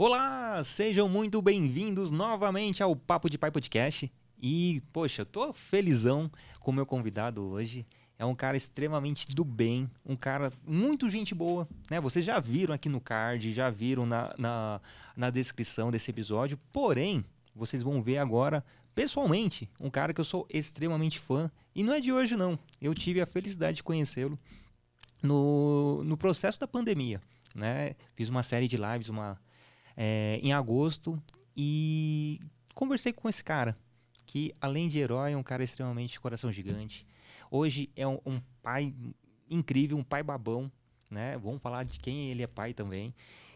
Olá, sejam muito bem-vindos novamente ao Papo de Pai Podcast. E, poxa, eu tô felizão com o meu convidado hoje. É um cara extremamente do bem, um cara muito gente boa, né? Vocês já viram aqui no card, já viram na, na, na descrição desse episódio. Porém, vocês vão ver agora pessoalmente um cara que eu sou extremamente fã. E não é de hoje, não. Eu tive a felicidade de conhecê-lo no, no processo da pandemia. Né? Fiz uma série de lives uma, é, em agosto e conversei com esse cara, que além de herói, é um cara extremamente de coração gigante. Hoje é um, um pai incrível, um pai babão, né? Vamos falar de quem ele é pai também.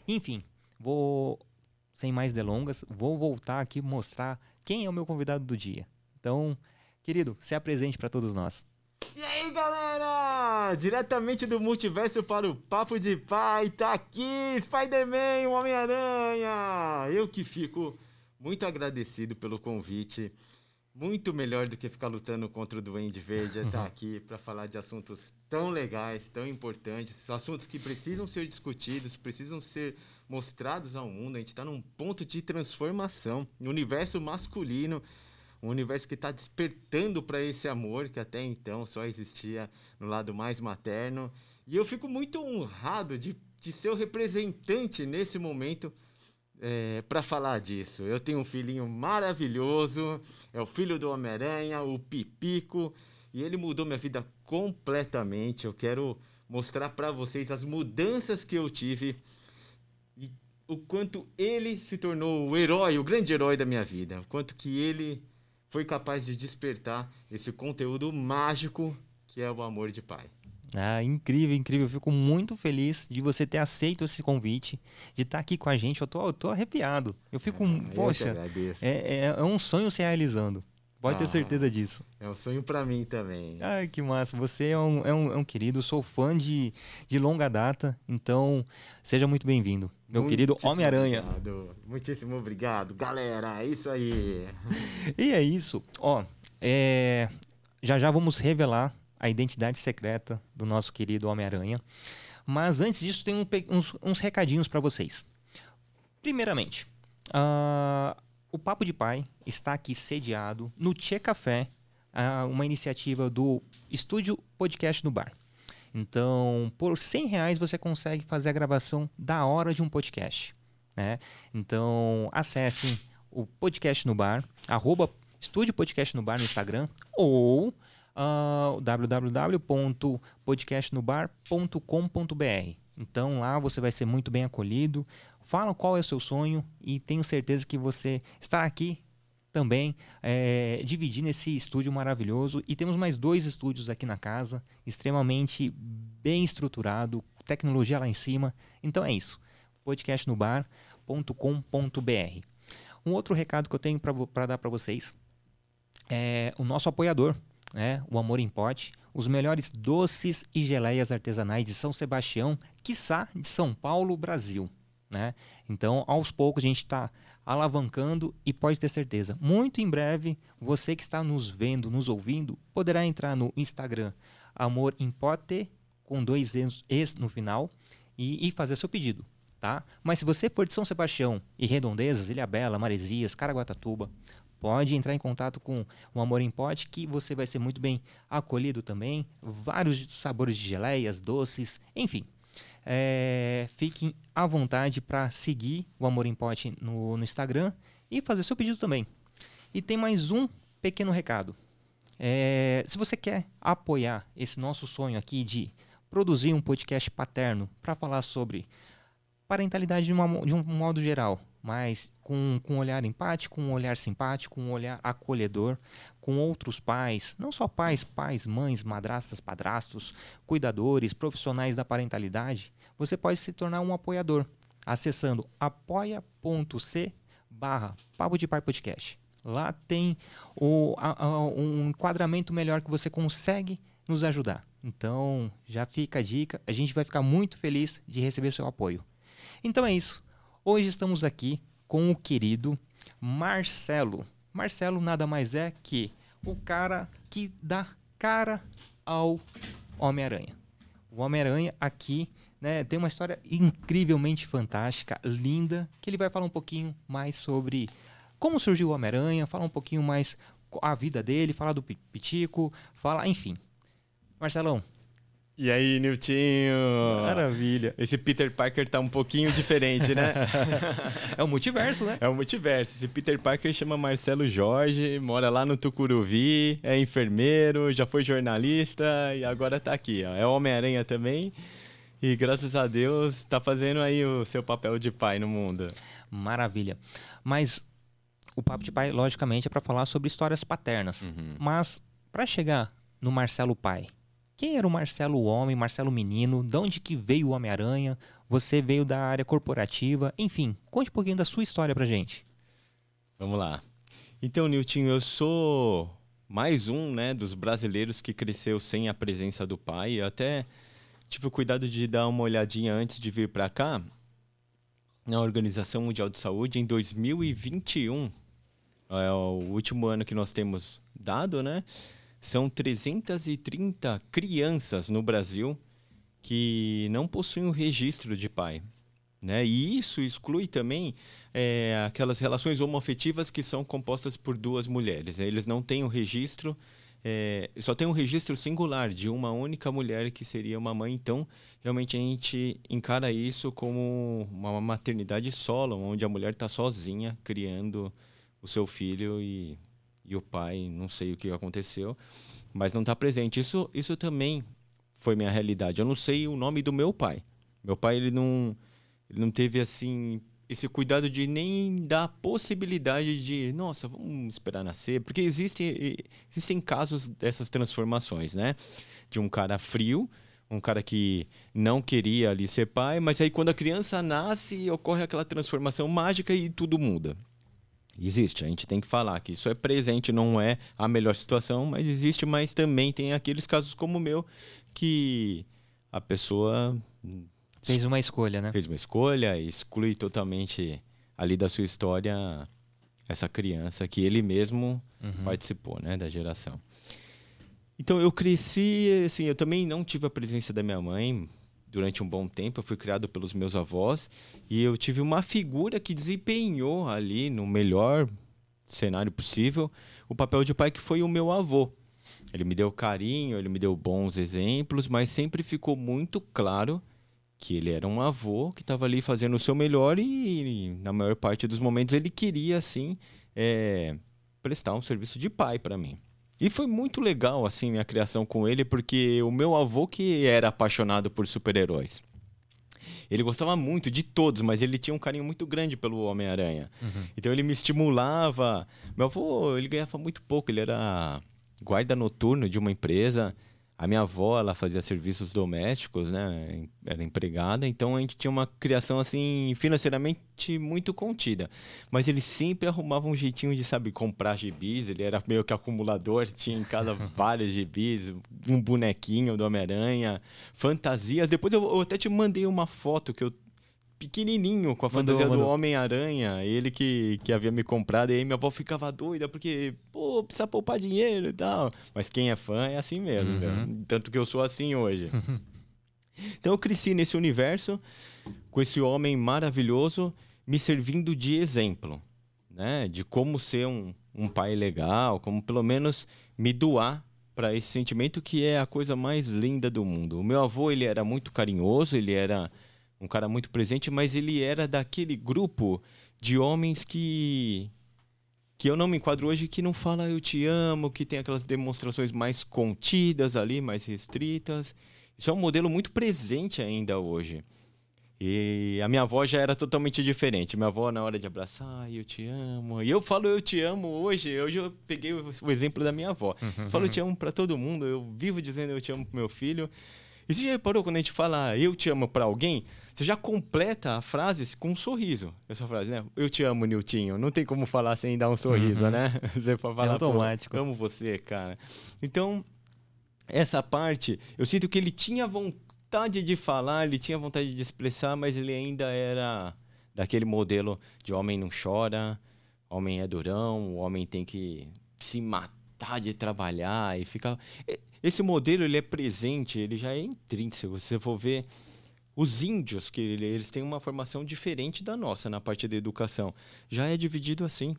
Enfim, vou sem mais delongas, vou voltar aqui mostrar quem é o meu convidado do dia. Então, querido, se apresente para todos nós. E aí, galera! Diretamente do multiverso para o Papo de Pai, tá aqui Spider-Man, Homem-Aranha! Eu que fico muito agradecido pelo convite. Muito melhor do que ficar lutando contra o Duende Verde é estar aqui para falar de assuntos tão legais, tão importantes, assuntos que precisam ser discutidos, precisam ser mostrados ao mundo. A gente está num ponto de transformação no universo masculino, um universo que está despertando para esse amor que até então só existia no lado mais materno. E eu fico muito honrado de, de ser o representante nesse momento é, para falar disso. Eu tenho um filhinho maravilhoso, é o filho do Homem-Aranha, o Pipico, e ele mudou minha vida completamente. Eu quero mostrar para vocês as mudanças que eu tive e o quanto ele se tornou o herói, o grande herói da minha vida, o quanto que ele foi capaz de despertar esse conteúdo mágico que é o amor de pai. Ah, incrível, incrível. Eu fico muito feliz de você ter aceito esse convite, de estar aqui com a gente. Eu tô, eu tô arrepiado. Eu fico, ah, poxa, é, é, é, um sonho se realizando. Pode ah, ter certeza disso. É um sonho para mim também. Ai, que massa. Você é um, é um, é um querido, sou fã de, de longa data, então seja muito bem-vindo. Meu querido Homem-Aranha. Muitíssimo obrigado, galera. É isso aí. e é isso. Ó, é... já já vamos revelar a identidade secreta do nosso querido Homem-Aranha. Mas antes disso, tem um, uns, uns, recadinhos para vocês. Primeiramente, uh, o Papo de Pai está aqui sediado no Tchê Café, uma iniciativa do Estúdio Podcast no Bar. Então, por 100 reais você consegue fazer a gravação da hora de um podcast. Né? Então, acessem o Podcast no Bar, arroba Estúdio Podcast no Bar no Instagram, ou uh, www.podcastnobar.com.br. Então lá você vai ser muito bem acolhido. Fala qual é o seu sonho e tenho certeza que você estará aqui também é, dividindo esse estúdio maravilhoso. E temos mais dois estúdios aqui na casa, extremamente bem estruturado, tecnologia lá em cima. Então é isso. podcastnobar.com.br. Um outro recado que eu tenho para dar para vocês é o nosso apoiador, né? o Amor em Pote, os melhores doces e geleias artesanais de São Sebastião, quiçá de São Paulo, Brasil. Né? Então, aos poucos, a gente está alavancando e pode ter certeza, muito em breve, você que está nos vendo, nos ouvindo, poderá entrar no Instagram Amor em Pote, com dois es no final, e, e fazer seu pedido. Tá? Mas se você for de São Sebastião e Redondezas, Ilha Bela, Maresias, Caraguatatuba, pode entrar em contato com o Amor em Pote, que você vai ser muito bem acolhido também. Vários sabores de geleias, doces, enfim. É, fiquem à vontade para seguir o Amor em Pote no, no, Instagram e fazer seu pedido também. E tem mais um pequeno recado. É, se você quer apoiar esse nosso sonho aqui de produzir um podcast paterno para falar sobre parentalidade de, uma, de um modo geral, mas com, com um olhar empático, um olhar simpático, um olhar acolhedor, com outros pais, não só pais, pais, mães, madrastas, padrastos, cuidadores, profissionais da parentalidade, você pode se tornar um apoiador, acessando apoia.c barra Papo de Pai Podcast. Lá tem o, a, a, um enquadramento melhor que você consegue nos ajudar. Então, já fica a dica, a gente vai ficar muito feliz de receber seu apoio. Então é isso. Hoje estamos aqui com o querido Marcelo. Marcelo nada mais é que o cara que dá cara ao Homem-Aranha. O Homem-Aranha aqui né? Tem uma história incrivelmente fantástica, linda, que ele vai falar um pouquinho mais sobre como surgiu o Homem-Aranha, falar um pouquinho mais a vida dele, falar do Pitico, falar, enfim. Marcelão, e aí, Niltinho? Maravilha. Esse Peter Parker tá um pouquinho diferente, né? é o multiverso, né? É o multiverso. Esse Peter Parker chama Marcelo Jorge, mora lá no Tucuruvi, é enfermeiro, já foi jornalista e agora tá aqui. Ó. É Homem-Aranha também. E graças a Deus tá fazendo aí o seu papel de pai no mundo. Maravilha. Mas o papo de pai, logicamente, é para falar sobre histórias paternas. Uhum. Mas para chegar no Marcelo pai, quem era o Marcelo Homem, Marcelo Menino? De onde que veio o Homem-Aranha? Você veio da área corporativa? Enfim, conte um pouquinho da sua história pra gente. Vamos lá. Então, Nilton, eu sou mais um né, dos brasileiros que cresceu sem a presença do pai. Eu até tive o cuidado de dar uma olhadinha antes de vir para cá na Organização Mundial de Saúde em 2021. É o último ano que nós temos dado, né? São 330 crianças no Brasil que não possuem o registro de pai. Né? E isso exclui também é, aquelas relações homoafetivas que são compostas por duas mulheres. Né? Eles não têm o registro, é, só tem um registro singular de uma única mulher que seria uma mãe. Então, realmente a gente encara isso como uma maternidade solo, onde a mulher está sozinha criando o seu filho e e o pai, não sei o que aconteceu, mas não está presente. Isso, isso também foi minha realidade. Eu não sei o nome do meu pai. Meu pai ele não, ele não teve assim esse cuidado de nem dar possibilidade de, nossa, vamos esperar nascer, porque existem existem casos dessas transformações, né? De um cara frio, um cara que não queria ali ser pai, mas aí quando a criança nasce, ocorre aquela transformação mágica e tudo muda. Existe, a gente tem que falar que isso é presente, não é a melhor situação, mas existe, mas também tem aqueles casos como o meu que a pessoa fez uma escolha, né? Fez uma escolha, exclui totalmente ali da sua história essa criança que ele mesmo uhum. participou, né, da geração. Então eu cresci, assim, eu também não tive a presença da minha mãe, durante um bom tempo. Eu fui criado pelos meus avós e eu tive uma figura que desempenhou ali no melhor cenário possível o papel de pai que foi o meu avô. Ele me deu carinho, ele me deu bons exemplos, mas sempre ficou muito claro que ele era um avô que estava ali fazendo o seu melhor e, e, na maior parte dos momentos ele queria assim é, prestar um serviço de pai para mim. E foi muito legal, assim, minha criação com ele, porque o meu avô que era apaixonado por super-heróis. Ele gostava muito de todos, mas ele tinha um carinho muito grande pelo Homem-Aranha. Uhum. Então ele me estimulava. Meu avô, ele ganhava muito pouco, ele era guarda noturno de uma empresa. A minha avó, ela fazia serviços domésticos, né? Era empregada, então a gente tinha uma criação assim financeiramente muito contida. Mas ele sempre arrumava um jeitinho de, sabe, comprar gibis, ele era meio que acumulador, tinha em casa vários gibis, um bonequinho do Homem-Aranha, fantasias. Depois eu, eu até te mandei uma foto que eu pequenininho com a mandou, fantasia mandou. do Homem-Aranha, ele que, que havia me comprado, e aí minha avó ficava doida, porque, pô, precisa poupar dinheiro e tal. Mas quem é fã é assim mesmo, uhum. tanto que eu sou assim hoje. então eu cresci nesse universo, com esse homem maravilhoso, me servindo de exemplo, né? De como ser um, um pai legal, como pelo menos me doar para esse sentimento que é a coisa mais linda do mundo. O meu avô, ele era muito carinhoso, ele era um cara muito presente, mas ele era daquele grupo de homens que que eu não me enquadro hoje que não fala eu te amo, que tem aquelas demonstrações mais contidas ali, mais restritas. Isso é um modelo muito presente ainda hoje. E a minha avó já era totalmente diferente. Minha avó, na hora de abraçar, eu te amo. E eu falo eu te amo hoje. Hoje eu peguei o exemplo da minha avó. Uhum, eu falo eu te amo para todo mundo. Eu vivo dizendo eu te amo pro meu filho. E você já reparou quando a gente fala eu te amo para alguém? Você já completa a frase com um sorriso. Essa frase, né? Eu te amo, Niltinho. Não tem como falar sem dar um sorriso, uhum. né? Você pode falar, é automático. amo você, cara. Então, essa parte, eu sinto que ele tinha vontade de falar, ele tinha vontade de expressar, mas ele ainda era daquele modelo de homem não chora, homem é durão, o homem tem que se matar de trabalhar e ficar. Esse modelo ele é presente, ele já é intrínseco. Se você for ver os índios, que eles têm uma formação diferente da nossa na parte da educação, já é dividido assim.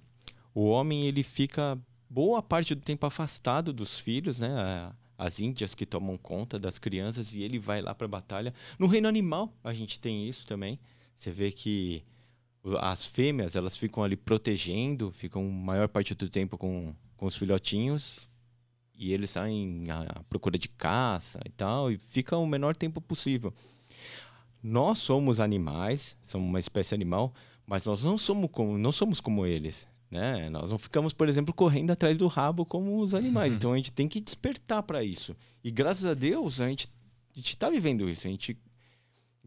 O homem ele fica boa parte do tempo afastado dos filhos, né? As índias que tomam conta das crianças e ele vai lá para a batalha. No reino animal a gente tem isso também. Você vê que as fêmeas elas ficam ali protegendo, ficam maior parte do tempo com, com os filhotinhos e eles saem à procura de caça e tal e fica o menor tempo possível. Nós somos animais, somos uma espécie animal, mas nós não somos como, não somos como eles. Né? Nós não ficamos, por exemplo, correndo atrás do rabo como os animais. Uhum. Então a gente tem que despertar para isso. E graças a Deus a gente está vivendo isso. A gente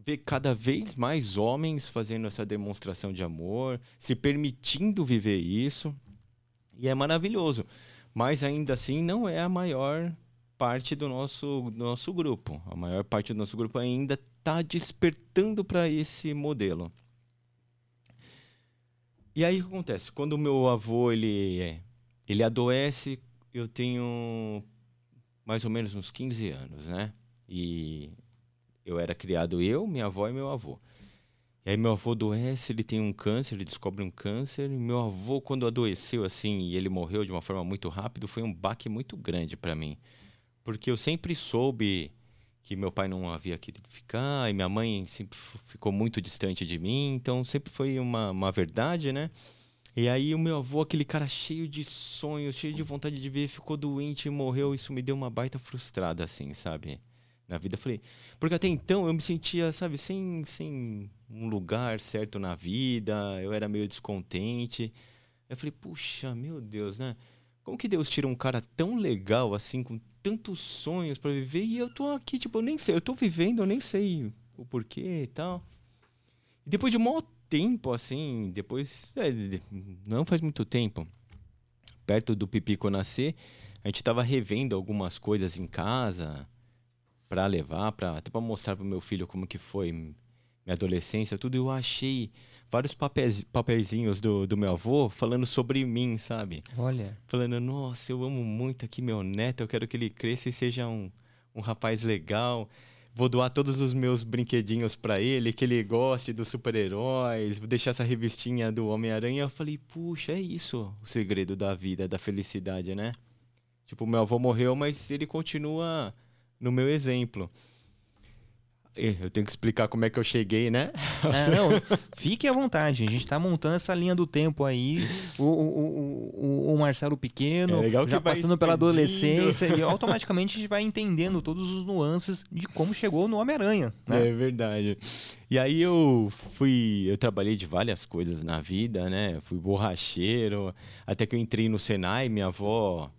vê cada vez mais homens fazendo essa demonstração de amor, se permitindo viver isso. E é maravilhoso. Mas ainda assim não é a maior parte do nosso, do nosso grupo. A maior parte do nosso grupo ainda está despertando para esse modelo. E aí o que acontece? Quando o meu avô ele, ele adoece, eu tenho mais ou menos uns 15 anos, né? E eu era criado eu, minha avó e meu avô. E aí meu avô adoece, ele tem um câncer, ele descobre um câncer. E meu avô, quando adoeceu assim e ele morreu de uma forma muito rápida, foi um baque muito grande para mim. Porque eu sempre soube que meu pai não havia querido ficar e minha mãe sempre ficou muito distante de mim, então sempre foi uma, uma verdade, né? E aí o meu avô, aquele cara cheio de sonhos, cheio de vontade de ver, ficou doente e morreu, isso me deu uma baita frustrada, assim, sabe? Na vida, falei... Porque até então eu me sentia, sabe, sem, sem um lugar certo na vida, eu era meio descontente. Eu falei, puxa, meu Deus, né? Como que Deus tira um cara tão legal, assim, com tantos sonhos para viver e eu tô aqui, tipo, eu nem sei, eu tô vivendo, eu nem sei o porquê e tal. E depois de um maior tempo, assim, depois, é, não faz muito tempo, perto do Pipico nascer, a gente tava revendo algumas coisas em casa para levar, para até para mostrar pro meu filho como que foi minha adolescência, tudo. Eu achei vários papéis, papeizinhos do, do meu avô falando sobre mim, sabe? Olha. Falando, nossa, eu amo muito aqui meu neto, eu quero que ele cresça e seja um, um rapaz legal. Vou doar todos os meus brinquedinhos para ele, que ele goste dos super-heróis, vou deixar essa revistinha do Homem-Aranha. Eu falei, puxa, é isso o segredo da vida, da felicidade, né? Tipo, meu avô morreu, mas ele continua no meu exemplo. Eu tenho que explicar como é que eu cheguei, né? É, não, fique à vontade. A gente está montando essa linha do tempo aí. O, o, o, o Marcelo Pequeno, é já passando pela adolescência, e automaticamente a gente vai entendendo todos os nuances de como chegou no Homem-Aranha. Né? É verdade. E aí eu fui. Eu trabalhei de várias coisas na vida, né? Fui borracheiro, até que eu entrei no Senai, minha avó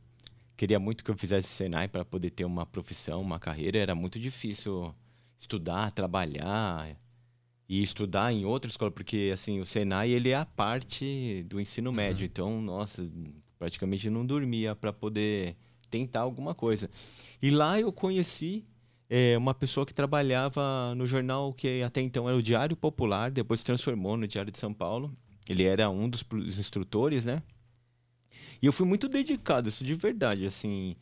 queria muito que eu fizesse Senai para poder ter uma profissão, uma carreira. Era muito difícil estudar, trabalhar e estudar em outra escola, porque assim, o Senai ele é a parte do ensino uhum. médio, então, nossa, praticamente não dormia para poder tentar alguma coisa. E lá eu conheci é, uma pessoa que trabalhava no jornal que até então era o Diário Popular, depois se transformou no Diário de São Paulo. Ele era um dos instrutores, né? E eu fui muito dedicado, isso de verdade, assim,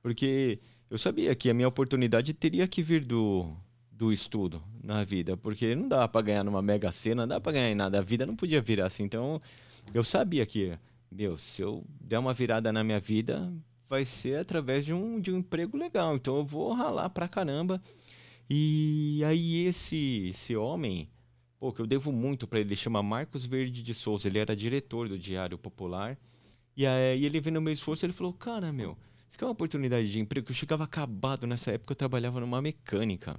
porque eu sabia que a minha oportunidade teria que vir do, do estudo na vida, porque não dá para ganhar numa mega cena, não dá para ganhar em nada, a vida não podia virar assim. Então, eu sabia que, meu, se eu der uma virada na minha vida, vai ser através de um, de um emprego legal. Então, eu vou ralar pra caramba. E aí, esse, esse homem, pô, que eu devo muito para ele, chama Marcos Verde de Souza, ele era diretor do Diário Popular. E aí, ele vendo meu esforço, ele falou: Cara, meu, isso aqui é uma oportunidade de emprego. Eu chegava acabado nessa época, eu trabalhava numa mecânica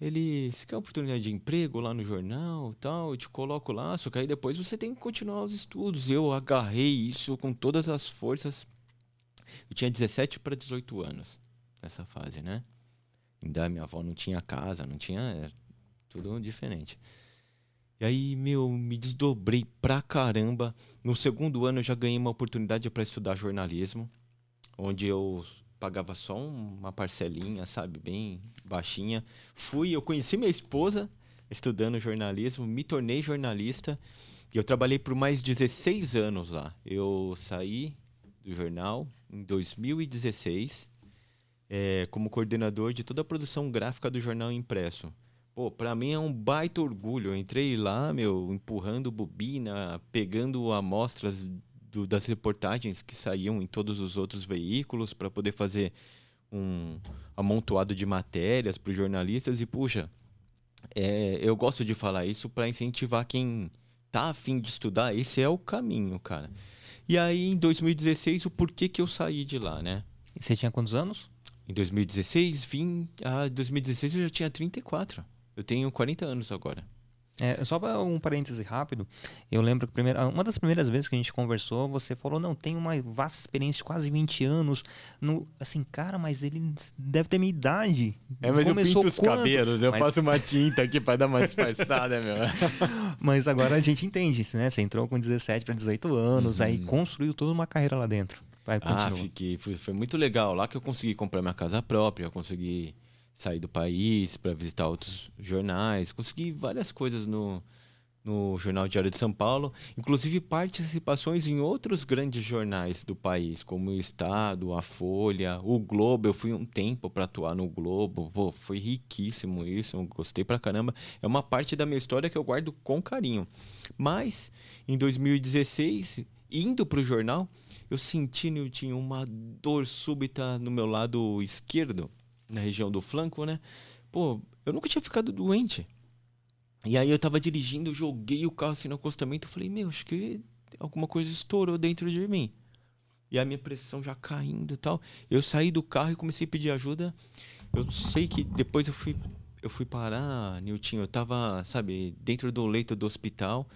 ele, você quer oportunidade de emprego lá no jornal tal, eu te coloco lá, só que aí depois você tem que continuar os estudos. Eu agarrei isso com todas as forças. Eu tinha 17 para 18 anos nessa fase, né? Ainda minha avó não tinha casa, não tinha. É, tudo diferente. E aí, meu, me desdobrei pra caramba. No segundo ano eu já ganhei uma oportunidade para estudar jornalismo, onde eu pagava só uma parcelinha, sabe, bem baixinha. Fui, eu conheci minha esposa estudando jornalismo, me tornei jornalista e eu trabalhei por mais 16 anos lá. Eu saí do jornal em 2016 é, como coordenador de toda a produção gráfica do jornal impresso. Pô, pra mim é um baita orgulho. Eu entrei lá, meu, empurrando bobina, pegando amostras do, das reportagens que saíam em todos os outros veículos para poder fazer um amontoado de matérias para os jornalistas. E, puxa, é, eu gosto de falar isso para incentivar quem tá afim de estudar. Esse é o caminho, cara. E aí, em 2016, o porquê que eu saí de lá, né? E você tinha quantos anos? Em 2016, vim. Ah, 2016 eu já tinha 34. Eu tenho 40 anos agora. É, só um parêntese rápido, eu lembro que primeira, uma das primeiras vezes que a gente conversou, você falou, não, tem uma vasta experiência de quase 20 anos. No, assim, cara, mas ele deve ter minha idade. É, mas Começou eu pinto os quando? cabelos, eu Mas- passo uma tinta aqui para dar uma disfarçada, meu. Mas agora a gente entende, né? Você entrou com 17 para 18 anos, aí Uhum. construiu toda uma carreira lá dentro. Vai, Ah, fiquei, foi, foi muito legal. Lá que eu consegui comprar minha casa própria, eu consegui sair do país para visitar outros jornais, consegui várias coisas no, no Jornal Diário de São Paulo, inclusive participações em outros grandes jornais do país, como o Estado, a Folha, o Globo. Eu fui um tempo para atuar no Globo, Pô, foi riquíssimo isso, eu gostei pra caramba. É uma parte da minha história que eu guardo com carinho. Mas em 2016, indo pro jornal, eu senti, Nilton, uma dor súbita no meu lado esquerdo, na região do flanco, né? Pô, eu nunca tinha ficado doente. E aí eu tava dirigindo, joguei o carro assim no acostamento, eu falei, meu, acho que alguma coisa estourou dentro de mim. E a minha pressão já caindo e tal. Eu saí do carro e comecei a pedir ajuda. Eu sei que depois eu fui eu fui parar, Nilton, eu tava, sabe, dentro do leito do hospital.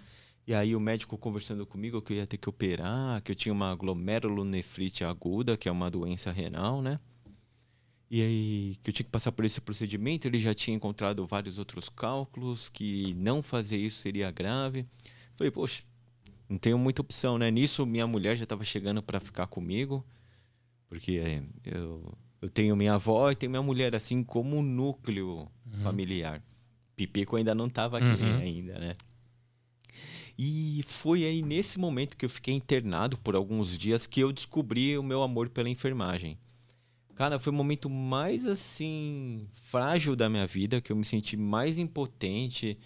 E aí o médico conversando comigo que eu ia ter que operar, que eu tinha uma glomerulonefrite aguda, que é uma doença renal, né? E aí que eu tinha que passar por esse procedimento, ele já tinha encontrado vários outros cálculos, que não fazer isso seria grave. Falei, poxa, não tenho muita opção, né? Nisso minha mulher já estava chegando para ficar comigo, porque é, eu, eu tenho minha avó e tenho minha mulher, assim como um núcleo familiar. Pipico ainda não estava aqui Uhum. ainda, né? E foi aí nesse momento que eu fiquei internado por alguns dias que eu descobri o meu amor pela enfermagem. Cara, foi o momento mais assim frágil da minha vida, que eu me senti mais impotente.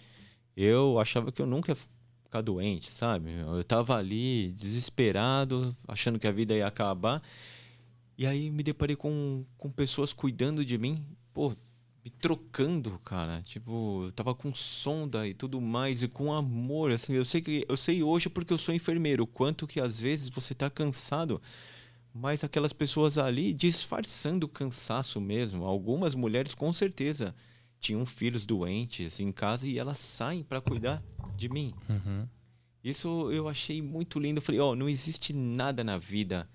Eu achava que eu nunca ia ficar doente, sabe? Eu tava ali desesperado, achando que a vida ia acabar. E aí me deparei com, com pessoas cuidando de mim, pô, me trocando, cara. Tipo, eu tava com sonda e tudo mais e com amor, assim. Eu sei que eu sei hoje porque eu sou enfermeiro, quanto que às vezes você tá cansado, mas aquelas pessoas ali disfarçando o cansaço mesmo. Algumas mulheres com certeza tinham filhos doentes em casa e elas saem para cuidar de mim. Uhum. Isso eu achei muito lindo. Eu falei, ó, não existe nada na vida.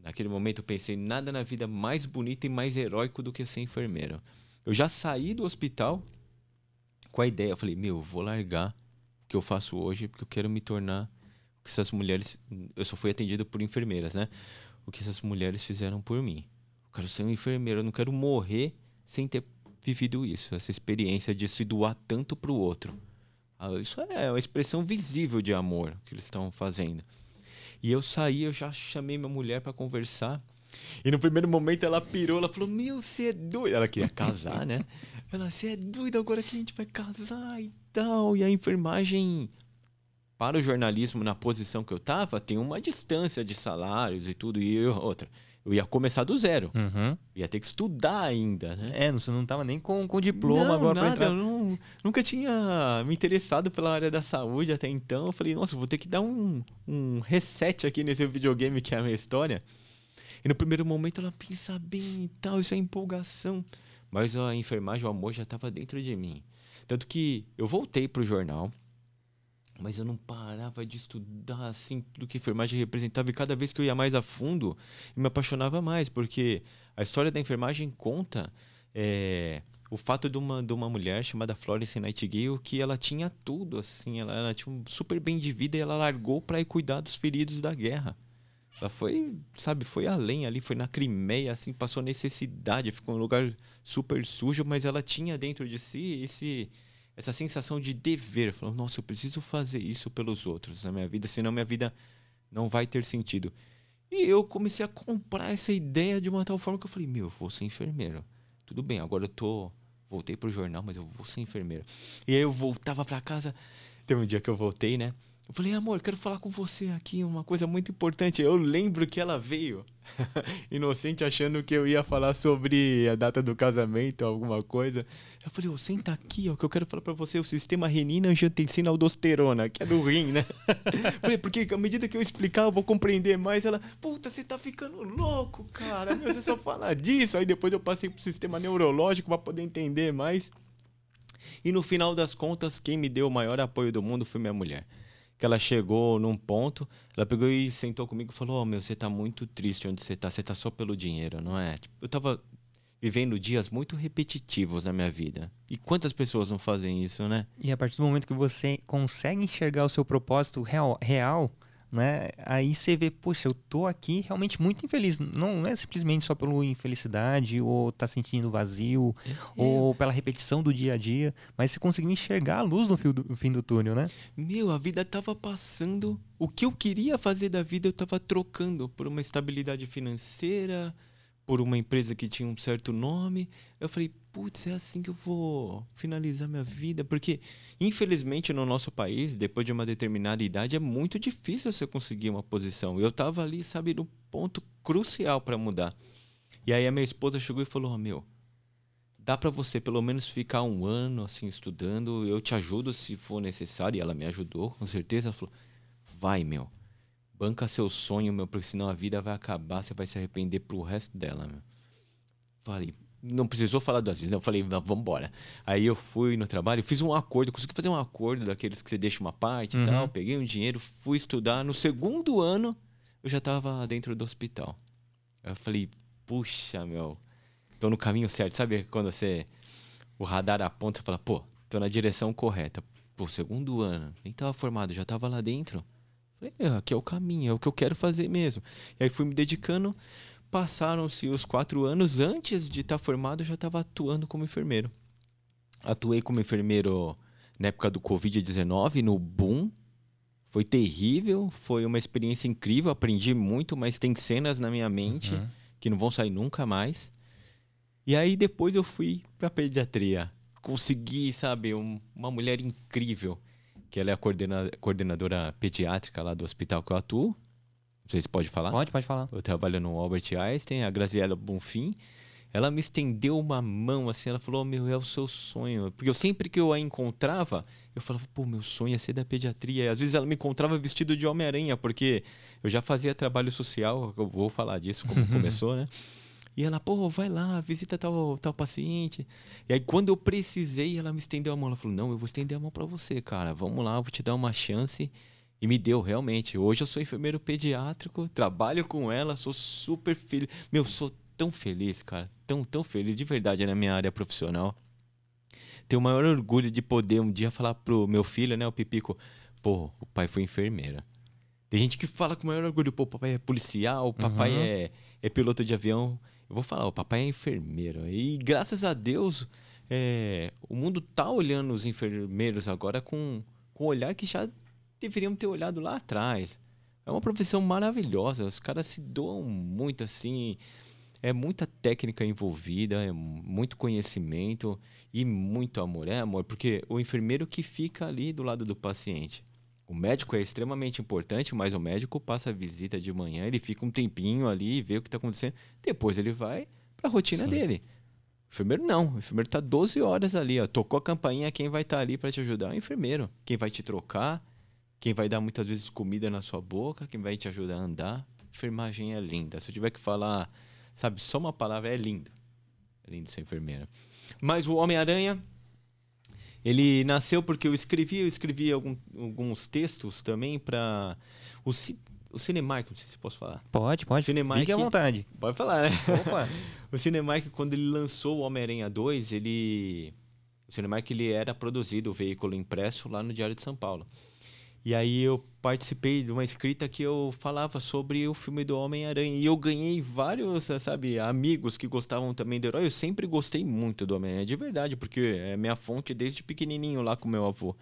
Naquele momento eu pensei, nada na vida mais bonito e mais heróico do que ser enfermeiro. Eu já saí do hospital com a ideia, eu falei, meu, eu vou largar o que eu faço hoje porque eu quero me tornar o que essas mulheres, eu só fui atendido por enfermeiras, né? O que essas mulheres fizeram por mim. Eu quero ser um enfermeiro, eu não quero morrer sem ter vivido isso, essa experiência de se doar tanto pro outro. Ah, Isso é uma expressão visível de amor que eles estão fazendo. E eu saí, eu já chamei minha mulher para conversar. E no primeiro momento ela pirou, ela falou: Meu, você é doido. Ela queria casar, né? Ela, você é doido agora que a gente vai casar e tal. E a enfermagem, para o jornalismo na posição que eu tava, tem uma distância de salários e tudo. E eu, outra, eu ia começar do zero. Uhum. Ia ter que estudar ainda, né? É, você não tava nem com, com diploma não, agora pra nada, entrar. eu não- nunca tinha me interessado pela área da saúde até então. Eu falei, nossa, vou ter que dar um, um reset aqui nesse videogame que é a minha história. E no primeiro momento ela pensa bem e tal, isso é empolgação. Mas a enfermagem, o amor já estava dentro de mim. Tanto que eu voltei pro jornal, mas eu não parava de estudar assim tudo que enfermagem representava. E cada vez que eu ia mais a fundo, me apaixonava mais, porque a história da enfermagem conta é, o fato de uma, de uma mulher chamada Florence Nightingale que ela tinha tudo, assim, ela, ela tinha um super bem de vida e ela largou para ir cuidar dos feridos da guerra. Ela foi, sabe, foi além ali, foi na Crimeia, assim, passou necessidade, ficou em um lugar super sujo, mas ela tinha dentro de si esse essa sensação de dever, falou, nossa, eu preciso fazer isso pelos outros na minha vida, senão minha vida não vai ter sentido. E eu comecei a comprar essa ideia de uma tal forma que eu falei, meu, eu vou ser enfermeiro. Tudo bem, agora eu tô voltei pro jornal, mas eu vou ser enfermeiro. E aí eu voltava para casa. Teve um dia que eu voltei, né? Eu falei, amor, quero falar com você aqui, uma coisa muito importante. Eu lembro que ela veio, inocente, achando que eu ia falar sobre a data do casamento, alguma coisa. Eu falei, oh, senta aqui, ó, que eu quero falar para você o sistema renina-angiotensina-aldosterona, que é do rim, né? falei, porque à medida que eu explicar, eu vou compreender mais. Ela, puta, você tá ficando louco, cara, você só fala disso. Aí depois eu passei pro sistema neurológico para poder entender mais. E no final das contas, quem me deu o maior apoio do mundo foi minha mulher que ela chegou num ponto, ela pegou e sentou comigo e falou: "Ó, oh, meu, você tá muito triste onde você tá, você tá só pelo dinheiro, não é?" Tipo, eu tava vivendo dias muito repetitivos na minha vida. E quantas pessoas não fazem isso, né? E a partir do momento que você consegue enxergar o seu propósito real, real né? Aí você vê, poxa, eu tô aqui realmente muito infeliz. Não é simplesmente só pela infelicidade, ou tá sentindo vazio, é. ou pela repetição do dia a dia, mas você conseguiu enxergar a luz no fim, do, no fim do túnel, né? Meu, a vida tava passando. O que eu queria fazer da vida eu tava trocando por uma estabilidade financeira, por uma empresa que tinha um certo nome. Eu falei, putz, é assim que eu vou finalizar minha vida. Porque, infelizmente, no nosso país, depois de uma determinada idade, é muito difícil você conseguir uma posição. Eu tava ali, sabe, no ponto crucial para mudar. E aí a minha esposa chegou e falou: oh, Meu, dá para você pelo menos ficar um ano assim estudando, eu te ajudo se for necessário. E ela me ajudou, com certeza. Ela falou: Vai, meu Banca seu sonho, meu, porque senão a vida vai acabar, você vai se arrepender pro resto dela, meu. Falei, não precisou falar duas vezes, né? Eu falei, vamos embora. Aí eu fui no trabalho, fiz um acordo, consegui fazer um acordo daqueles que você deixa uma parte uhum. e tal. Peguei um dinheiro, fui estudar. No segundo ano, eu já tava dentro do hospital. Eu falei, puxa, meu, tô no caminho certo. Sabe quando você. O radar aponta e fala, pô, tô na direção correta. Pô, segundo ano, nem tava formado, já tava lá dentro. Falei, é, aqui é o caminho, é o que eu quero fazer mesmo. E aí fui me dedicando. Passaram-se os quatro anos. Antes de estar tá formado, eu já estava atuando como enfermeiro. Atuei como enfermeiro na época do Covid-19, no boom. Foi terrível, foi uma experiência incrível, aprendi muito, mas tem cenas na minha mente uhum. que não vão sair nunca mais. E aí depois eu fui para pediatria. Consegui, sabe, um, uma mulher incrível que ela é a coordena, coordenadora pediátrica lá do hospital que eu atuo. Sei se pode falar. Pode, pode falar. Eu trabalho no Albert Einstein, a Graziela Bonfim. Ela me estendeu uma mão assim, ela falou: oh, "Meu, é o seu sonho". Porque eu sempre que eu a encontrava, eu falava: "Pô, meu sonho é ser da pediatria". E às vezes ela me encontrava vestido de Homem-Aranha, porque eu já fazia trabalho social, eu vou falar disso como começou, né? E ela, pô, vai lá, visita tal, tal paciente. E aí, quando eu precisei, ela me estendeu a mão. Ela falou: Não, eu vou estender a mão para você, cara. Vamos lá, eu vou te dar uma chance. E me deu, realmente. Hoje eu sou enfermeiro pediátrico, trabalho com ela, sou super feliz. Meu, sou tão feliz, cara. Tão, tão feliz de verdade na minha área profissional. Tenho o maior orgulho de poder um dia falar pro meu filho, né, o Pipico, pô, o pai foi enfermeira. Tem gente que fala com o maior orgulho, pô, o papai é policial, o papai uhum. é, é piloto de avião. Eu vou falar, o papai é enfermeiro. E graças a Deus, é, o mundo tá olhando os enfermeiros agora com, com um olhar que já deveriam ter olhado lá atrás. É uma profissão maravilhosa. Os caras se doam muito assim. É muita técnica envolvida, é muito conhecimento e muito amor. É amor, porque o enfermeiro que fica ali do lado do paciente. O médico é extremamente importante, mas o médico passa a visita de manhã, ele fica um tempinho ali e vê o que está acontecendo. Depois ele vai para a rotina Sim. dele. O enfermeiro não. O enfermeiro está 12 horas ali. Ó. Tocou a campainha, quem vai estar tá ali para te ajudar é o enfermeiro. Quem vai te trocar, quem vai dar muitas vezes comida na sua boca, quem vai te ajudar a andar. Enfermagem é linda. Se eu tiver que falar, sabe, só uma palavra, é lindo. É lindo ser enfermeira. Mas o Homem-Aranha ele nasceu porque eu escrevi, eu escrevi algum, alguns textos também para o, o Cinemark, não sei se posso falar. Pode, pode. Cinemark, Fique à vontade. Pode falar, né? Opa. o Cinemark, quando ele lançou o Homem-Aranha 2, ele... O Cinemark, ele era produzido, o veículo impresso, lá no Diário de São Paulo. E aí eu participei de uma escrita que eu falava sobre o filme do Homem-Aranha. E eu ganhei vários, sabe, amigos que gostavam também do herói. Eu sempre gostei muito do Homem-Aranha, de verdade, porque é minha fonte desde pequenininho lá com meu avô.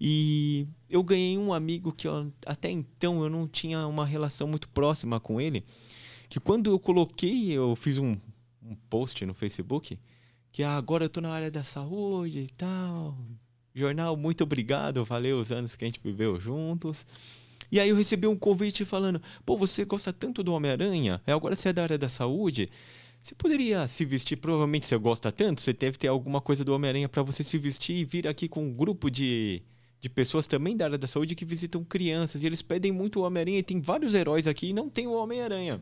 E eu ganhei um amigo que eu, até então eu não tinha uma relação muito próxima com ele. Que quando eu coloquei, eu fiz um, um post no Facebook que ah, agora eu tô na área da saúde e tal. Jornal, muito obrigado, valeu os anos que a gente viveu juntos. E aí eu recebi um convite falando: pô, você gosta tanto do Homem-Aranha, é agora você é da área da saúde. Você poderia se vestir, provavelmente você gosta tanto, você deve ter alguma coisa do Homem-Aranha para você se vestir e vir aqui com um grupo de, de pessoas também da área da saúde que visitam crianças. E eles pedem muito o Homem-Aranha e tem vários heróis aqui e não tem o Homem-Aranha.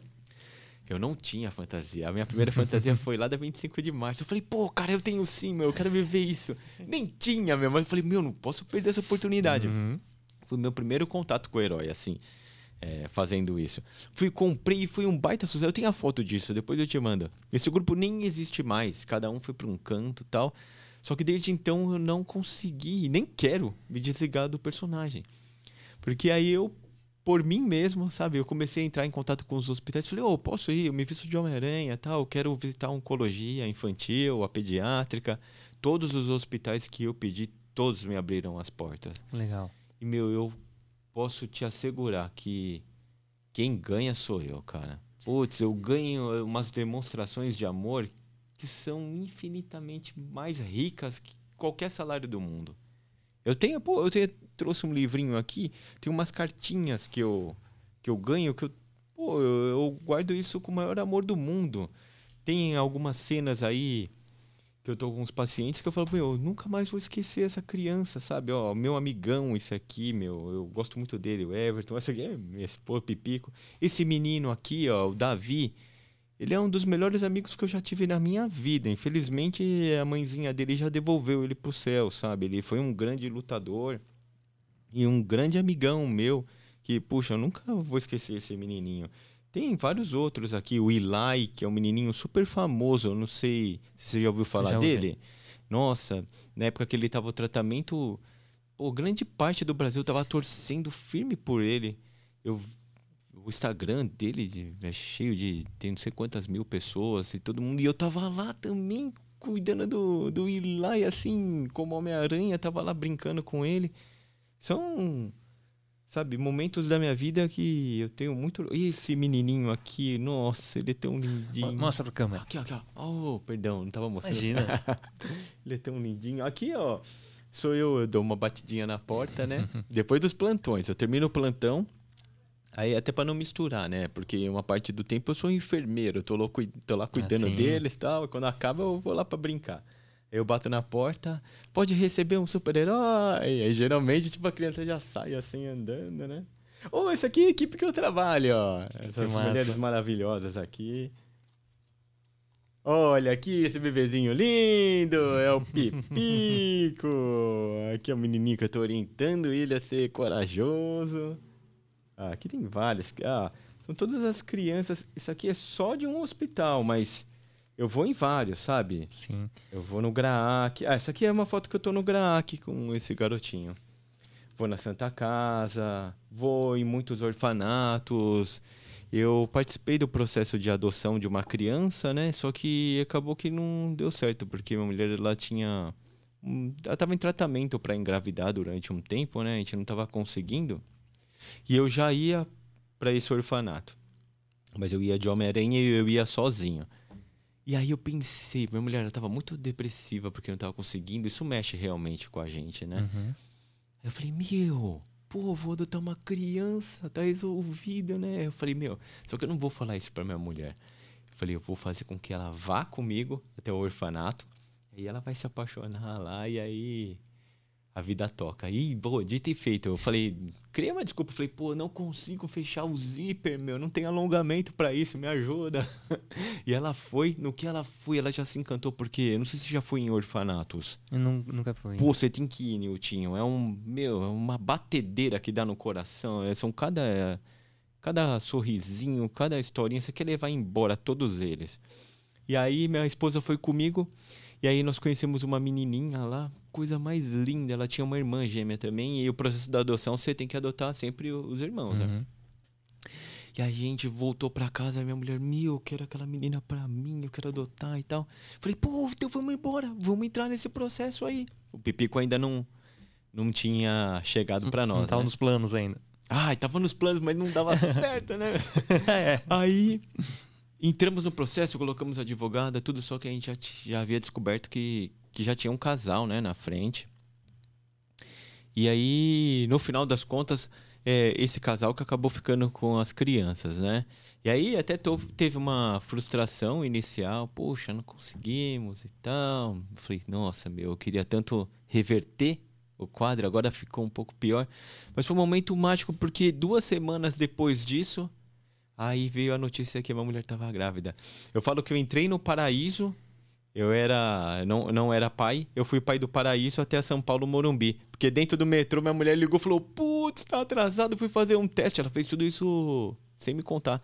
Eu não tinha fantasia. A minha primeira fantasia foi lá da 25 de março. Eu falei, pô, cara, eu tenho sim, meu, eu quero viver isso. Nem tinha, meu. Mas eu falei, meu, não posso perder essa oportunidade. Uhum. Foi meu primeiro contato com o herói, assim, é, fazendo isso. Fui, comprei e foi um baita sucesso. Eu tenho a foto disso, depois eu te mando. Esse grupo nem existe mais, cada um foi para um canto tal. Só que desde então eu não consegui, nem quero me desligar do personagem. Porque aí eu, por mim mesmo, sabe, eu comecei a entrar em contato com os hospitais. Falei, ô, oh, posso ir? Eu me visto de Homem-Aranha tal, eu quero visitar a oncologia infantil, a pediátrica. Todos os hospitais que eu pedi, todos me abriram as portas. Legal. E, meu, eu posso te assegurar que quem ganha sou eu, cara. Putz, eu ganho umas demonstrações de amor que são infinitamente mais ricas que qualquer salário do mundo. Eu tenho, pô, eu tenho, trouxe um livrinho aqui, tem umas cartinhas que eu que eu ganho que eu, pô, eu, eu guardo isso com o maior amor do mundo. Tem algumas cenas aí que eu tô com uns pacientes que eu falo, meu, eu nunca mais vou esquecer essa criança, sabe? Ó, meu amigão, esse aqui, meu, eu gosto muito dele, o Everton, esse aqui é minha esposa, Pipico. Esse menino aqui, ó, o Davi, ele é um dos melhores amigos que eu já tive na minha vida. Infelizmente, a mãezinha dele já devolveu ele pro céu, sabe? Ele foi um grande lutador e um grande amigão meu, que, puxa, eu nunca vou esquecer esse menininho. Tem vários outros aqui. O Eli, que é um menininho super famoso. Eu não sei se você já ouviu falar Já ouvi. dele. Nossa, na época que ele estava no tratamento, pô, grande parte do Brasil tava torcendo firme por ele. Eu, o Instagram dele de- é cheio de tem não sei quantas mil pessoas e todo mundo. E eu tava lá também cuidando do, do Eli, assim, como Homem-Aranha, tava lá brincando com ele. São Sabe, momentos da minha vida que eu tenho muito. E esse menininho aqui, nossa, ele é tão lindinho. Mostra pra câmera. Aqui, aqui, ó. Oh, perdão, não tava mostrando. Imagina. ele é tão lindinho. Aqui, ó. Sou eu, eu dou uma batidinha na porta, né? Depois dos plantões. Eu termino o plantão. Aí até pra não misturar, né? Porque uma parte do tempo eu sou enfermeiro, eu tô, lá cui- tô lá cuidando sim. deles e tal. E quando acaba, eu vou lá pra brincar. Eu bato na porta, pode receber um super-herói. Aí geralmente, tipo, a criança já sai assim andando, né? Ô, essa aqui é a equipe que eu trabalho, ó. Essas mulheres maravilhosas aqui. Olha aqui esse bebezinho lindo, é o Pipico. Aqui é o menininho que eu tô orientando ele a ser corajoso. Ah, aqui tem várias. Ah, são todas as crianças. Isso aqui é só de um hospital, mas eu vou em vários, sabe? Sim. Eu vou no Graac. Ah, essa aqui é uma foto que eu tô no Graac com esse garotinho. Vou na Santa Casa, vou em muitos orfanatos. Eu participei do processo de adoção de uma criança, né? Só que acabou que não deu certo, porque minha mulher ela tinha. Ela estava em tratamento para engravidar durante um tempo, né? A gente não estava conseguindo. E eu já ia para esse orfanato. Mas eu ia de Homem-Aranha e eu ia sozinho. E aí eu pensei, minha mulher ela tava muito depressiva porque não tava conseguindo. Isso mexe realmente com a gente, né? Uhum. Eu falei, meu, pô, vou adotar uma criança, tá resolvido, né? Eu falei, meu, só que eu não vou falar isso pra minha mulher. Eu falei, eu vou fazer com que ela vá comigo até o orfanato. Aí ela vai se apaixonar lá e aí a vida toca. Aí, pô, dito e feito. Eu falei, criei uma desculpa. Eu falei, pô, não consigo fechar o zíper, meu. Não tem alongamento pra isso, me ajuda. e ela foi, no que ela foi, ela já se encantou, porque eu não sei se já foi em orfanatos. Eu nun- nunca fui. Pô, você tem que ir, Niltinho. É um, meu, é uma batedeira que dá no coração. É, são cada, cada sorrisinho, cada historinha. Você quer levar embora todos eles. E aí minha esposa foi comigo. E aí nós conhecemos uma menininha lá, coisa mais linda. Ela tinha uma irmã gêmea também. E o processo da adoção, você tem que adotar sempre os irmãos, né? Uhum. E a gente voltou pra casa, minha mulher, meu, eu quero aquela menina pra mim, eu quero adotar e tal. Falei, pô, então vamos embora, vamos entrar nesse processo aí. O Pipico ainda não, não tinha chegado pra nós, Não tava né? nos planos ainda. Ai, tava nos planos, mas não dava certo, né? é. Aí Entramos no processo, colocamos a advogada, tudo só que a gente já, já havia descoberto que, que já tinha um casal né, na frente. E aí, no final das contas, é, esse casal que acabou ficando com as crianças, né? E aí até teve uma frustração inicial, poxa, não conseguimos e tal. falei, nossa, meu, eu queria tanto reverter o quadro, agora ficou um pouco pior. Mas foi um momento mágico, porque duas semanas depois disso, aí veio a notícia que a minha mulher estava grávida. Eu falo que eu entrei no paraíso, eu era não, não era pai, eu fui pai do paraíso até São Paulo, Morumbi. Porque dentro do metrô, minha mulher ligou e falou, putz, tá atrasado, fui fazer um teste. Ela fez tudo isso sem me contar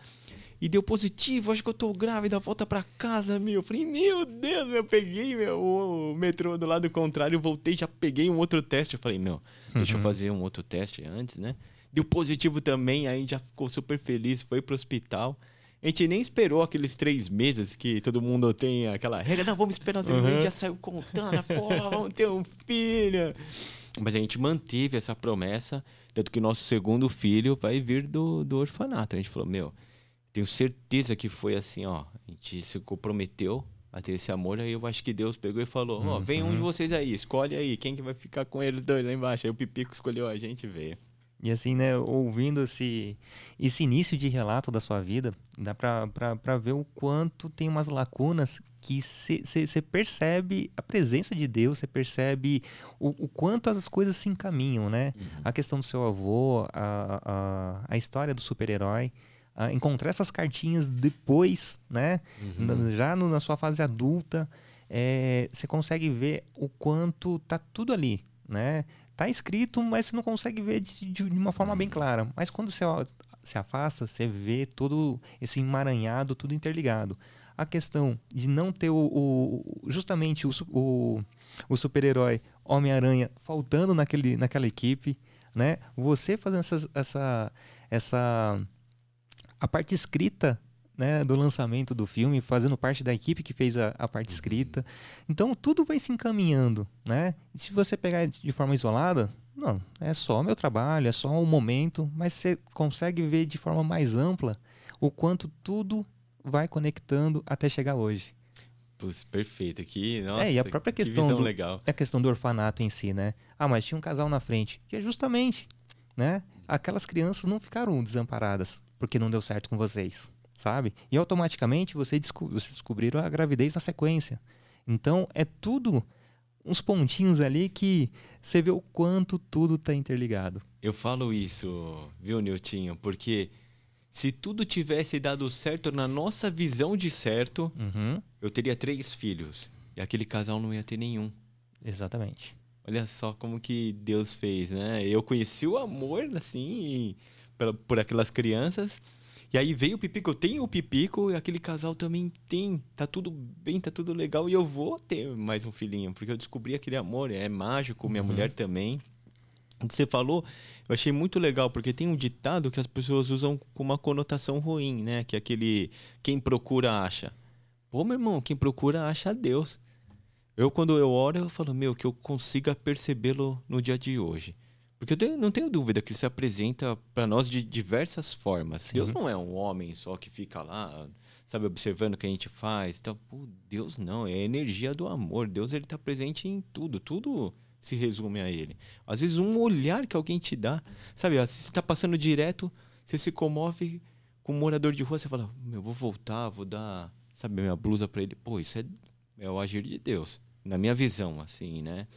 e deu positivo, acho que eu tô grávida, volta pra casa, meu. Eu falei, meu Deus, eu peguei meu, o metrô do lado contrário, voltei, já peguei um outro teste. Eu falei, meu, deixa uhum. eu fazer um outro teste antes, né? Deu positivo também, aí já ficou super feliz, foi pro hospital. A gente nem esperou aqueles três meses que todo mundo tem aquela regra, não, vamos esperar os uhum. a gente já saiu contando, pô, vamos ter um filho. Mas a gente manteve essa promessa, tanto que o nosso segundo filho vai vir do, do orfanato. A gente falou, meu, tenho certeza que foi assim, ó. A gente se comprometeu a ter esse amor, aí eu acho que Deus pegou e falou: Ó, oh, vem um de uhum. vocês aí, escolhe aí, quem que vai ficar com eles dois lá embaixo. Aí o Pipico escolheu a gente e veio. E assim, né, ouvindo esse, esse início de relato da sua vida, dá pra ver o quanto tem umas lacunas que você percebe a presença de Deus, você percebe o, o, quanto as coisas se encaminham, né? Uhum. A questão do seu avô, a, a, a história do super-herói encontrar essas cartinhas depois, né? Uhum. Já no, na sua fase adulta, é, você consegue ver o quanto tá tudo ali, né? Tá escrito, mas você não consegue ver de, de uma forma bem clara. Mas quando você se afasta, você vê todo esse emaranhado, tudo interligado. A questão de não ter o, o justamente o, o, o super-herói Homem-Aranha faltando naquele, naquela equipe, né? Você fazendo essa, essa, essa a parte escrita né, do lançamento do filme, fazendo parte da equipe que fez a, a parte uhum. escrita. Então tudo vai se encaminhando, né? E se você pegar de forma isolada, não, é só o meu trabalho, é só o momento, mas você consegue ver de forma mais ampla o quanto tudo vai conectando até chegar hoje. Putz, perfeito aqui, nossa. É, e a própria que questão do legal. É a questão do orfanato em si, né? Ah, mas tinha um casal na frente. E é justamente, né? Aquelas crianças não ficaram desamparadas porque não deu certo com vocês, sabe? E automaticamente você desco vocês descobriram a gravidez na sequência. Então é tudo uns pontinhos ali que você vê o quanto tudo está interligado. Eu falo isso, viu, Niltinho? Porque se tudo tivesse dado certo na nossa visão de certo, uhum. eu teria três filhos. E aquele casal não ia ter nenhum. Exatamente. Olha só como que Deus fez, né? Eu conheci o amor, assim, por, por aquelas crianças. E aí veio o Pipico, eu tenho o Pipico e aquele casal também tem. Tá tudo bem, tá tudo legal e eu vou ter mais um filhinho, porque eu descobri aquele amor, é mágico, minha uhum. mulher também. O que você falou, eu achei muito legal, porque tem um ditado que as pessoas usam com uma conotação ruim, né? Que é aquele quem procura acha. Pô, meu irmão, quem procura acha Deus. Eu, quando eu oro, eu falo, meu, que eu consiga percebê-lo no dia de hoje. Porque eu tenho, não tenho dúvida que ele se apresenta para nós de diversas formas. Sim. Deus não é um homem só que fica lá, sabe, observando o que a gente faz. Então, pô, Deus não, é a energia do amor. Deus ele está presente em tudo, tudo se resume a ele. Às vezes um olhar que alguém te dá, sabe, se você está passando direto, você se comove com um morador de rua, você fala, eu vou voltar, vou dar, sabe, minha blusa para ele. Pô, isso é, é o agir de Deus, na minha visão, assim, né?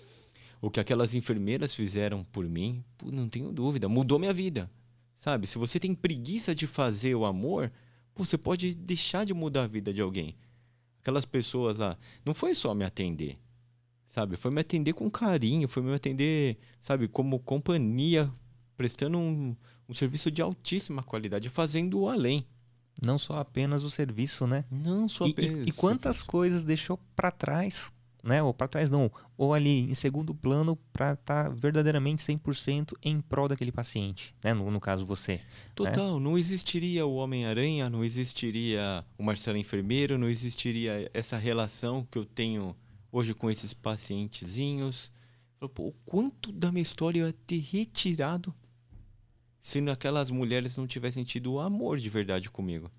O que aquelas enfermeiras fizeram por mim, pô, não tenho dúvida, mudou minha vida. Sabe? Se você tem preguiça de fazer o amor, pô, você pode deixar de mudar a vida de alguém. Aquelas pessoas lá, não foi só me atender, sabe? Foi me atender com carinho, foi me atender, sabe, como companhia, prestando um, um serviço de altíssima qualidade, fazendo o além. Não só apenas o serviço, né? Não só apenas. E, e quantas coisas deixou para trás né? Ou para trás não, ou ali em segundo plano para estar tá verdadeiramente 100% em prol daquele paciente, né? No, no caso você. Né? Total, né? não existiria o Homem-Aranha, não existiria o Marcelo Enfermeiro, não existiria essa relação que eu tenho hoje com esses pacientezinhos. Pô, o quanto da minha história eu ia ter retirado se aquelas mulheres não tivessem tido o amor de verdade comigo.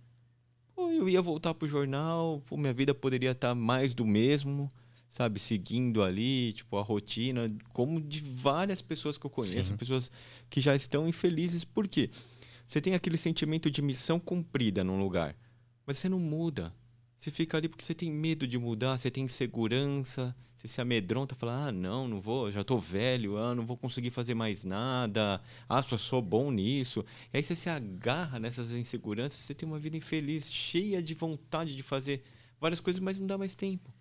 Pô, eu ia voltar pro jornal, pô, minha vida poderia estar mais do mesmo, sabe? Seguindo ali, tipo, a rotina, como de várias pessoas que eu conheço, Sim. pessoas que já estão infelizes. Por quê? Você tem aquele sentimento de missão cumprida num lugar, mas você não muda. Você fica ali porque você tem medo de mudar, você tem insegurança, você se amedronta, fala: ah, não, não vou, já tô velho, ah, não vou conseguir fazer mais nada, ah, só sou bom nisso. E aí você se agarra nessas inseguranças, você tem uma vida infeliz, cheia de vontade de fazer várias coisas, mas não dá mais tempo.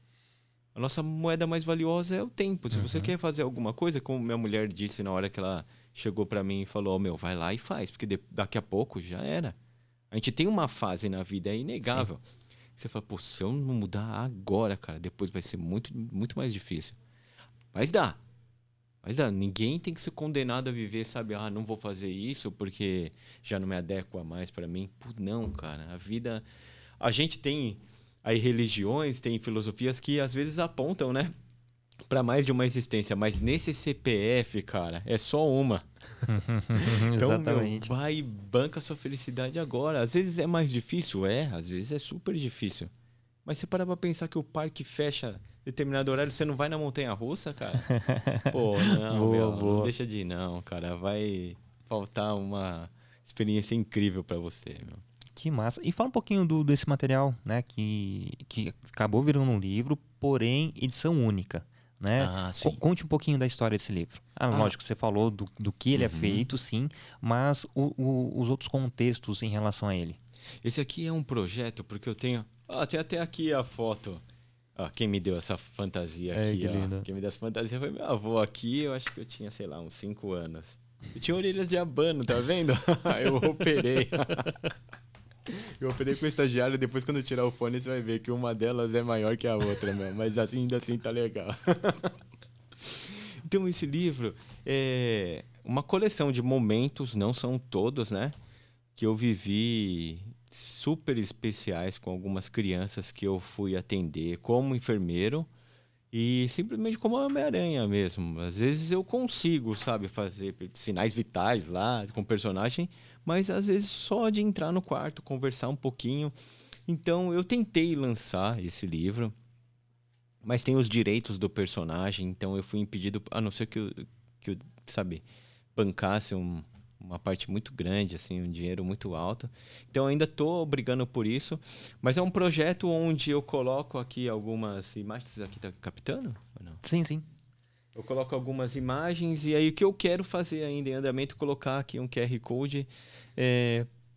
A nossa moeda mais valiosa é o tempo. Se você quer fazer alguma coisa, como minha mulher disse na hora que ela chegou para mim e falou: "Ó, meu, vai lá e faz, porque daqui a pouco já era. A gente tem uma fase na vida, é inegável. Você fala, pô, se eu não mudar agora, cara, depois vai ser muito, muito mais difícil. Mas dá. Mas dá. Ninguém tem que ser condenado a viver, sabe? Ah, não vou fazer isso porque já não me adequa mais para mim. Pô, não, cara. A vida. A gente tem aí religiões, tem filosofias que às vezes apontam, né? Para mais de uma existência. Mas nesse CPF, cara, é só uma. Então, Exatamente. Meu, vai e banca sua felicidade agora. Às vezes é mais difícil, é. Às vezes é super difícil. Mas você para pra pensar que o parque fecha determinado horário, você não vai na montanha russa, cara? Pô, não, Boa, meu, não boa. deixa de ir, não, cara. Vai faltar uma experiência incrível pra você, meu. Que massa. E fala um pouquinho do, desse material, né? Que, que acabou virando um livro, porém edição única. Né? Ah, Co- Conte um pouquinho da história desse livro. Ah, Ah. lógico, você falou do, do que ele é Uhum. feito, sim, mas o- o- os outros contextos em relação a ele. Esse aqui é um projeto porque eu tenho. Ah, tem até aqui a foto. Ah, quem me deu essa fantasia Ai, aqui, que ó. lindo. Quem me deu essa fantasia foi meu avô aqui. Eu acho que eu tinha, sei lá, uns 5 anos. Eu tinha orelhas de abano, tá vendo? eu operei. eu operei com o estagiário. Depois, quando tirar o fone, você vai ver que uma delas é maior que a outra, meu. Mas assim, ainda assim tá legal. Então, esse livro é uma coleção de momentos, não são todos, né? Que eu vivi super especiais com algumas crianças que eu fui atender como enfermeiro e simplesmente como Homem-Aranha mesmo. Às vezes eu consigo, sabe, fazer sinais vitais lá com o personagem, mas às vezes só de entrar no quarto, conversar um pouquinho. Então eu tentei lançar esse livro, mas tem os direitos do personagem, então eu fui impedido, a não ser que eu, que eu sabe, bancasse um- uma parte muito grande, assim, um dinheiro muito alto. Então ainda estou brigando por isso, mas é um projeto onde eu coloco aqui algumas imagens. Aqui tá captando? Ou não? Sim, sim. Eu coloco algumas imagens e aí o que eu quero fazer ainda em andamento é colocar aqui um QR Code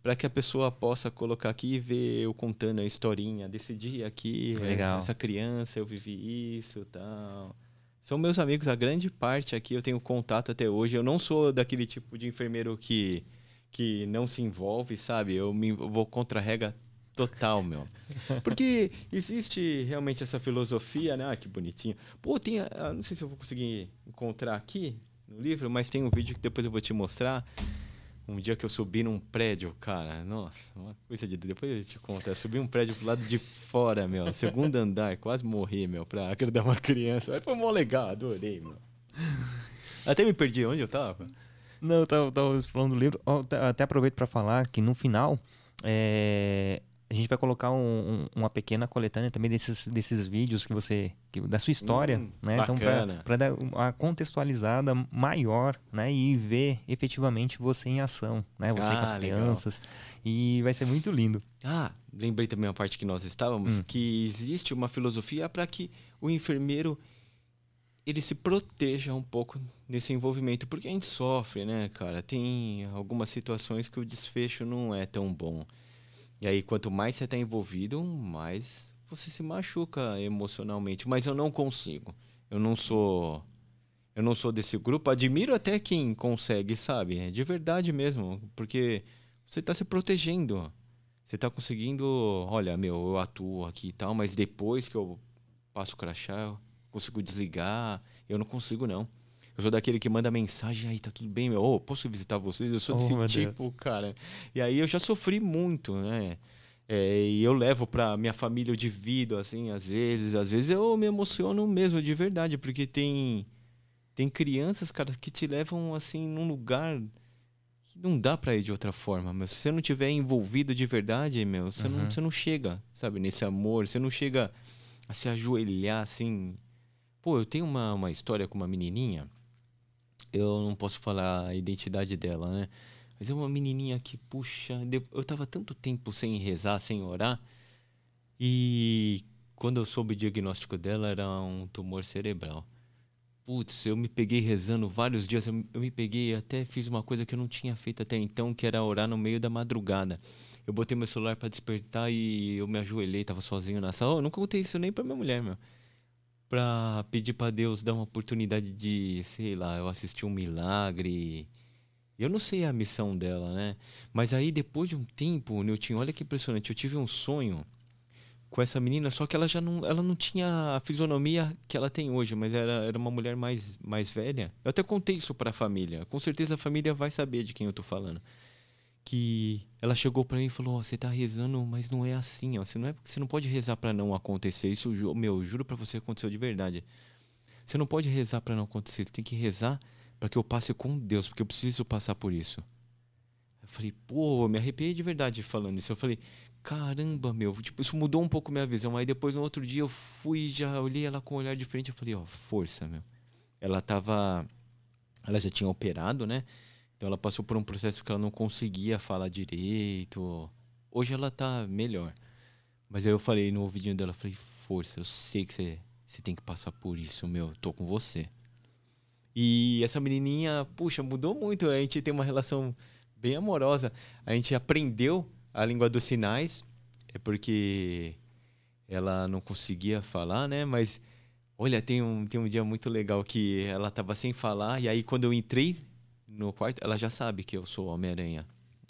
para que a pessoa possa colocar aqui e ver eu contando a historinha desse dia aqui. é, Legal. essa criança, eu vivi isso tal. São meus amigos, a grande parte aqui eu tenho contato até hoje. Eu não sou daquele tipo de enfermeiro que, que não se envolve, sabe? Eu me eu vou contra a regra total, meu. Porque existe realmente essa filosofia, né? Ah, que bonitinho. Pô, tem. não sei se eu vou conseguir encontrar aqui no livro, mas tem um vídeo que depois eu vou te mostrar. Um dia que eu subi num prédio, cara, nossa, uma coisa de. Depois eu te conto. Eu subi um prédio pro lado de fora, meu. Segundo andar, quase morri, meu, pra agradar uma criança. Mas foi mó legal, adorei, meu. Até me perdi onde eu tava. Não, eu tava, tava falando do livro. Até aproveito para falar que no final é, a gente vai colocar um- um- uma pequena coletânea também desses, desses vídeos que você. que- da sua história, Hum, né? Então, bacana. para dar uma contextualizada maior, né? E ver efetivamente você em ação, né? Você com as Ah, legal. crianças. E vai ser muito lindo. Ah, lembrei também a parte que nós estávamos, Hum. que existe uma filosofia para que o enfermeiro ele se proteja um pouco nesse envolvimento, porque a gente sofre, né, cara? Tem algumas situações que o desfecho não é tão bom. E aí, quanto mais você está envolvido, mais você se machuca emocionalmente. Mas eu não consigo. Eu não sou. Eu não sou desse grupo. Admiro até quem consegue, sabe? É de verdade mesmo. Porque você está se protegendo. Você está conseguindo. Olha, meu, eu atuo aqui e tal, mas depois que eu passo o crachá, eu consigo desligar. Eu não consigo, não. Eu sou daquele que manda mensagem, aí tá tudo bem, meu. Ô, posso visitar vocês? Eu sou Oh, desse meu tipo, Deus. cara. E aí eu já sofri muito, né? É, e eu levo pra minha família, eu divido, assim, às vezes. Às vezes eu me emociono mesmo, de verdade, porque tem, tem crianças, cara, que te levam, assim, num lugar que não dá pra ir de outra forma, mas se você não tiver envolvido de verdade, meu, você, não, Uhum. você não chega, sabe, nesse amor, você não chega a se ajoelhar assim. Pô, eu tenho uma, uma história com uma menininha, eu não posso falar a identidade dela, né? Mas é uma menininha que, puxa, eu tava tanto tempo sem rezar, sem orar, e quando eu soube o diagnóstico dela, era um tumor cerebral. Putz, eu me peguei rezando vários dias. Eu, me peguei até fiz uma coisa que eu não tinha feito até então, que era orar no meio da madrugada. Eu botei meu celular pra despertar e eu me ajoelhei, tava sozinho na sala. Eu nunca contei isso nem pra minha mulher, meu. Pra pedir pra Deus dar uma oportunidade de, sei lá, eu assistir um milagre. Eu não sei a missão dela, né? Mas aí depois de um tempo, Nilton, olha que impressionante. Eu tive um sonho com essa menina, só que ela já não, ela não tinha a fisionomia que ela tem hoje, mas era, era uma mulher mais, mais velha. Eu até contei isso pra família. Com certeza a família vai saber de quem eu tô falando. Que ela chegou pra mim e falou: "Ó, "Você tá rezando, mas não é assim, ó. Você não é, você não pode rezar pra não acontecer. Isso, meu, juro pra você aconteceu de verdade. Você não pode rezar pra não acontecer. Você tem que rezar pra que eu passe com Deus, porque eu preciso passar por isso." Eu falei: "Pô, eu me arrepiei de verdade falando isso." Eu falei: caramba, meu, tipo, isso mudou um pouco minha visão. Aí depois no outro dia eu fui, já olhei ela com o olhar de frente, eu falei, ó, força, meu. Ela tava ela já tinha operado, né? Então ela passou por um processo que ela não conseguia falar direito. Hoje ela tá melhor. Mas aí eu falei no ouvidinho dela, falei, força, eu sei que você você tem que passar por isso, meu, tô com você. E essa menininha, puxa, mudou muito. A gente tem uma relação bem amorosa. A gente aprendeu a língua dos sinais, é porque ela não conseguia falar, né? Mas olha, tem um, tem um dia muito legal que ela tava sem falar, e aí quando eu entrei no quarto, ela já sabe que eu sou Homem-Aranha.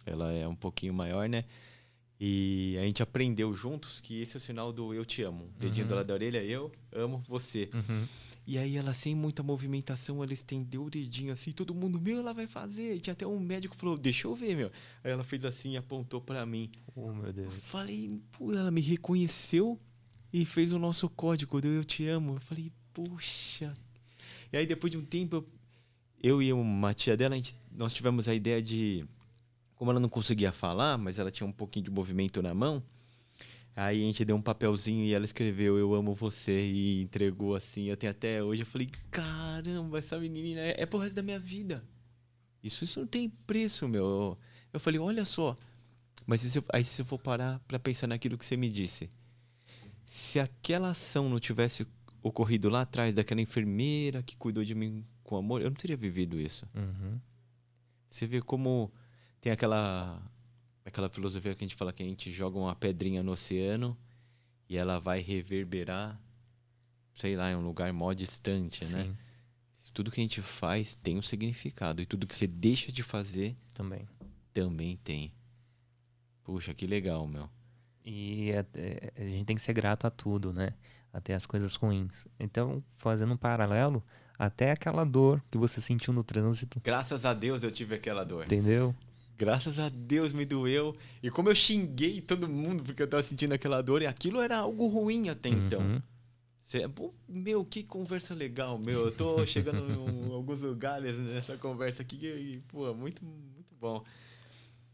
Ela é um pouquinho maior, né? E a gente aprendeu juntos que esse é o sinal do eu te amo. Dedinho do lado da orelha, eu amo você. Uhum. E aí ela, sem muita movimentação, ela estendeu o dedinho assim, todo mundo, meu, ela vai fazer. E tinha até um médico que falou, deixa eu ver, meu. Aí ela fez assim e apontou pra mim. Oh, meu Eu Deus. falei, pô, ela me reconheceu e fez o nosso código do Eu Te Amo. Eu falei, poxa. E aí depois de um tempo, eu, eu e uma tia dela, gente, nós tivemos a ideia de. Como ela não conseguia falar, mas ela tinha um pouquinho de movimento na mão, aí a gente deu um papelzinho e ela escreveu Eu amo você e entregou assim. Eu tenho até hoje. Eu falei, caramba, essa menina é, é pro resto da minha vida. Isso, isso não tem preço, meu. Eu falei, olha só. Mas se eu- aí se eu for parar pra pensar naquilo que você me disse. Se aquela ação não tivesse ocorrido lá atrás daquela enfermeira que cuidou de mim com amor, eu não teria vivido isso. Uhum. Você vê como tem aquela aquela filosofia que a gente fala que a gente joga uma pedrinha no oceano e ela vai reverberar, sei lá, em um lugar mó distante, né? Sim, Tudo que a gente faz tem um significado e tudo que você deixa de fazer também. também tem. Puxa, que legal, meu. E é- é- a gente tem que ser grato a tudo, né? Até as coisas ruins. Então, fazendo um paralelo, até aquela dor que você sentiu no trânsito, Graças a Deus eu tive aquela dor. entendeu? Graças a Deus me doeu. E como eu xinguei todo mundo porque eu tava sentindo aquela dor, e aquilo era algo ruim até então. Uhum. Cê- pô, meu, que conversa legal, meu. Eu tô chegando em alguns lugares nessa conversa aqui e, pô, muito, muito bom.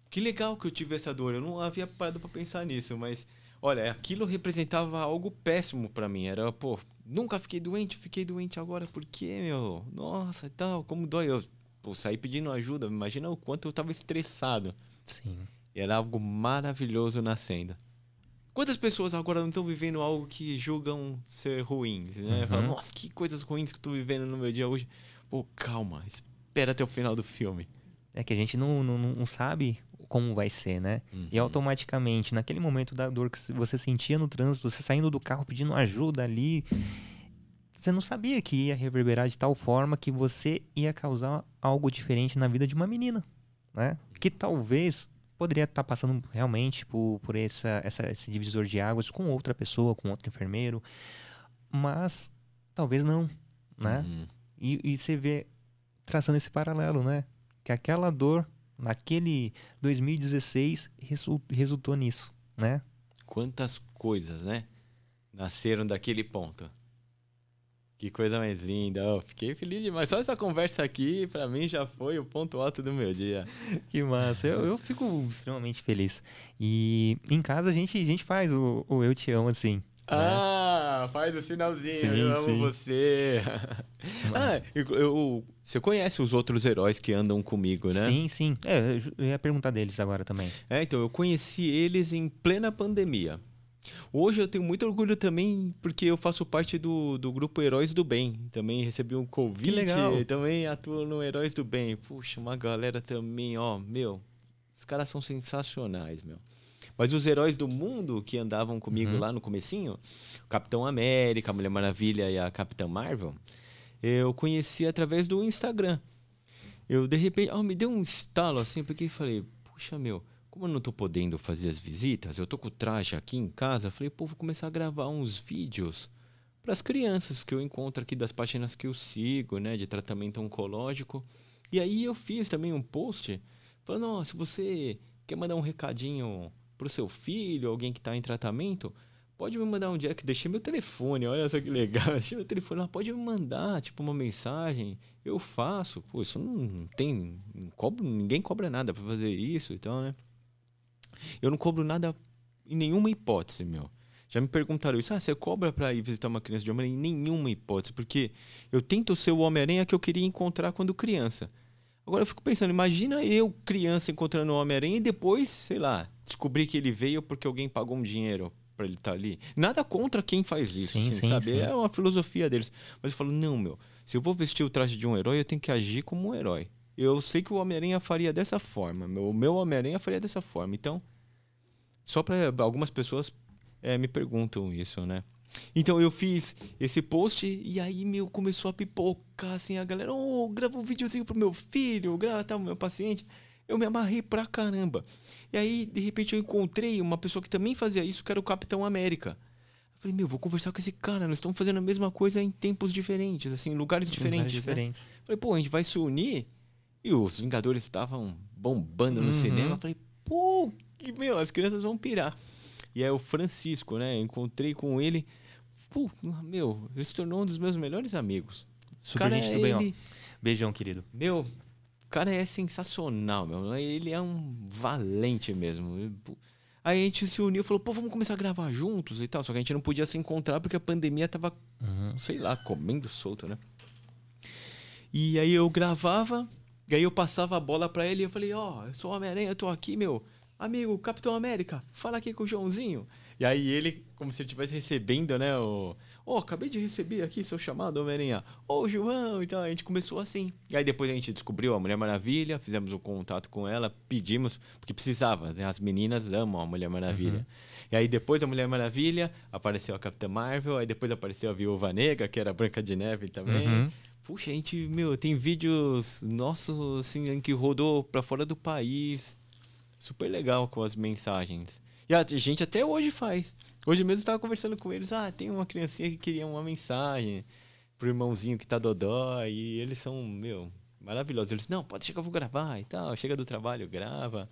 Que legal que eu tive essa dor. Eu não havia parado pra pensar nisso, mas olha, aquilo representava algo péssimo pra mim. Era, pô, nunca fiquei doente, fiquei doente agora, por quê, meu? Nossa, e tal, como dói. Eu, pô, saí pedindo ajuda. Imagina o quanto eu tava estressado. Sim. Era algo maravilhoso nascendo. Quantas pessoas agora não estão vivendo algo que julgam ser ruins, né? Uhum. Falam, nossa, que coisas ruins que eu tô vivendo no meu dia hoje. Pô, calma, espera até o final do filme. É que a gente não, não, não sabe como vai ser, né? E Uhum. automaticamente, naquele momento da dor que você sentia no trânsito, você saindo do carro pedindo ajuda ali, você não sabia que ia reverberar de tal forma que você ia causar algo diferente na vida de uma menina, né? Que talvez poderia estar passando realmente por, por essa, essa- esse divisor de águas com outra pessoa, com outro enfermeiro, mas talvez não, né? Uhum. E, e você vê, traçando esse paralelo, né? Que aquela dor, naquele 2016, resul- resultou nisso, né? Quantas coisas, né? Nasceram daquele ponto. Que coisa mais linda. Oh, fiquei feliz demais. Só essa conversa aqui, para mim, já foi o ponto alto do meu dia. Que massa. Eu, eu fico extremamente feliz. E em casa a gente, a gente faz o, o Eu Te Amo assim. Né? Ah, né? faz o sinalzinho. Sim, eu amo sim. você. ah, eu, eu, você conhece os outros heróis que andam comigo, né? Sim, sim. É, eu ia perguntar deles agora também. É, então, eu conheci eles em plena pandemia. Hoje eu tenho muito orgulho também porque eu faço parte do, do grupo Heróis do Bem. Também recebi um convite. Que legal. Também atuo no Heróis do Bem. Puxa, uma galera também, ó, meu. Os caras são sensacionais, meu. Mas os heróis do mundo que andavam comigo uhum. lá no comecinho, o Capitão América, a Mulher Maravilha e a Capitã Marvel, eu conheci através do Instagram. Eu, de repente, oh, me deu um estalo assim, porque falei, puxa, meu, como eu não tô podendo fazer as visitas, eu tô com o traje aqui em casa, falei, pô, vou começar a gravar uns vídeos para as crianças que eu encontro aqui das páginas que eu sigo, né, de tratamento oncológico. E aí eu fiz também um post falando, oh, se você quer mandar um recadinho pro seu filho, alguém que está em tratamento, pode me mandar um direct, deixei meu telefone, olha só que legal, deixei meu telefone pode me mandar, tipo, uma mensagem, eu faço, pô, isso não tem, não cobro, ninguém cobra nada para fazer isso, então, né? Eu não cobro nada em nenhuma hipótese, meu. Já me perguntaram isso. Ah, você cobra para ir visitar uma criança de Homem-Aranha? Em nenhuma hipótese, porque eu tento ser o Homem-Aranha que eu queria encontrar quando criança. Agora eu fico pensando, imagina eu, criança, encontrando o Homem-Aranha e depois, sei lá, descobrir que ele veio porque alguém pagou um dinheiro para ele estar tá ali. Nada contra quem faz isso, sim, assim, sim, sabe? Sim. É uma filosofia deles. Mas eu falo, não, meu, se eu vou vestir o traje de um herói, eu tenho que agir como um herói. Eu sei que o Homem-Aranha faria dessa forma. O meu Homem-Aranha faria dessa forma. Então, só para algumas pessoas é, me perguntam isso, né? Então eu fiz esse post e aí meu começou a pipocar assim a galera, oh, grava um videozinho pro meu filho, grava tá, o meu paciente. Eu me amarrei pra caramba. E aí de repente eu encontrei uma pessoa que também fazia isso, que era o Capitão América. Eu falei, meu, vou conversar com esse cara, nós estamos fazendo a mesma coisa em tempos diferentes, assim, lugares diferentes. Lugares né? diferentes. Falei, pô, a gente vai se unir. E os Vingadores estavam bombando no uhum. cinema. Eu falei, pô, que, meu, as crianças vão pirar. E é o Francisco, né? Eu encontrei com ele. Pô, meu, ele se tornou um dos meus melhores amigos. Super gente é do bem, ó. Beijão, querido. Meu, o cara é sensacional, meu. Ele é um valente mesmo. Aí a gente se uniu e falou, pô, vamos começar a gravar juntos e tal. Só que a gente não podia se encontrar porque a pandemia tava, uhum. sei lá, comendo solto, né? E aí eu gravava, e aí eu passava a bola para ele e eu falei, ó, oh, eu sou Homem-Aranha, eu tô aqui, meu amigo Capitão América, fala aqui com o Joãozinho. E aí ele, como se ele estivesse recebendo, né, o... Ó, oh, acabei de receber aqui seu chamado, Homem-Aranha. Ô, oh, João! Então a gente começou assim. E aí depois a gente descobriu a Mulher Maravilha, fizemos o um contato com ela, pedimos, porque precisava, né? As meninas amam a Mulher Maravilha. Uhum. E aí depois da Mulher Maravilha, apareceu a Capitã Marvel, aí depois apareceu a Viúva Negra, que era a Branca de Neve também. Uhum. Puxa, a gente, meu, tem vídeos nossos, assim, que rodou pra fora do país super legal com as mensagens. E a gente até hoje faz. Hoje mesmo estava conversando com eles. Ah, tem uma criancinha que queria uma mensagem pro irmãozinho que tá dodó. E eles são, meu, maravilhosos. Eles, não, pode chegar, eu vou gravar e tal. Chega do trabalho, grava.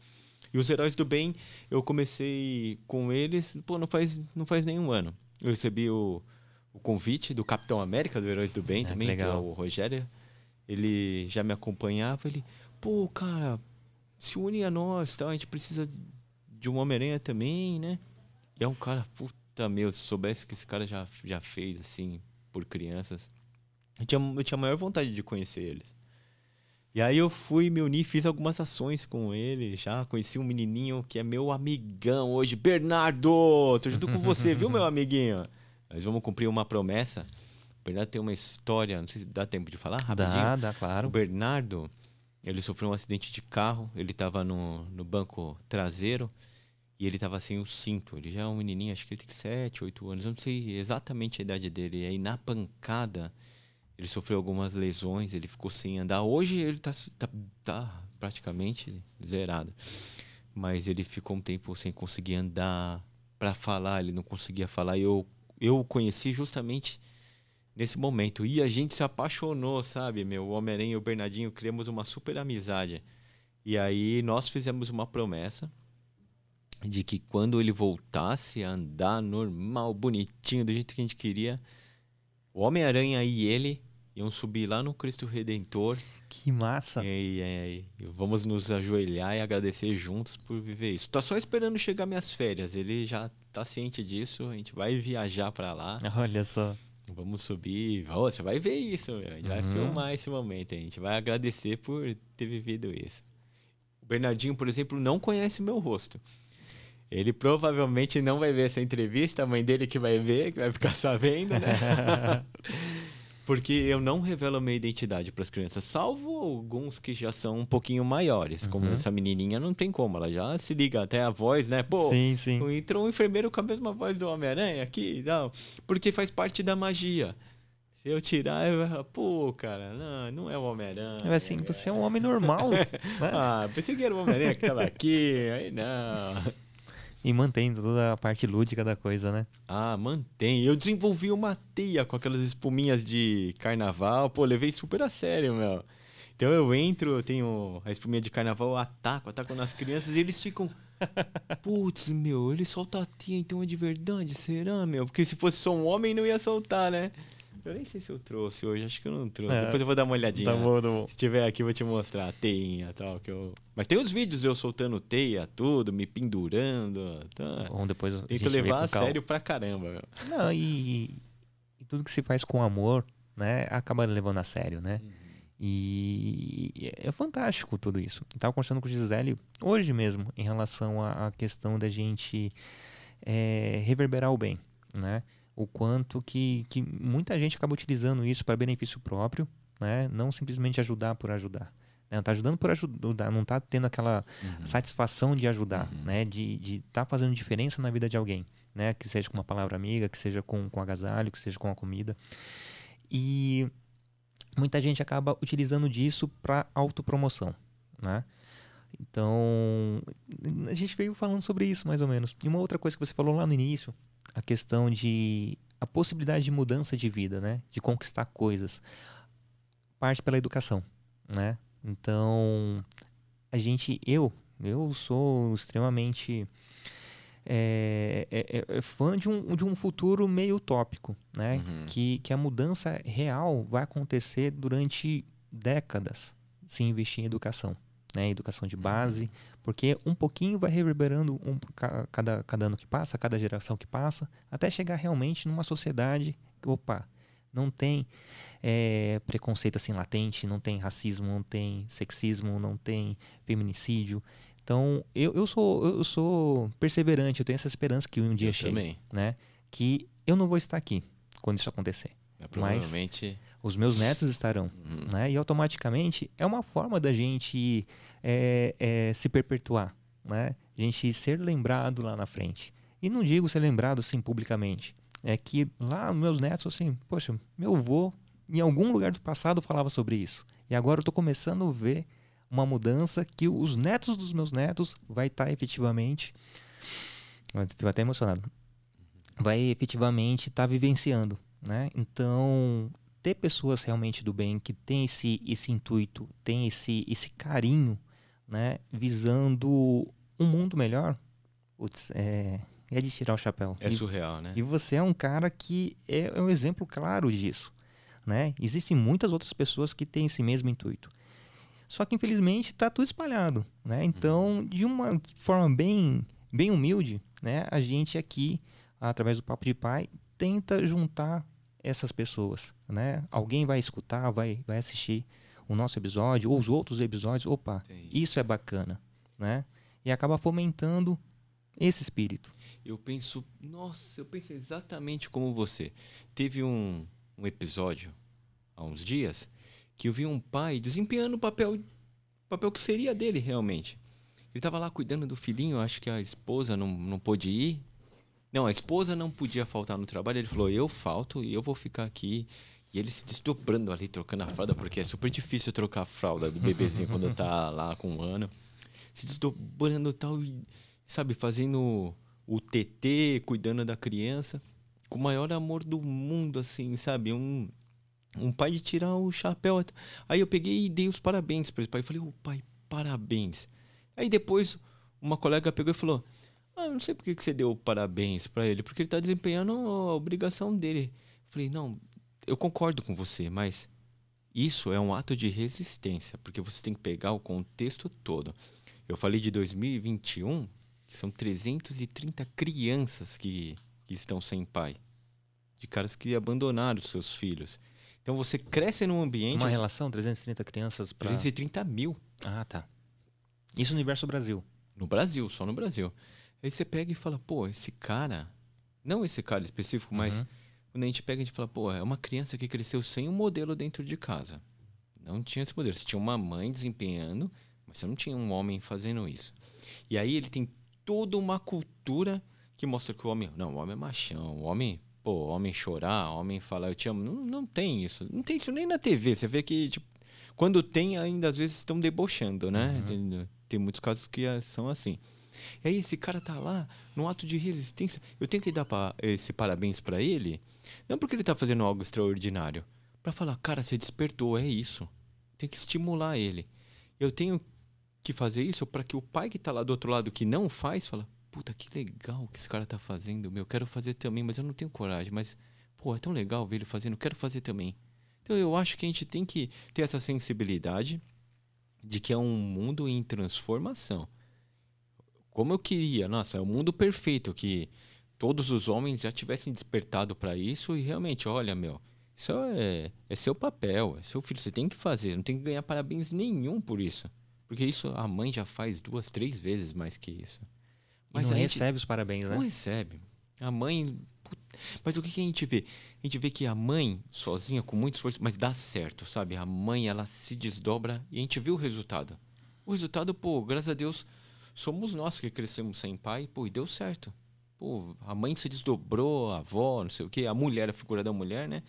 E os Heróis do Bem, eu comecei com eles, pô, não faz, não faz nenhum ano. Eu recebi o, o convite do Capitão América, do Heróis do Bem ah, também, que, que é o Rogério. Ele já me acompanhava. Ele, pô, cara, se une a nós, tal. A gente precisa de um Homem-Aranha também, né? E é um cara, puta meu, se soubesse que esse cara já, já fez, assim, por crianças. Eu tinha, eu tinha a maior vontade de conhecer eles. E aí eu fui me unir, fiz algumas ações com ele já. Conheci um menininho que é meu amigão hoje, Bernardo! Tô junto com você, viu, meu amiguinho? Nós vamos cumprir uma promessa. O Bernardo tem uma história, não sei se dá tempo de falar rapidinho. Dá, dá, claro. O Bernardo, ele sofreu um acidente de carro, ele estava no, no banco traseiro e ele estava sem o cinto. Ele já é um menininho, acho que ele tem 7, 8 anos, eu não sei exatamente a idade dele. E aí na pancada ele sofreu algumas lesões, ele ficou sem andar. Hoje ele está tá, tá praticamente zerado. Mas ele ficou um tempo sem conseguir andar para falar, ele não conseguia falar. E eu, eu o conheci justamente nesse momento. E a gente se apaixonou, sabe, meu? O Homem-Aranha e o Bernardinho criamos uma super amizade. E aí nós fizemos uma promessa de que quando ele voltasse a andar normal, bonitinho, do jeito que a gente queria, o Homem-Aranha e ele iam subir lá no Cristo Redentor. Que massa. E, e- e vamos nos ajoelhar e agradecer juntos por viver isso. Tá só esperando chegar minhas férias. Ele já tá ciente disso. A gente vai viajar pra lá. Olha só. Vamos subir. Ô, você vai ver isso. meu. A gente vai Uhum. filmar esse momento. A gente vai agradecer por ter vivido isso. O Bernardinho, por exemplo, não conhece meu rosto. Ele provavelmente não vai ver essa entrevista, a mãe dele que vai ver, que vai ficar sabendo, né? Porque eu não revelo a minha identidade para as crianças, salvo alguns que já são um pouquinho maiores. Como Uhum. essa menininha, não tem como, ela já se liga até a voz, né? Pô, sim, sim. entrou um enfermeiro com a mesma voz do Homem-Aranha aqui, não. Porque faz parte da magia. Se eu tirar, eu pô, cara, não, não é o Homem-Aranha. É assim, você é um homem normal, né? Ah, pensei que era o Homem-Aranha que tava aqui, aí não. E mantém toda a parte lúdica da coisa, né? Ah, mantém. Eu desenvolvi uma teia com aquelas espuminhas de carnaval. Pô, levei super a sério, meu. Então eu entro, eu tenho a espuminha de carnaval, eu ataco, ataco nas crianças e eles ficam. Putz, meu, ele solta a teia, então é de verdade? Será, meu? Porque se fosse só um homem, não ia soltar, né? Eu nem sei se eu trouxe hoje, acho que eu não trouxe. É. Depois eu vou dar uma olhadinha. Tá bom, tá bom. Se tiver aqui, eu vou te mostrar a teinha e tal. Que eu... Mas tem os vídeos eu soltando teia, tudo, me pendurando. Tá. Bom, depois Tento levar a sério pra caramba, meu. Não, e, e tudo que se faz com amor, né, acaba levando a sério, né? E é fantástico tudo isso. Eu tava conversando com o Gisele hoje mesmo em relação à, à questão da gente é, reverberar o bem, né? O quanto que, que muita gente acaba utilizando isso para benefício próprio, né? Não simplesmente ajudar por ajudar. Né? Não tá ajudando por ajudar, não tá tendo aquela satisfação de ajudar, Uhum. né? De estar de tá fazendo diferença na vida de alguém, né? Que seja com uma palavra amiga, que seja com, com agasalho, que seja com a comida. E muita gente acaba utilizando disso para autopromoção, né? Então, a gente veio falando sobre isso mais ou menos. E uma outra coisa que você falou lá no início, a questão de a possibilidade de mudança de vida, né? De conquistar coisas, parte pela educação, né? Então, a gente, eu, eu sou extremamente é, é- é- fã de um, de um futuro meio utópico, né? Uhum. Que, que a mudança real vai acontecer durante décadas se investir em educação, né? Educação de base, porque um pouquinho vai reverberando um, ca- cada, cada ano que passa, cada geração que passa, até chegar realmente numa sociedade que, opa, não tem é, preconceito assim latente, não tem racismo, não tem sexismo, não tem feminicídio. Então, eu, eu, sou, eu sou perseverante, eu tenho essa esperança que um dia Eu chegue, também. né? Que eu não vou estar aqui quando isso acontecer. É, provavelmente. Os meus netos estarão, Uhum. né? E automaticamente é uma forma da gente é, é, se perpetuar, né? A gente ser lembrado lá na frente. E não digo ser lembrado assim publicamente. É que lá meus netos assim, poxa, meu avô em algum lugar do passado falava sobre isso. E agora eu estou começando a ver uma mudança que os netos dos meus netos vai estar efetivamente Fico até emocionado. Vai efetivamente estar vivenciando, né? Então, ter pessoas realmente do bem que tem esse, esse intuito, tem esse, esse carinho, né? Visando um mundo melhor, putz, é, é de tirar o chapéu. É E- surreal, né? e você é um cara que é, é um exemplo claro disso, né? Existem muitas outras pessoas que têm esse mesmo intuito. Só que infelizmente está tudo espalhado, né? Então, de uma forma bem, bem humilde, né? A gente aqui, através do Papo de Pai, tenta juntar essas pessoas, né? Alguém vai escutar, vai, vai assistir o nosso episódio ou os outros episódios. Opa, Tem isso é bacana, né? E acaba fomentando esse espírito. Eu penso, nossa, eu penso exatamente como você. Teve um, um episódio há uns dias que eu vi um pai desempenhando o papel, papel que seria dele realmente. Ele estava lá cuidando do filhinho, acho que a esposa não, não pôde ir. Não, a esposa não podia faltar no trabalho. Ele falou: Eu falto e eu vou ficar aqui. E ele se desdobrando ali, trocando a fralda, porque é super difícil trocar a fralda do bebezinho quando tá lá com um ano. Se desdobrando tal, e, sabe, fazendo o TT, cuidando da criança, com o maior amor do mundo, assim, sabe? Um, um pai de tirar o chapéu. Aí eu peguei e dei os parabéns para esse pai. Eu falei, ô pai, parabéns. Aí depois uma colega pegou e falou: Ah, não sei por que que você deu parabéns para ele, porque ele tá desempenhando a obrigação dele. Eu falei, não, eu concordo com você, mas isso é um ato de resistência, porque você tem que pegar o contexto todo. Eu falei de 2021, que são 330 crianças que, que estão sem pai, de caras que abandonaram seus filhos. Então você cresce num ambiente. Uma relação, 330 crianças para. 330 mil. Ah, tá. Isso no universo Brasil. No Brasil, só no Brasil. Aí você pega e fala, pô, esse cara. Não esse cara específico, mas Uhum. quando a gente pega, a gente fala, pô, é uma criança que cresceu sem um modelo dentro de casa. Não tinha esse modelo. Você tinha uma mãe desempenhando, mas você não tinha um homem fazendo isso. E aí ele tem toda uma cultura que mostra que o homem. Não, o homem é machão. O homem. Pô, homem chorar, o homem falar eu te amo. Não, não tem isso. Não tem isso nem na TV. Você vê que, tipo, quando tem, ainda às vezes estão debochando, né? Tem, tem muitos casos que ah, são assim. E aí esse cara tá lá, num ato de resistência. Eu tenho que dar pa- esse parabéns pra ele, não porque ele tá fazendo algo extraordinário, Pra falar, cara, você despertou, é isso. Tem que estimular ele. Eu tenho que fazer isso para que o pai que tá lá do outro lado que não faz, fala, puta, que legal que esse cara tá fazendo, meu, eu quero fazer também, mas eu não tenho coragem, mas pô, é tão legal ver ele fazendo, quero fazer também. Então eu acho que a gente tem que ter essa sensibilidade de que é um mundo em transformação. Como eu queria, nossa, é o um mundo perfeito que todos os homens já tivessem despertado para isso e realmente, olha, meu, isso é, é seu papel, é seu filho, você tem que fazer, não tem que ganhar parabéns nenhum por isso. Porque isso a mãe já faz duas, três vezes mais que isso. E não a gente- recebe os parabéns, né? não recebe. A mãe. Mas o que, que a gente vê? A gente vê que a mãe, sozinha, com muito esforço, mas dá certo, sabe? A mãe, ela se desdobra e a gente vê o resultado. O resultado, pô, graças a Deus, somos nós que crescemos sem pai, pô, e deu certo. Pô, a mãe se desdobrou, a avó, não sei o quê, a mulher, a figura da mulher, né?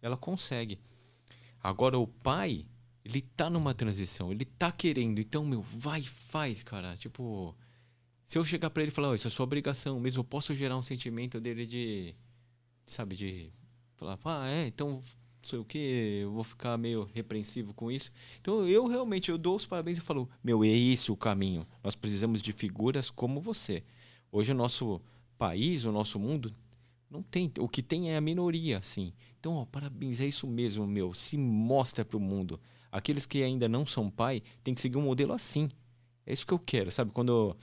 Ela consegue. Agora o pai, ele tá numa transição, ele tá querendo, então, meu, vai, faz, cara. Tipo, se eu chegar pra ele e falar, "Ó, isso é sua obrigação mesmo, eu posso gerar um sentimento dele de, sabe, de falar, ah, é, então, sei o que, eu vou ficar meio repreensivo com isso. Então, eu realmente, eu dou os parabéns e falo, meu, é esse o caminho. Nós precisamos de figuras como você. Hoje o nosso país, o nosso mundo, não tem, o que tem é a minoria, assim. Então, ó, parabéns, é isso mesmo, meu, se mostra pro mundo. Aqueles que ainda não são pai, tem que seguir um modelo assim. É isso que eu quero, sabe? Quando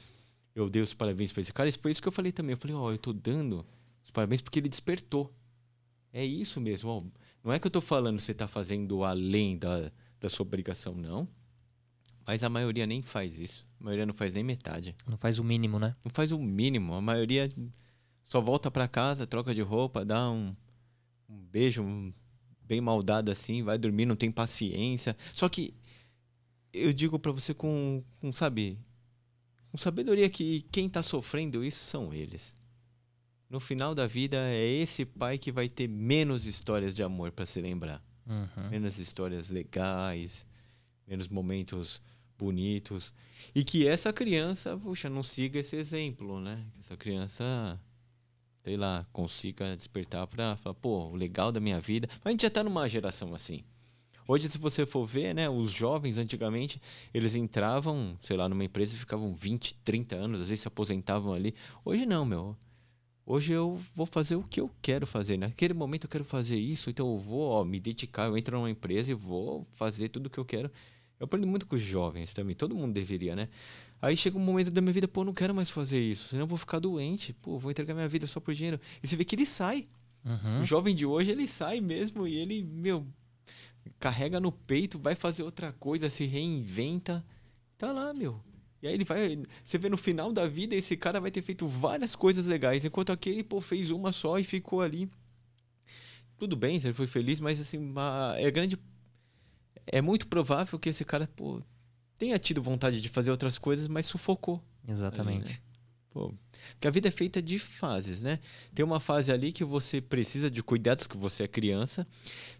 eu dei os parabéns pra esse cara, isso foi isso que eu falei também. Eu falei, ó, eu tô dando os parabéns porque ele despertou. É isso mesmo, ó. Não é que eu tô falando que você tá fazendo além da, da sua obrigação, não. Mas a maioria nem faz isso. A maioria não faz nem metade. Não faz o mínimo, né? Não faz o mínimo. A maioria só volta pra casa, troca de roupa, dá um, um beijo um- bem mal dado assim, vai dormir, não tem paciência. Só que eu digo pra você com, com, sabe, com sabedoria que quem tá sofrendo isso são eles. No final da vida é esse pai que vai ter menos histórias de amor pra se lembrar Uhum. menos histórias legais, menos momentos bonitos. E que essa criança, puxa, não siga esse exemplo, né? Que essa criança, sei lá, consiga despertar pra falar, pô, o legal da minha vida. Mas a gente já tá numa geração assim. Hoje, se você for ver, né, os jovens antigamente, eles entravam, sei lá, numa empresa e ficavam 20, 30 anos, às vezes se aposentavam ali. Hoje não, meu. Hoje eu vou fazer o que eu quero fazer. Naquele momento eu quero fazer isso, então eu vou ó, me dedicar. Eu entro numa empresa e vou fazer tudo o que eu quero. Eu aprendi muito com os jovens também. Todo mundo deveria, né? Aí chega um momento da minha vida, pô, eu não quero mais fazer isso. Senão eu vou ficar doente. Pô, vou entregar minha vida só por dinheiro. E você vê que ele sai. Uhum. O jovem de hoje, ele sai mesmo e ele, meu, carrega no peito, vai fazer outra coisa, se reinventa. Tá lá, meu. E aí ele vai. Você vê no final da vida, esse cara vai ter feito várias coisas legais, enquanto aquele, pô, fez uma só e ficou ali. Tudo bem, ele foi feliz, mas assim, é grande. É muito provável que esse cara, pô, tenha tido vontade de fazer outras coisas, mas sufocou. Exatamente. Ali, né? Pô, porque a vida é feita de fases, né? Tem uma fase ali que você precisa de cuidados, que você é criança.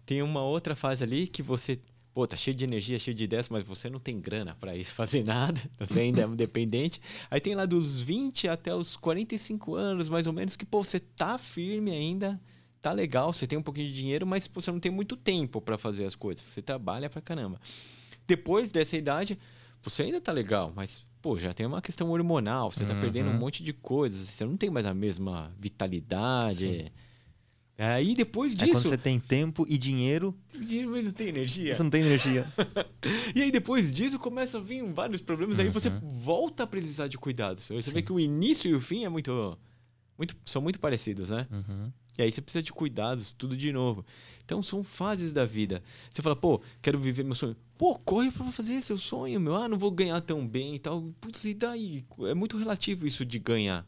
Tem uma outra fase ali que você, pô, tá cheio de energia, cheio de ideias, mas você não tem grana pra isso fazer nada. Você ainda é um dependente. Aí tem lá dos 20 até os 45 anos, mais ou menos, que, pô, você tá firme ainda, tá legal, você tem um pouquinho de dinheiro, mas pô, você não tem muito tempo pra fazer as coisas. Você trabalha pra caramba. Depois dessa idade, você ainda tá legal, mas, pô, já tem uma questão hormonal, você tá Uhum. perdendo um monte de coisas, você não tem mais a mesma vitalidade. Sim. Aí depois Aí quando disso. você tem tempo e dinheiro, Dinheiro, mas não tem energia. você não tem energia. E aí depois disso começa a vir vários problemas. Aí você Uhum. volta a precisar de cuidados. Você Sim. vê que o início e o fim é muito, muito, são muito parecidos, né? Uhum. E aí você precisa de cuidados, tudo de novo. Então são fases da vida. Você fala, pô, quero viver meu sonho. Pô, corre pra fazer seu sonho, meu. Ah, não vou ganhar tão bem e tal. Putz, e daí? É muito relativo isso de ganhar.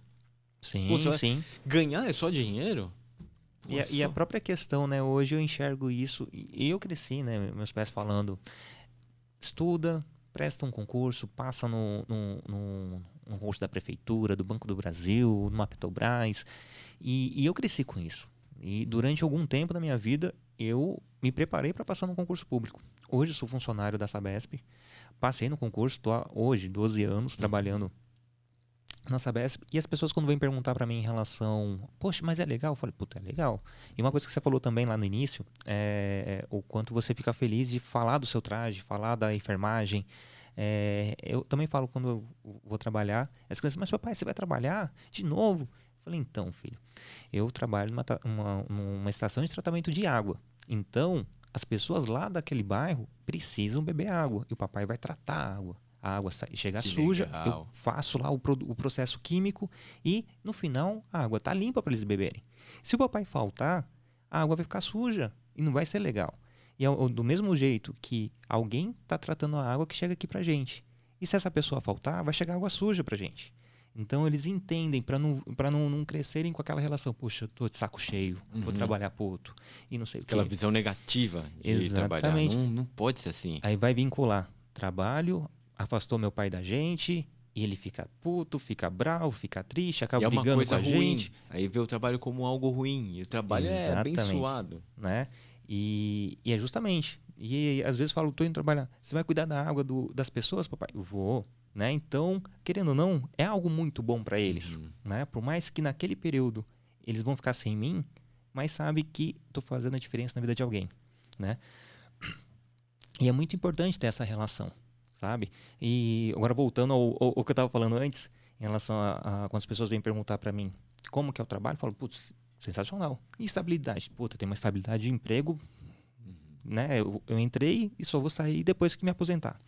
Sim, Pô, sim. Ganhar é só dinheiro? E a, e a própria questão, né? Hoje eu enxergo isso. E eu cresci, né? Meus pais falando: estuda, presta um concurso, passa no, no, no, no concurso da prefeitura, do Banco do Brasil, numa Petrobras. E, e eu cresci com isso. E durante algum tempo da minha vida, eu me preparei para passar no concurso público. Hoje eu sou funcionário da Sabesp. Passei no concurso, estou hoje 12 anos trabalhando na Sabesp. E as pessoas quando vêm perguntar para mim em relação, poxa, mas é legal? Eu falei, puta, é legal. E uma coisa que você falou também lá no início é o quanto você fica feliz de falar do seu traje, falar da enfermagem. É, eu também falo quando eu vou trabalhar, as crianças, mas papai, você vai trabalhar de novo? Eu falei, então, filho, eu trabalho numa, uma, numa estação de tratamento de água. Então, as pessoas lá daquele bairro precisam beber água e o papai vai tratar a água. A água sai- chega Que suja, legal. eu faço lá o, o processo químico e no final a água tá limpa para eles beberem. Se o papai faltar, a água vai ficar suja e não vai ser legal. E é do mesmo jeito que alguém está tratando a água que chega aqui pra gente. E se essa pessoa faltar, vai chegar água suja pra gente. Então eles entendem para não, pra não, não crescerem com aquela relação, poxa, eu tô de saco cheio, vou Uhum. trabalhar pro outro e não sei o Aquela visão negativa de trabalhar. Exatamente. Não, não pode ser assim. Aí vai vincular trabalho, afastou meu pai da gente, e ele fica puto, fica bravo, fica triste, acaba e é uma brigando coisa com a ruim. gente, Aí vê o trabalho como algo ruim. E o trabalho é Exatamente. abençoado. né? E, e é justamente. E às vezes eu falo, tô indo trabalhar. Você vai cuidar da água do- das pessoas, papai? Eu vou. Né? Então, querendo ou não, é algo muito bom para eles. Uhum. Né? Por mais que naquele período eles vão ficar sem mim, mas sabe que tô fazendo a diferença na vida de alguém. Né? E é muito importante ter essa relação, sabe? E agora voltando ao, ao- ao que eu estava falando antes, em relação a, a quando as pessoas vêm perguntar para mim como que é o trabalho, eu falo, putz, sensacional. E estabilidade? Puta, tem uma estabilidade de emprego, né? Eu, eu entrei e só vou sair depois que me aposentar.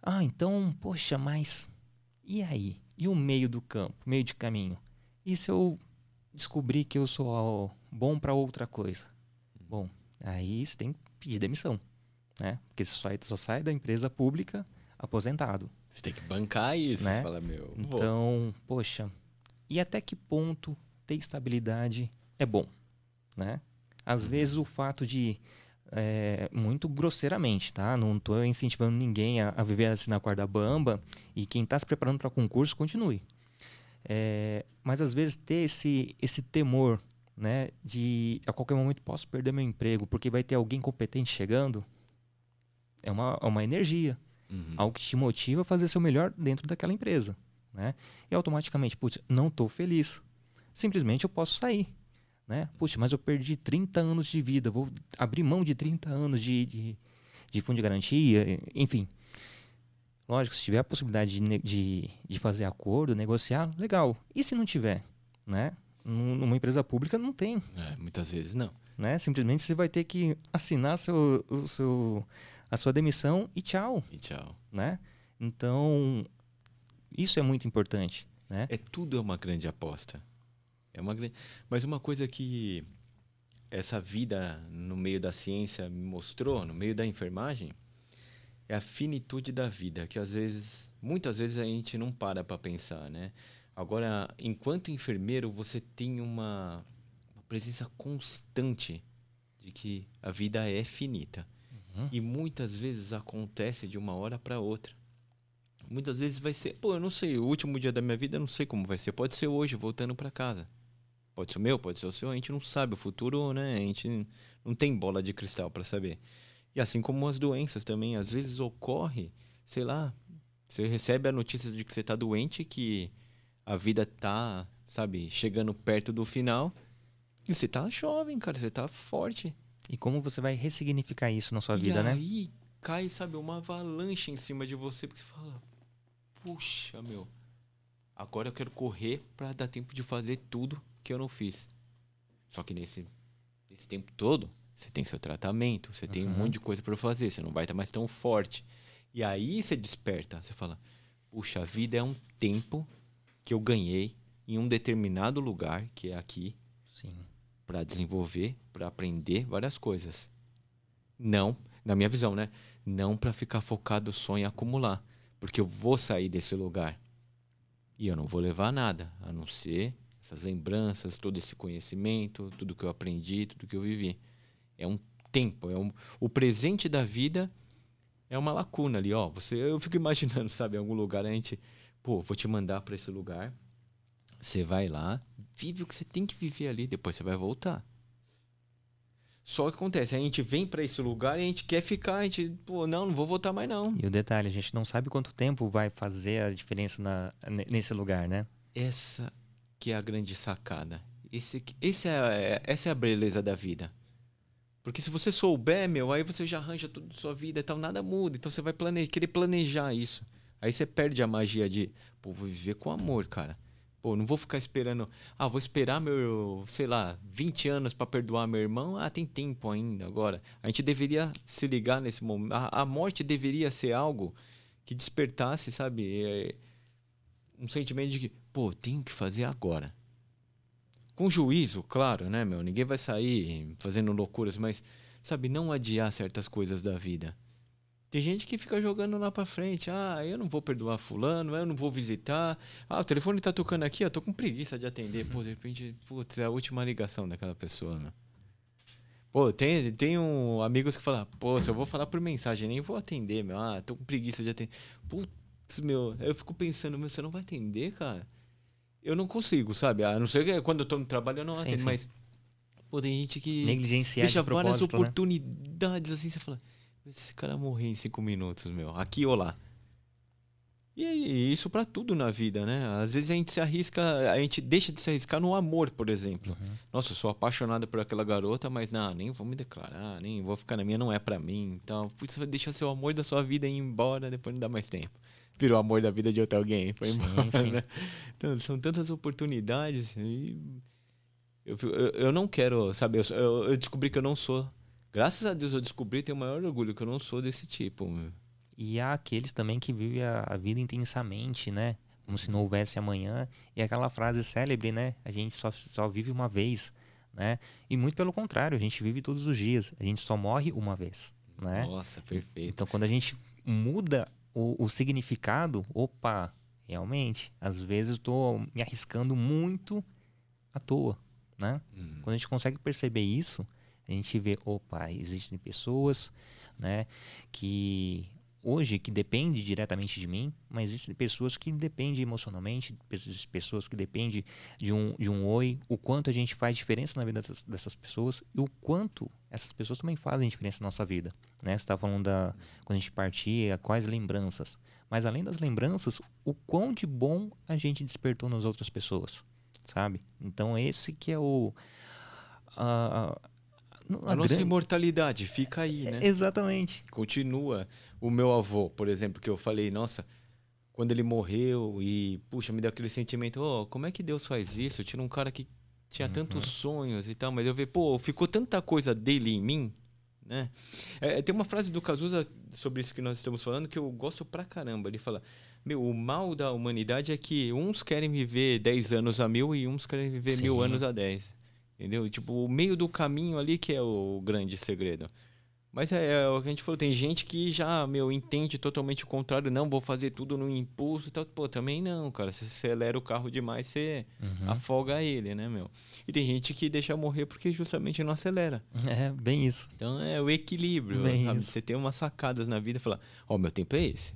Ah, então, poxa, mas e aí? E o meio do campo, meio de caminho? E se eu descobrir que eu sou bom para outra coisa? Bom, aí você tem que pedir demissão, né? Porque você só, só sai da empresa pública aposentado. Você tem que bancar isso. Né? Você fala, meu. vou. Então, poxa, e até que ponto ter estabilidade é bom, né? Às vezes o fato de é, muito grosseiramente, tá? Não estou incentivando ninguém a, a viver assim na corda bamba e quem está se preparando para concurso continue. É, mas às vezes ter esse esse temor, né? De a qualquer momento posso perder meu emprego porque vai ter alguém competente chegando, é uma, é uma energia Uhum. algo que te motiva a fazer seu melhor dentro daquela empresa, né? E automaticamente, putz, não estou feliz. Simplesmente eu posso sair, né? Puxa, mas eu perdi 30 anos de vida, vou abrir mão de 30 anos de, de, de fundo de garantia, enfim. Lógico, se tiver a possibilidade de, de, de fazer acordo, negociar, legal. E se não tiver, né? Num- Numa empresa pública não tem, É, muitas vezes não. né? Simplesmente você vai ter que assinar seu, o seu, a sua demissão e tchau E tchau. né? Então, isso é muito importante, né? É tudo é uma grande aposta. É uma grande... Mas uma coisa que essa vida no meio da ciência me mostrou, no meio da enfermagem, é a finitude da vida, que às vezes, muitas vezes a gente não para para pensar, né? Agora, enquanto enfermeiro, você tem uma, uma presença constante de que a vida é finita. Uhum. E muitas vezes acontece de uma hora para outra. Muitas vezes vai ser, pô, eu não sei, o último dia da minha vida eu não sei como vai ser. Pode ser hoje, voltando para casa. Pode ser o meu, pode ser o seu, a gente não sabe. O futuro, né? A gente não tem bola de cristal para saber. E assim como as doenças também, às vezes ocorre, sei lá, você recebe a notícia de que você tá doente, que a vida tá, sabe, chegando perto do final. E você tá jovem, cara, você tá forte. E como você vai ressignificar isso na sua e vida, né? aí cai, sabe, uma avalanche em cima de você, porque você fala, puxa, meu, agora eu quero correr pra dar tempo de fazer tudo que eu não fiz. Só que nesse, nesse tempo todo, você tem seu tratamento, você tem um Uhum. monte de coisa para fazer, você não vai estar mais tão forte. E aí você desperta, você fala: puxa, a vida é um tempo que eu ganhei em um determinado lugar, que é aqui, Sim. Para desenvolver, para aprender várias coisas. Não, na minha visão, né? Não para ficar focado só em acumular, porque eu vou sair desse lugar e eu não vou levar nada, a não ser essas lembranças, todo esse conhecimento, tudo que eu aprendi, tudo que eu vivi. É um tempo, é um, o presente da vida é uma lacuna ali, ó. Você, eu fico imaginando, sabe, em algum lugar a gente, pô, vou te mandar para esse lugar. Você vai lá, vive o que você tem que viver ali, depois você vai voltar. Só que acontece, a gente vem para esse lugar e a gente quer ficar, a gente, pô, não, não vou voltar mais não. E o detalhe, a gente não sabe quanto tempo vai fazer a diferença na, ne- nesse lugar, né? Essa que é a grande sacada. Esse, esse é, essa é a beleza da vida. Porque se você souber, meu, aí você já arranja tudo sua vida e tal, nada muda. Então você vai plane querer planejar isso. Aí você perde a magia de, pô, vou viver com amor, cara. Pô, não vou ficar esperando, ah, vou esperar meu, sei lá, 20 anos para perdoar meu irmão. Ah, tem tempo ainda agora. A gente deveria se ligar nesse momento. A, a morte deveria ser algo que despertasse, sabe? É, um sentimento de que, pô, tenho que fazer agora. Com juízo, claro, né, meu? Ninguém vai sair fazendo loucuras, mas, sabe, não adiar certas coisas da vida. Tem gente que fica jogando lá pra frente. Ah, eu não vou perdoar fulano, eu não vou visitar. Ah, o telefone tá tocando aqui, eu tô com preguiça de atender. Pô, de repente, putz, é a última ligação daquela pessoa, né? Pô, tem, tem um, amigos que falam, pô, se eu vou falar por mensagem, nem vou atender, meu. Ah, tô com preguiça de atender. Putz, meu, eu fico pensando, meu, você não vai atender, cara? Eu não consigo, sabe? A não ser que quando eu tô no trabalho eu não Sim, atendo, sim. mas. Pô, tem gente que Negligenciar deixa de várias né? oportunidades assim, você fala, "Mas esse cara morrer em cinco minutos, meu, aqui ou lá. E isso pra tudo na vida, né? Às vezes a gente se arrisca, a gente deixa de se arriscar no amor, por exemplo. Uhum. Nossa, eu sou apaixonado por aquela garota, mas não, nem vou me declarar, nem vou ficar na minha, não é pra mim. Então, putz, você vai deixar seu amor da sua vida ir embora, depois não dá mais tempo. Virou amor da vida de outro alguém, foi embora, sim. né? Então, são tantas oportunidades e eu, eu, eu não quero, sabe, eu, sou- eu, eu descobri que eu não sou. Graças a Deus eu descobri, tenho o maior orgulho que eu não sou desse tipo. meu. E há aqueles também que vivem a, a vida intensamente, né? Como se não houvesse amanhã. E aquela frase célebre, né? A gente só, só vive uma vez, né? E muito pelo contrário, a gente vive todos os dias. A gente só morre uma vez, né? Nossa, perfeito. Então, quando a gente muda o, o significado, opa, realmente, às vezes eu tô me arriscando muito à toa, né? Hum. Quando a gente consegue perceber isso, a gente vê, opa, existem pessoas, né, que hoje que depende diretamente de mim, mas existem pessoas que dependem emocionalmente, pessoas que dependem de um, de um oi, o quanto a gente faz diferença na vida dessas, dessas pessoas e o quanto essas pessoas também fazem diferença na nossa vida, né? Você estava falando da quando a gente partia, quais lembranças, mas além das lembranças, o quão de bom a gente despertou nas outras pessoas, sabe? Então esse que é o a- A nossa grande- imortalidade fica aí, né? Exatamente. continua. O meu avô, por exemplo, que eu falei, nossa, quando ele morreu e, puxa, me deu aquele sentimento, oh, como é que Deus faz isso? Eu tinha um cara que tinha Uhum. tantos sonhos e tal, mas eu vi, pô, ficou tanta coisa dele em mim, né? É, tem uma frase do Cazuza sobre isso que nós estamos falando que eu gosto pra caramba. Ele fala, meu, o mal da humanidade é que uns querem viver 10 anos a mil e uns querem viver mil Sim. anos a 10. Entendeu? Tipo, o meio do caminho ali que é o grande segredo. Mas é, é o que a gente falou, tem gente que já, meu, entende totalmente o contrário. Não, vou fazer tudo no impulso e tal. Pô, também não, cara. Você acelera o carro demais, você Uhum. afoga ele, né, meu? E tem gente que deixa morrer porque justamente não acelera. É, bem isso. Então é o equilíbrio. Você tem umas sacadas na vida e falar, ó, meu tempo é esse.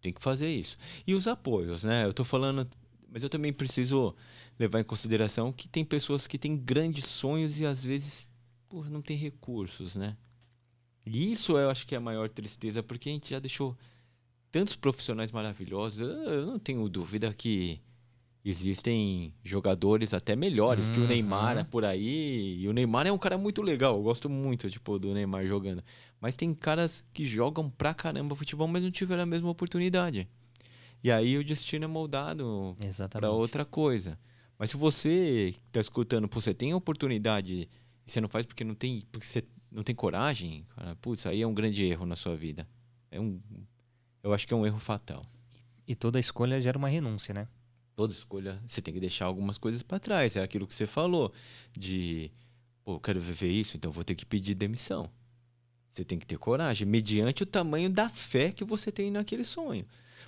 Tem que fazer isso. E os apoios, né? Eu tô falando, mas eu também preciso levar em consideração que tem pessoas que têm grandes sonhos e às vezes pô, não tem recursos, né? E isso eu acho que é a maior tristeza, porque a gente já deixou tantos profissionais maravilhosos. Eu, não tenho dúvida que existem jogadores até melhores que o Uhum. Neymar por aí. E o Neymar é um cara muito legal. Eu gosto muito, tipo, do Neymar jogando. Mas tem caras que jogam pra caramba futebol, mas não tiveram a mesma oportunidade. E aí o destino é moldado para outra coisa. Mas se você que tá escutando, você tem a oportunidade e você não faz porque não tem, porque você não tem coragem, cara, putz, aí é um grande erro na sua vida. É um, eu acho que é um erro fatal. E toda escolha gera uma renúncia, né? Toda escolha, você tem que deixar algumas coisas para trás. É aquilo que você falou de, pô, eu quero viver isso, então vou ter que pedir demissão. Você tem que ter coragem, mediante o tamanho da fé que você tem naquele sonho.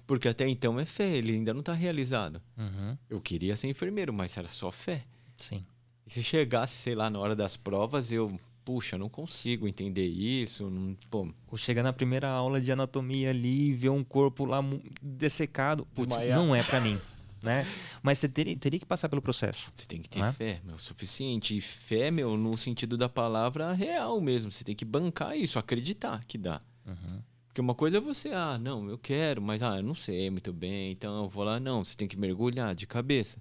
Porque até então é fé, ele ainda não está realizado. Uhum. Eu queria ser enfermeiro, mas era só fé. Sim. E se chegasse, sei lá, na hora das provas, eu, puxa, não consigo entender isso. Não, pô, Ou chegar na primeira aula de anatomia ali e ver um corpo lá dessecado. Putz, não é pra mim, né? Mas você teria, teria que passar pelo processo. você tem que ter Né? fé, meu, o suficiente. E fé, meu, no sentido da palavra real mesmo. Você tem que bancar isso, acreditar que dá. Uhum. Porque uma coisa é você, ah, não, eu quero, mas ah, eu não sei muito bem, então eu vou lá. Não, você tem que mergulhar de cabeça.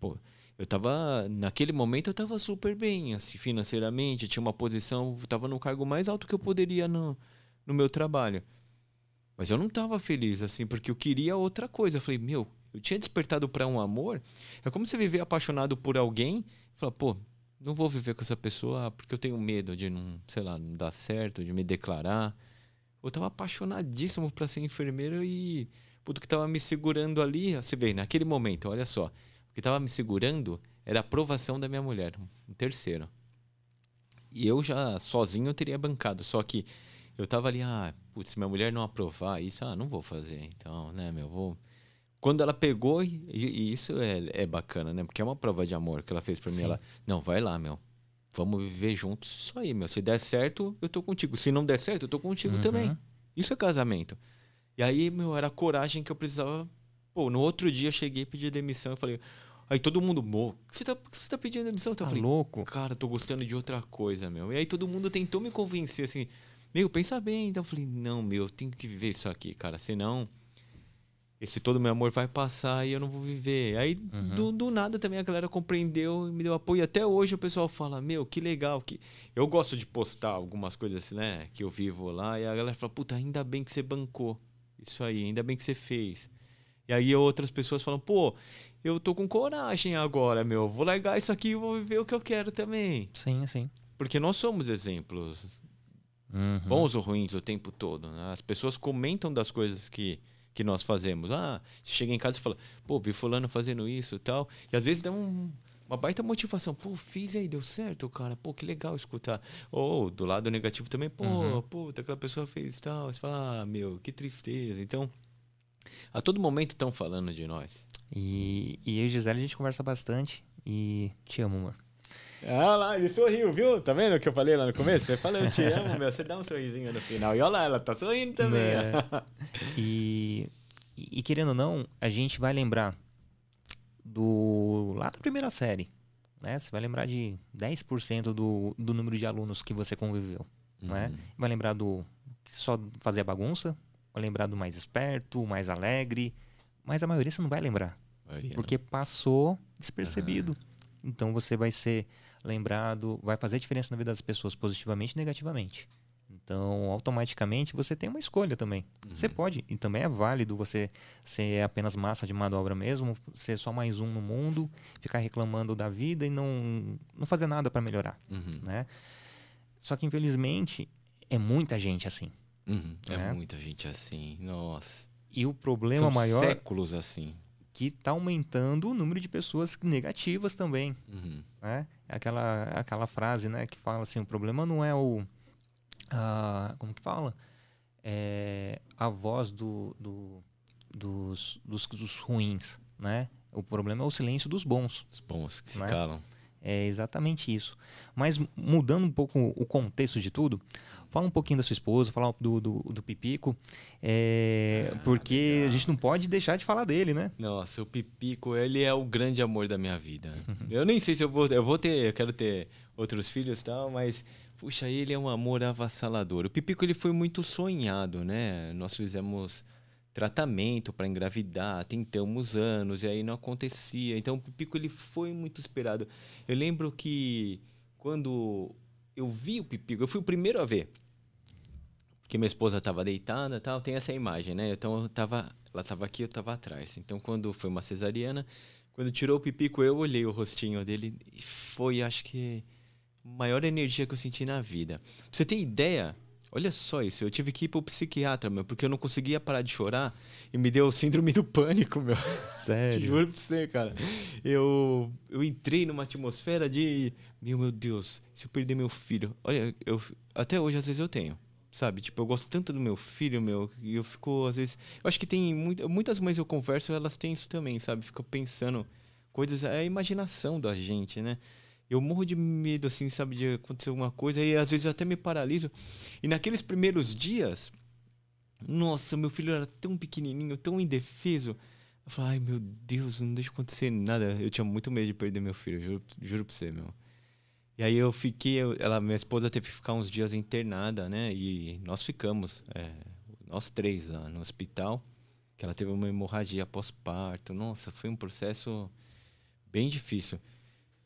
Pô, eu tava, naquele momento eu tava super bem, assim, financeiramente, tinha uma posição, eu tava no cargo mais alto que eu poderia no, no meu trabalho. Mas eu não tava feliz, assim, porque eu queria outra coisa. Eu falei, meu, eu tinha despertado para um amor. É como você viver apaixonado por alguém e falar, pô, não vou viver com essa pessoa porque eu tenho medo de não, sei lá, não dar certo, de me declarar. Eu tava apaixonadíssimo pra ser enfermeiro e puto, que tava me segurando ali, você vê, naquele momento, olha só, o que tava me segurando era a aprovação da minha mulher, um terceiro. E eu já sozinho eu teria bancado, só que eu tava ali, ah, putz, se minha mulher não aprovar isso, ah, não vou fazer, então, né, meu, vou... Quando ela pegou, e, e isso é, é bacana, né, porque é uma prova de amor que ela fez pra mim, ela, não, vai lá, meu, vamos viver juntos, isso aí, meu, se der certo, eu tô contigo, se não der certo, eu tô contigo Uhum. também. Isso é casamento. E aí, meu, era a coragem que eu precisava. Pô, no outro dia eu cheguei e pedi demissão. Eu falei, aí todo mundo, mo, por que você tá, você tá pedindo demissão? Então, eu Tá falei, louco? cara, tô gostando de outra coisa, meu. E aí todo mundo tentou me convencer assim, meu, pensa bem. Então eu falei, não, meu, eu tenho que viver isso aqui, cara. Senão, esse todo meu amor vai passar e eu não vou viver. Aí, Uhum. do, do nada também a galera compreendeu e me deu apoio. Até hoje o pessoal fala, meu, que legal. que Eu gosto de postar algumas coisas, né, que eu vivo lá. E a galera fala, puta, ainda bem que você bancou. Isso aí, ainda bem que você fez. E aí outras pessoas falam, pô, eu tô com coragem agora, meu. Vou largar isso aqui e vou viver o que eu quero também. Sim, sim. Porque nós somos exemplos, Uhum. bons ou ruins, o tempo todo. né? As pessoas comentam das coisas que, que nós fazemos. Ah, você chega em casa e fala, pô, vi fulano fazendo isso e tal. E às vezes dá um- uma baita motivação. Pô, fiz aí, deu certo, cara. Pô, que legal escutar. Ou do lado negativo também, pô, Uhum. puta, aquela pessoa fez tal. Você fala, ah, meu, que tristeza. Então, a todo momento estão falando de nós. E, e eu e Gisele a gente conversa bastante. E te amo, amor. Ah lá, ele sorriu, viu? Tá vendo o que eu falei lá no começo? Você fala, eu te amo, meu. Você dá um sorrisinho no final. E olha lá, ela tá sorrindo também. Né? ó. E, e querendo ou não, a gente vai lembrar do lá da primeira série. Né? Você vai lembrar de 10% do, do número de alunos que você conviveu. Né? Uhum. Vai lembrar do que só fazia bagunça. Vai lembrar do mais esperto, mais alegre. Mas a maioria você não vai lembrar. Maioria, né? Porque passou despercebido. Então você vai ser lembrado, vai fazer diferença na vida das pessoas, positivamente e negativamente. Então, automaticamente, você tem uma escolha também. Você Uhum. pode, e também é válido você ser apenas massa de manobra mesmo, ser só mais um no mundo, ficar reclamando da vida e não, não fazer nada para melhorar, Uhum. né? Só que, infelizmente, é muita gente assim. Uhum. É, É. muita gente assim. Nossa. E o problema São maior séculos assim. que está aumentando o número de pessoas negativas também. Uhum. né? Aquela, aquela frase, né, que fala assim, o problema não é o... a- como que fala? É a voz do, do- dos, dos, dos ruins, né? O problema é o silêncio dos bons. Os bons que se Não é? calam. É exatamente isso. Mas mudando um pouco o contexto de tudo, fala um pouquinho da sua esposa, fala do, do, do Pipico, é, porque a gente não pode deixar de falar dele, né? Nossa, o Pipico, ele é o grande amor da minha vida. eu nem sei se eu vou, eu vou ter, eu quero ter outros filhos e tal, mas puxa, ele é um amor avassalador. O Pipico ele foi muito sonhado, né? Nós fizemos tratamento para engravidar, tentamos anos e aí não acontecia. Então o Pipico ele foi muito esperado. Eu lembro que quando eu vi o Pipico, eu fui o primeiro a ver. Porque minha esposa estava deitada tal, tem essa imagem, né? Então eu tava, ela estava aqui, eu estava atrás. Então quando foi uma cesariana, Quando tirou o pipico, eu olhei o rostinho dele e foi, acho que, maior energia que eu senti na vida. Pra você ter ideia, olha só isso, eu tive que ir pro psiquiatra, meu, porque eu não conseguia parar de chorar e me deu síndrome do pânico, meu. Sério? Juro pra você, cara. Eu, eu entrei numa atmosfera de, meu, meu Deus, se eu perder meu filho. Olha, eu, até hoje às vezes eu tenho. Sabe? Tipo, eu gosto tanto do meu filho, meu, e eu fico, às vezes. Eu acho que tem muito, muitas mães eu converso, elas têm isso também, sabe? Fica pensando coisas. É a imaginação da gente, né? Eu morro de medo, assim, sabe, de acontecer alguma coisa, e às vezes eu até me paraliso. E naqueles primeiros dias, nossa, meu filho era tão pequenininho, tão indefeso. Eu falei, ai meu Deus, não deixa acontecer nada. Eu tinha muito medo de perder meu filho, juro, juro pra você, meu. E aí eu fiquei, ela, minha esposa teve que ficar uns dias internada, né? E nós ficamos, é, nós três lá no hospital, que ela teve uma hemorragia pós-parto. Nossa, foi um processo bem difícil.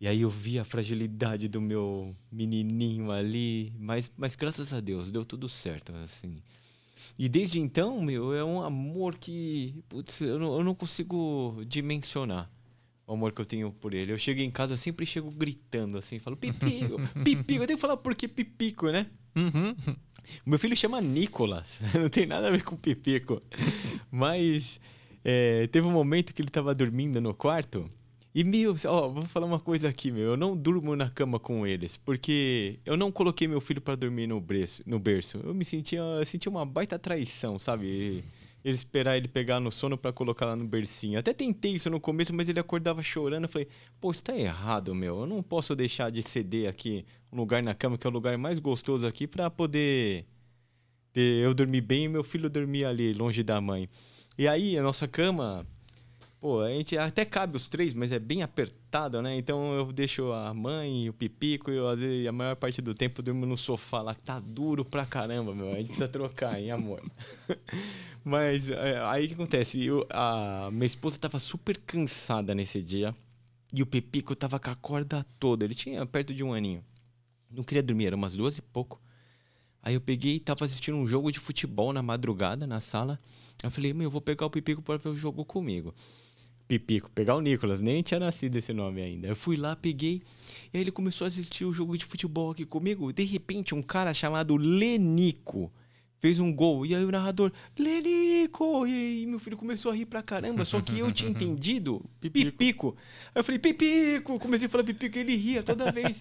E aí eu vi a fragilidade do meu menininho ali, mas, mas graças a Deus deu tudo certo, assim. E desde então, meu, é um amor que putz, eu, não, eu não consigo dimensionar o amor que eu tenho por ele. Eu chego em casa, eu sempre chego gritando assim, falo pipico, pipico. Eu tenho que falar por que pipico, né? Uhum. O meu filho chama Nicolas, não tem nada a ver com pipico. Mas é, teve um momento que ele tava dormindo no quarto. E, meu, ó, vou falar uma coisa aqui, meu. Eu não durmo na cama com eles, porque eu não coloquei meu filho para dormir no berço, no berço. Eu me sentia, eu sentia uma baita traição, sabe? Ele esperar ele pegar no sono para colocar lá no bercinho. Até tentei isso no começo, mas ele acordava chorando. Eu falei, pô, isso tá errado, meu. Eu não posso deixar de ceder aqui um lugar na cama, que é o lugar mais gostoso aqui, para poder eu dormir bem e meu filho dormir ali, longe da mãe. E aí, a nossa cama, pô, a gente até cabe os três, mas é bem apertado, né? Então eu deixo a mãe, o pipico e a maior parte do tempo eu durmo no sofá lá, que tá duro pra caramba, meu. A gente precisa trocar, hein, amor? mas é, aí o que acontece? Eu, a minha esposa tava super cansada nesse dia e o pipico tava com a corda toda. Ele tinha perto de um aninho. Não queria dormir, era umas duas e pouco. Aí eu peguei e tava assistindo um jogo de futebol na madrugada, na sala. Eu falei, meu, eu vou pegar o Pipico para ver o jogo comigo. Pipico, pegar o Nicolas, nem tinha nascido esse nome ainda. Eu fui lá, peguei, e aí ele começou a assistir o jogo de futebol aqui comigo. De repente, um cara chamado Lenico fez um gol. E aí o narrador, Lenico! E aí meu filho começou a rir pra caramba. Só que eu tinha entendido Pipico. Pipico. Aí eu falei, Pipico! Comecei a falar Pipico e ele ria toda vez.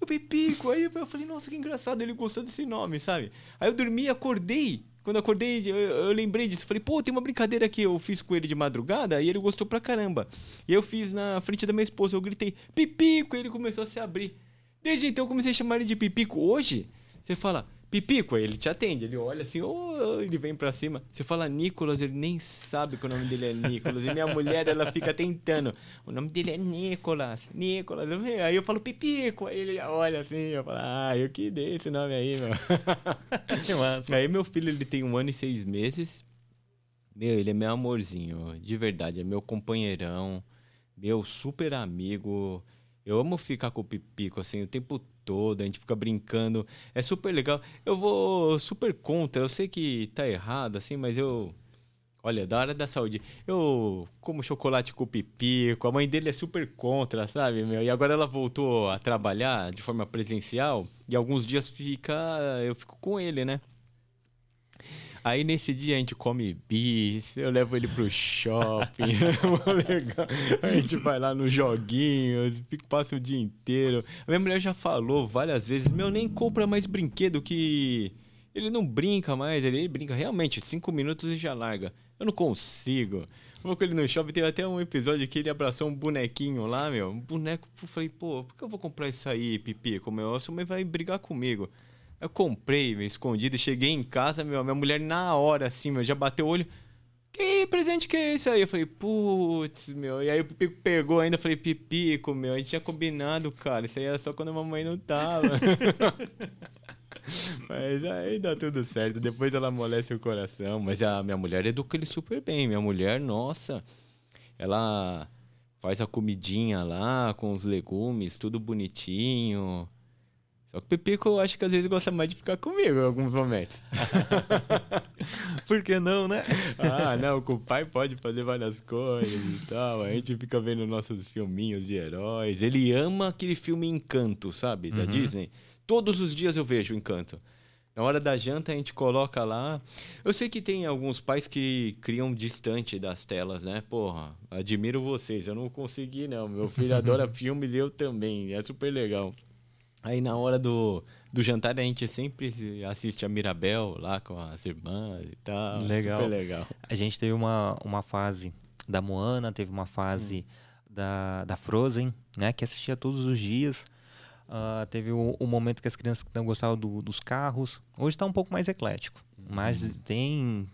o Pipico. Aí eu falei, nossa, que engraçado, ele gostou desse nome, sabe? Aí eu dormi e acordei. Quando eu acordei, eu, eu lembrei disso. Falei, pô, tem uma brincadeira que eu fiz com ele de madrugada e ele gostou pra caramba. E eu fiz na frente da minha esposa. Eu gritei, Pipico! E ele começou a se abrir. Desde então eu comecei a chamar ele de Pipico. Hoje, você fala, Pipico, ele te atende, ele olha assim, oh, ele vem pra cima. Você fala Nicolas, ele nem sabe que o nome dele é Nicolas. E minha mulher, ela fica tentando. O nome dele é Nicolas, Nicolas. Aí eu falo Pipico, aí ele olha assim, eu falo, ah, eu que dei esse nome aí, meu. Que massa. Aí meu filho, ele tem um ano e seis meses. Meu, ele é meu amorzinho, de verdade, é meu companheirão, meu super amigo. Eu amo ficar com o Pipico, assim, o tempo todo, a gente fica brincando. É super legal. Eu vou super contra, eu sei que tá errado, assim, mas eu. Olha, da hora da saúde. Eu como chocolate com Pipico, a mãe dele é super contra, sabe, meu? E agora ela voltou a trabalhar de forma presencial e alguns dias fica. Eu fico com ele, né? Aí nesse dia a gente come bis, eu levo ele pro shopping, é legal. A gente vai lá nos joguinhos, passa o dia inteiro. A minha mulher já falou várias vezes, meu, nem compra mais brinquedo que. Ele não brinca mais, ele, brinca realmente, cinco minutos e já larga. Eu não consigo. Vou com ele no shopping, teve até um episódio que ele abraçou um bonequinho lá, meu. Um boneco, eu falei, pô, por que eu vou comprar isso aí, Pipi? Como eu, sua mãe vai brigar comigo. Eu comprei, meu, escondido, cheguei em casa, meu, minha mulher na hora, assim, meu, já bateu o olho. Que presente que é esse aí? Eu falei, putz, meu. E aí o Pipico pegou ainda, eu falei, Pipico, meu, a gente tinha combinado, cara. Isso aí era só quando a mamãe não tava. mas aí dá tudo certo. Depois ela amolece o coração. Mas a minha mulher educa ele super bem. Minha mulher, nossa, ela faz a comidinha lá com os legumes, tudo bonitinho. Só que o Pipico eu acho que às vezes gosta mais de ficar comigo em alguns momentos. Por que não, né? ah, não, com o pai pode fazer várias coisas e tal. A gente fica vendo nossos filminhos de heróis. Ele ama aquele filme Encanto, sabe? Da Uhum. Disney. Todos os dias eu vejo o Encanto. Na hora da janta a gente coloca lá. Eu sei que tem alguns pais que criam distante das telas, né? Porra, admiro vocês. Eu não consegui, não. Meu filho adora filmes e eu também. É super legal. Aí na hora do, do jantar a gente sempre se- assiste a Mirabel lá com as irmãs e tal. Legal. Super legal. A gente teve uma, uma fase da Moana, teve uma fase da, da Frozen, né? Que assistia todos os dias. Ah, teve o, o momento que as crianças não gostavam do- dos carros. Hoje está um pouco mais eclético. Mas tem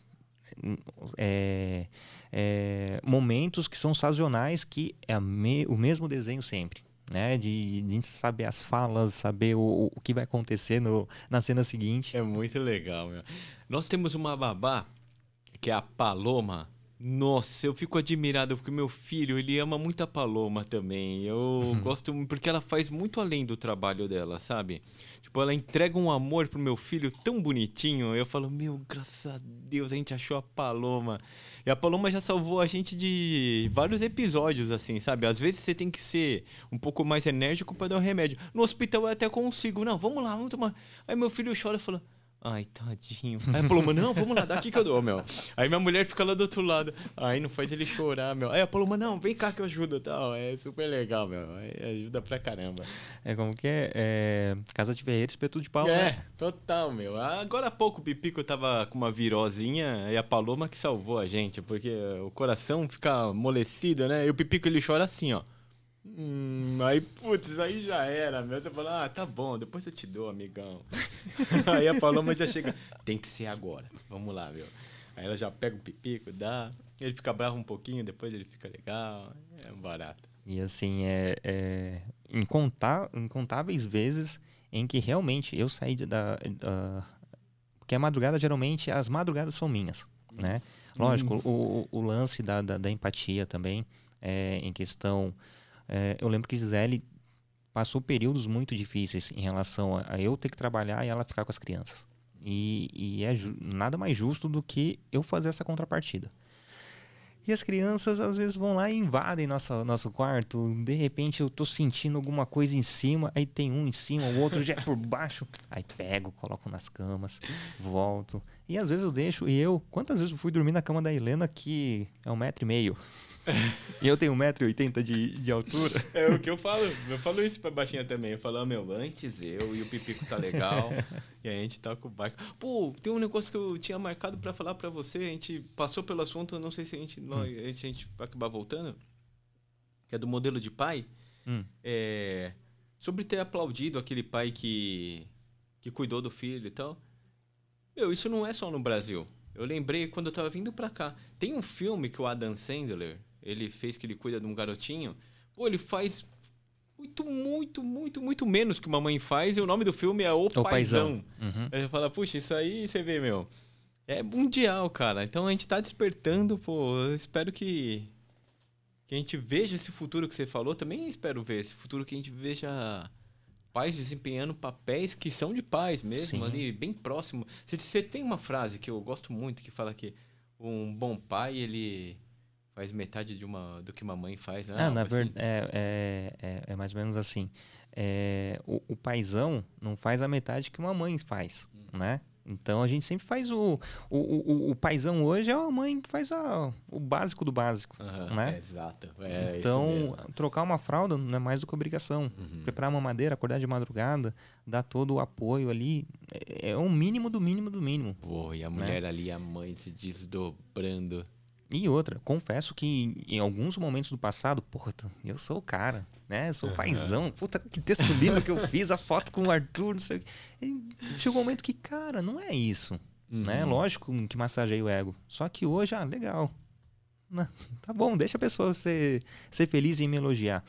hum, é, é, momentos que são sazonais que é me- o mesmo desenho sempre. Né? De, de saber as falas, saber o, o que vai acontecer no, na cena seguinte. É muito legal, meu. Nós temos uma babá, que é a Paloma. Nossa, eu fico admirado porque meu filho, ele ama muito a Paloma também. Eu gosto mu- porque ela faz muito além do trabalho dela, sabe? Tipo, ela entrega um amor pro meu filho tão bonitinho. Eu falo, meu, graças a Deus, a gente achou a Paloma. E a Paloma já salvou a gente de vários episódios, assim, sabe? Às vezes você tem que ser um pouco mais enérgico para dar o remédio. No hospital eu até consigo. Não, vamos lá, vamos tomar. Aí meu filho chora e fala. Ai, tadinho. Aí a Paloma, não, vamos lá, daqui que eu dou, meu. Aí minha mulher fica lá do outro lado. Aí não faz ele chorar, meu. Aí a Paloma, não, vem cá que eu ajudo tal. É super legal, meu. Aí ajuda pra caramba. É como que é? É, Casa de Ferreira, espeto de pau, É, né? total, meu. Agora há pouco o Pipico tava com uma virosinha e a Paloma que salvou a gente, porque o coração fica amolecido, né? E o Pipico ele chora assim, ó. Hum, aí, putz, aí já era, meu. Você fala, ah, tá bom, depois eu te dou, amigão. aí a Paloma já chega, tem que ser agora, vamos lá, meu. Aí ela já pega o Pipico, dá, ele fica bravo um pouquinho, depois ele fica legal, é barato. E assim, é, é incontá- incontáveis vezes em que realmente eu saí da, da. Porque a madrugada, geralmente, as madrugadas são minhas, né? Lógico, o, o- o lance da, da, da empatia também, é, em questão. É, eu lembro que Gisele passou períodos muito difíceis em relação a, eu ter que trabalhar e ela ficar com as crianças. E, e é nada mais justo do que eu fazer essa contrapartida. E as crianças às vezes vão lá e invadem nosso, nosso quarto. De repente eu tô sentindo alguma coisa em cima, aí tem um em cima, o outro já é por baixo. Aí pego, coloco nas camas, volto. E às vezes eu deixo. E eu, quantas vezes eu fui dormir na cama da Helena que é um metro e meio? e eu tenho um metro e oitenta de, de altura. É o que eu falo. Eu falo isso pra baixinha também. Eu falo, ah, meu, antes eu e o Pipico tá legal. e a gente tá com o barco. Pô, tem um negócio que eu tinha marcado pra falar pra você. A gente passou pelo assunto, eu não sei se a gente, nós- se a gente vai acabar voltando. Que é do modelo de pai. Hum. É, sobre ter aplaudido aquele pai que, que cuidou do filho e tal. Meu, isso não é só no Brasil. Eu lembrei quando eu tava vindo pra cá. Tem um filme que o Adam Sandler, ele fez que ele cuida de um garotinho. Pô, ele faz muito, muito, muito, muito menos que uma mãe faz. E o nome do filme é O, O Paizão. Paizão. Uhum. Aí você fala, puxa, isso aí você vê, meu. É mundial, cara. Então a gente tá despertando, pô. Eu espero que, que a gente veja esse futuro que você falou. Também espero ver esse futuro que a gente veja pais desempenhando papéis que são de pais mesmo, Sim. ali, bem próximo. Você, você tem uma frase que eu gosto muito que fala que um bom pai, ele faz metade de uma, do que uma mãe faz, né? Ah, na Algo assim. verdade, é, é, é, é mais ou menos assim. É, o, o paizão não faz a metade que uma mãe faz, Hum. né? Então a gente sempre faz o. O, o, o paizão hoje é a mãe que faz a, o básico do básico. Aham, né? é, exato. É então, trocar uma fralda não é mais do que obrigação. Uhum. Preparar uma madeira, acordar de madrugada, dar todo o apoio ali. É, é o mínimo do mínimo do mínimo. Pô, e a mulher ali, a mãe se desdobrando. E outra, confesso que em alguns momentos do passado, puta, eu sou o cara, né? Eu sou o paizão. Puta, que texto lindo que eu fiz, a foto com o Arthur, não sei o quê. E chegou um momento que, cara, não é isso, né? Uhum. Lógico que massageia o ego. Só que hoje, ah, legal. Né? Tá bom, deixa a pessoa ser, ser feliz em me elogiar.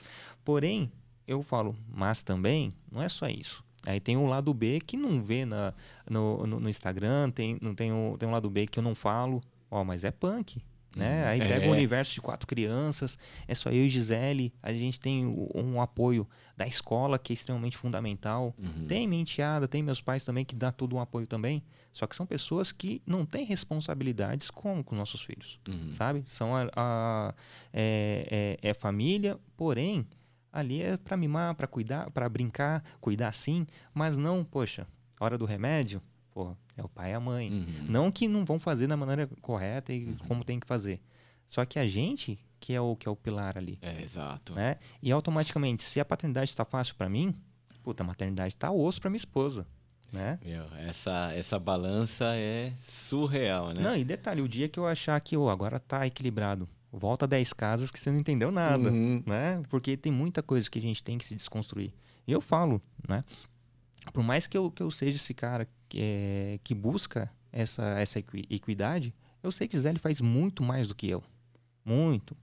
Porém, eu falo, mas também não é só isso. Aí tem o lado B que não vê na, no, no, no Instagram, tem, não tem, o, tem um lado B que eu não falo. Ó, mas é punk. Né? Aí É. pega o universo de quatro crianças, é só eu e Gisele, a gente tem um apoio da escola que é extremamente fundamental. Uhum. Tem minha enteada, tem meus pais também que dá todo um apoio também. Só que são pessoas que não têm responsabilidades com, com nossos filhos, Uhum. sabe? São a, a- é, é- é família, porém ali é para mimar, para cuidar, para brincar, cuidar sim, mas não, poxa, hora do remédio, pô, é o pai e a mãe. Uhum. Não que não vão fazer da maneira correta e como tem que fazer. Só que a gente que é o que é o pilar ali, É, exato. né? E automaticamente, se a paternidade está fácil para mim, puta, a maternidade tá osso para minha esposa, né? Meu, essa, essa balança é surreal, né? Não, e detalhe, o dia que eu achar que oh, agora tá equilibrado, volta 10 casas que você não entendeu nada, Uhum. né? Porque tem muita coisa que a gente tem que se desconstruir. E eu falo, né? Por mais que eu, que eu seja esse cara que, é, que busca essa, essa equi- equidade, eu sei que Zé faz muito mais do que eu. Muito.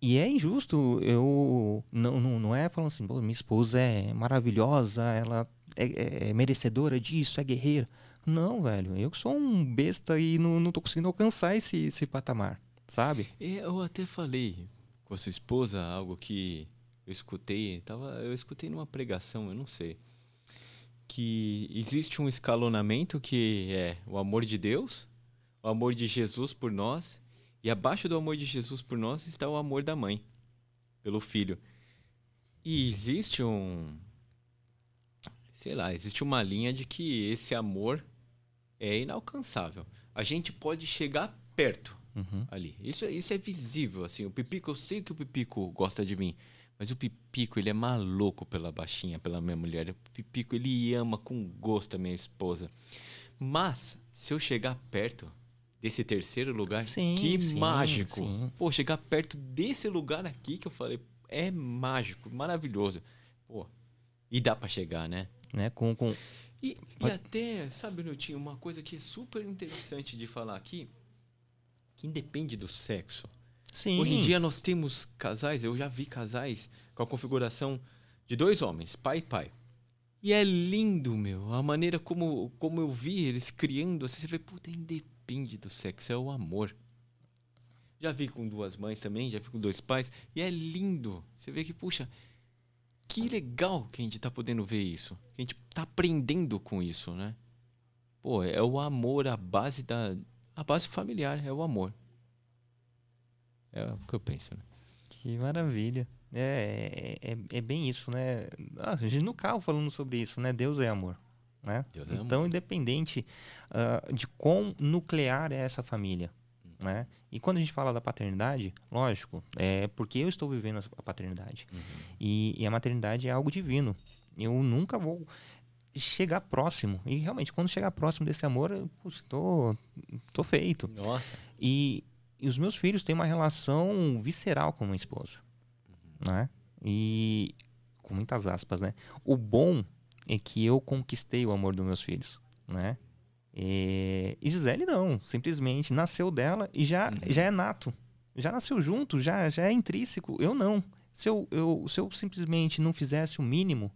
E é injusto, eu não, não, não é falando assim, minha esposa é maravilhosa, ela é, é- é merecedora disso, é guerreira. Não, velho, eu sou um besta e não, não tô conseguindo alcançar esse, esse patamar, sabe? Eu até falei com a sua esposa algo que eu escutei, tava, eu escutei numa pregação, eu não sei, que existe um escalonamento que é o amor de Deus, o amor de Jesus por nós, e abaixo do amor de Jesus por nós está o amor da mãe pelo filho. E existe um sei lá, existe uma linha de que esse amor é inalcançável. A gente pode chegar perto, Uhum. ali. Isso, isso é visível, assim. O Pipico, eu sei que o Pipico gosta de mim, mas o Pipico, ele é maluco pela baixinha, pela minha mulher. O Pipico, ele ama com gosto a minha esposa. Mas, se eu chegar perto desse terceiro lugar, Sim, que sim, mágico. sim. Pô, chegar perto desse lugar aqui que eu falei, é mágico, maravilhoso. Pô, e dá pra chegar, né? Né? Com, com... E, e até, sabe, Nutinho, uma coisa que é super interessante de falar aqui, que independe do sexo. Sim. Hoje em dia nós temos casais, eu já vi casais com a configuração de dois homens, pai e pai. E é lindo, meu, a maneira como, como eu vi eles criando, assim, você vê, puta, independe do sexo, é o amor. Já vi com duas mães também, já vi com dois pais, e é lindo. Você vê que, puxa, que legal que a gente tá podendo ver isso. Que a gente tá aprendendo com isso, né? Pô, é o amor, a base da. A base familiar, é o amor. É o que eu penso, né? Que maravilha. É, é, é bem isso, né? Ah, a gente no carro falando sobre isso, né? Deus é amor. Né? Deus é então, independente ah, de quão nuclear é essa família. Né? E quando a gente fala da paternidade, lógico, é porque eu estou vivendo a paternidade. E, e a maternidade é algo divino. Eu nunca vou chegar próximo. E realmente, quando chegar próximo desse amor, eu puxa, tô, tô feito. Nossa. E, e os meus filhos têm uma relação visceral com a minha esposa. Né? E com muitas aspas, né? O bom é que eu conquistei o amor dos meus filhos, né? E, e Gisele não, simplesmente nasceu dela e já, já é nato. Já nasceu junto, já, já é intrínseco. Eu não. Se eu, eu, se eu simplesmente não fizesse o mínimo,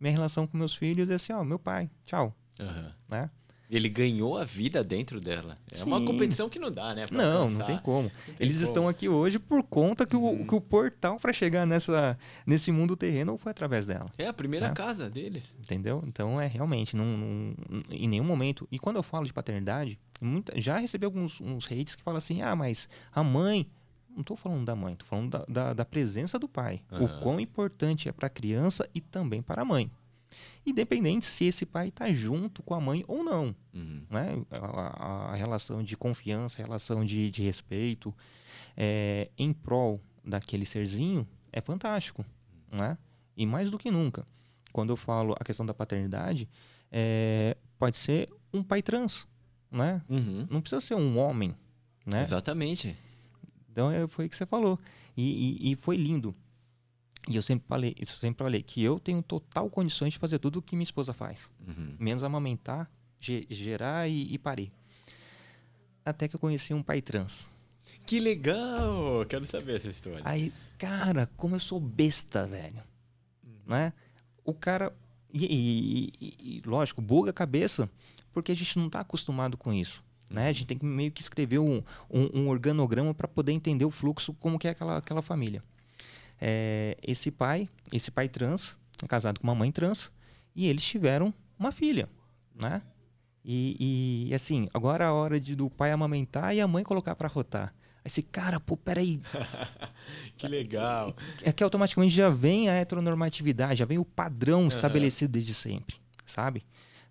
minha relação com meus filhos é assim, ó, meu pai, tchau, Aham. né? Ele ganhou a vida dentro dela. É uma Sim. competição que não dá, né? Não, não tem como. tem Eles como. estão aqui hoje por conta que, Uhum. o, que o portal para chegar nessa, nesse mundo terreno foi através dela. É a primeira É. casa deles. Entendeu? Então é realmente, não, não- em nenhum momento. E quando eu falo de paternidade, muita- já recebi alguns uns hates que falam assim: ah, mas a mãe. Não estou falando da mãe, estou falando da, da, da presença do pai. Aham. O quão importante é para a criança e também para a mãe. Independente se esse pai está junto com a mãe ou não Uhum. né? A, a- relação de confiança, a relação de, de respeito é, em prol daquele serzinho é fantástico, né? E mais do que nunca, quando eu falo a questão da paternidade, é, pode ser um pai trans, né? Uhum. Não precisa ser um homem, né? Exatamente. Então é, foi o que você falou. E, e- e foi lindo. E eu sempre falei, eu sempre falei que eu tenho total condições de fazer tudo o que minha esposa faz Uhum. menos amamentar, ge- gerar e, e parir. Até que eu conheci um pai trans. Que legal! Quero saber essa história. Aí, cara, como eu sou besta, velho. Né? O cara. E, e- e- lógico, buga a cabeça, porque a gente não tá acostumado com isso. Né? A gente tem que meio que escrever um, um, um organograma para poder entender o fluxo, como que é aquela, aquela família. É, esse pai, esse pai trans, é casado com uma mãe trans, e eles tiveram uma filha, né? E, e assim, agora é a hora de, do pai amamentar e a mãe colocar para rotar. Aí esse cara, pô, peraí. que legal. É que automaticamente já vem a heteronormatividade, já vem o padrão uhum. estabelecido desde sempre, sabe?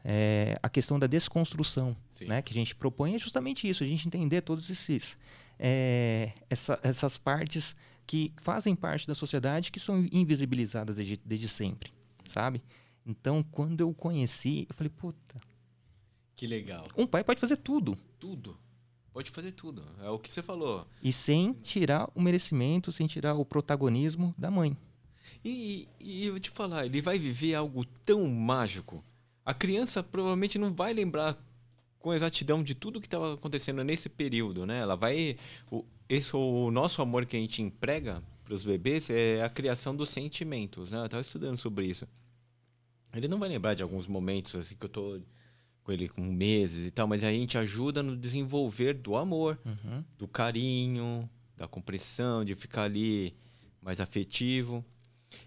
É, a questão da desconstrução, né, que a gente propõe é justamente isso, a gente entender todos esses é, essa, essas partes que fazem parte da sociedade que são invisibilizadas desde, desde sempre, sabe? Então, quando eu conheci, eu falei, puta. Que legal. Um pai pode fazer tudo. Tudo. Pode fazer tudo. É o que você falou. E sem tirar o merecimento, sem tirar o protagonismo da mãe. E, e eu vou te falar, ele vai viver algo tão mágico. A criança provavelmente não vai lembrar com exatidão de tudo que estava acontecendo nesse período, né? Ela vai. O, esse, o nosso amor que a gente emprega para os bebês é a criação dos sentimentos, né? Eu estava estudando sobre isso. Ele não vai lembrar de alguns momentos assim que eu tô com ele com meses e tal, mas a gente ajuda no desenvolver do amor, uhum. do carinho, da compreensão, de ficar ali mais afetivo.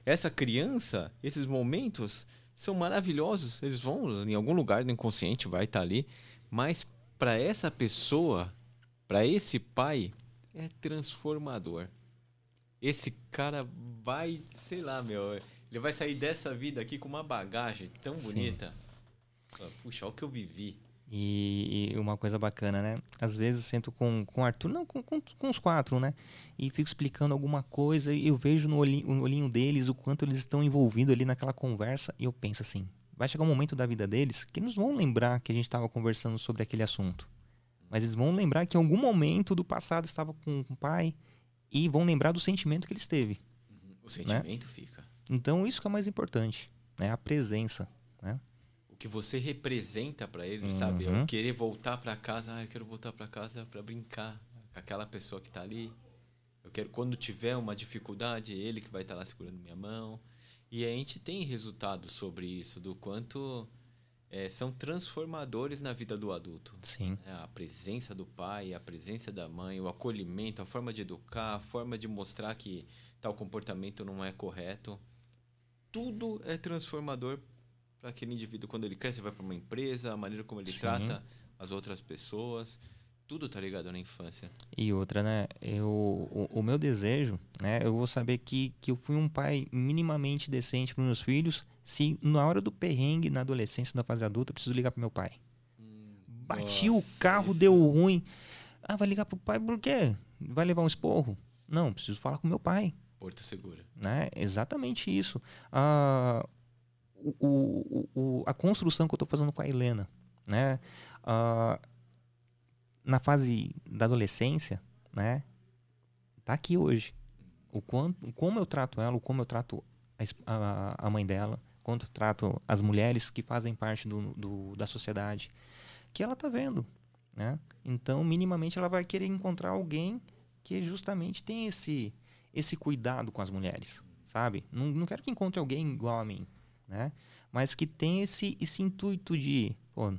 Essa criança, esses momentos são maravilhosos, eles vão em algum lugar do inconsciente, vai estar tá ali, mas para essa pessoa, para esse pai, é transformador. Esse cara vai, sei lá, meu, ele vai sair dessa vida aqui com uma bagagem tão bonita. Sim Puxa, olha o que eu vivi. E, e, uma coisa bacana, né? Às vezes eu sento com, com o Arthur, não, com, com, com, os quatro, né? E fico explicando alguma coisa e eu vejo no olhinho, no olhinho deles o quanto eles estão envolvidos ali naquela conversa e eu penso assim, vai chegar um momento da vida deles que eles vão lembrar que a gente estava conversando sobre aquele assunto. Mas eles vão lembrar que em algum momento do passado estava com, o pai e vão lembrar do sentimento que eles teve. Uhum. O sentimento né? fica. Então isso que é mais importante, né? A presença, né? que você representa para ele, uhum. sabe? Eu querer voltar para casa, ah, eu quero voltar para casa para brincar com aquela pessoa que tá ali. Eu quero quando tiver uma dificuldade, ele que vai estar tá lá segurando minha mão. E a gente tem resultados sobre isso, do quanto é, são transformadores na vida do adulto. Sim. É, a presença do pai, a presença da mãe, o acolhimento, a forma de educar, a forma de mostrar que tal comportamento não é correto. Tudo é transformador para aquele indivíduo quando ele cresce, vai para uma empresa, a maneira como ele Sim. trata as outras pessoas, tudo tá ligado na infância. E outra, né? Eu, o, o, meu desejo, né? Eu vou saber que, que eu fui um pai minimamente decente para meus filhos, se na hora do perrengue, na adolescência, na fase adulta, eu preciso ligar pro meu pai. Hum, Bati nossa, o carro, isso... deu ruim. Ah, vai ligar pro pai por quê? Vai levar um esporro? Não, preciso falar com meu pai. Porto segura. Né? Exatamente isso. Ah, o, o, o, a construção que eu estou fazendo com a Helena, né? Uh, na fase da adolescência, né? Tá aqui hoje. O quanto, como eu trato ela, como eu trato a, a, a mãe dela, quanto trato as mulheres que fazem parte do, do, da sociedade, que ela tá vendo, né? Então, minimamente, ela vai querer encontrar alguém que justamente tem esse esse cuidado com as mulheres, sabe? Não, não quero que encontre alguém igual a mim, né? Mas que tem esse, esse intuito de, pô,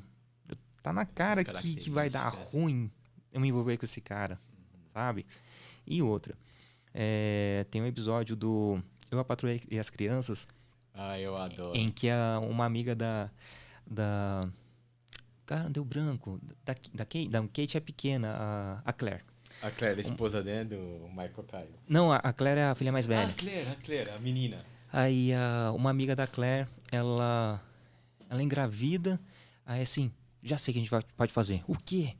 tá na cara que, que vai dar ruim eu me envolver com esse cara, sabe? E outra, é, tem um episódio do Eu, a Patrulha e as Crianças. Ah, eu adoro. Em que a, uma amiga da. da cara, deu branco. Da, da, Kate, da Kate é pequena, a, a Claire. A Claire, a esposa um, dele, do Michael Caio. Não, a, a Claire é a filha mais velha. Ah, a Claire, a Claire, a menina. Aí a, uma amiga da Claire, ela, ela engravida. Aí assim, já sei o que a gente vai, pode fazer. O quê?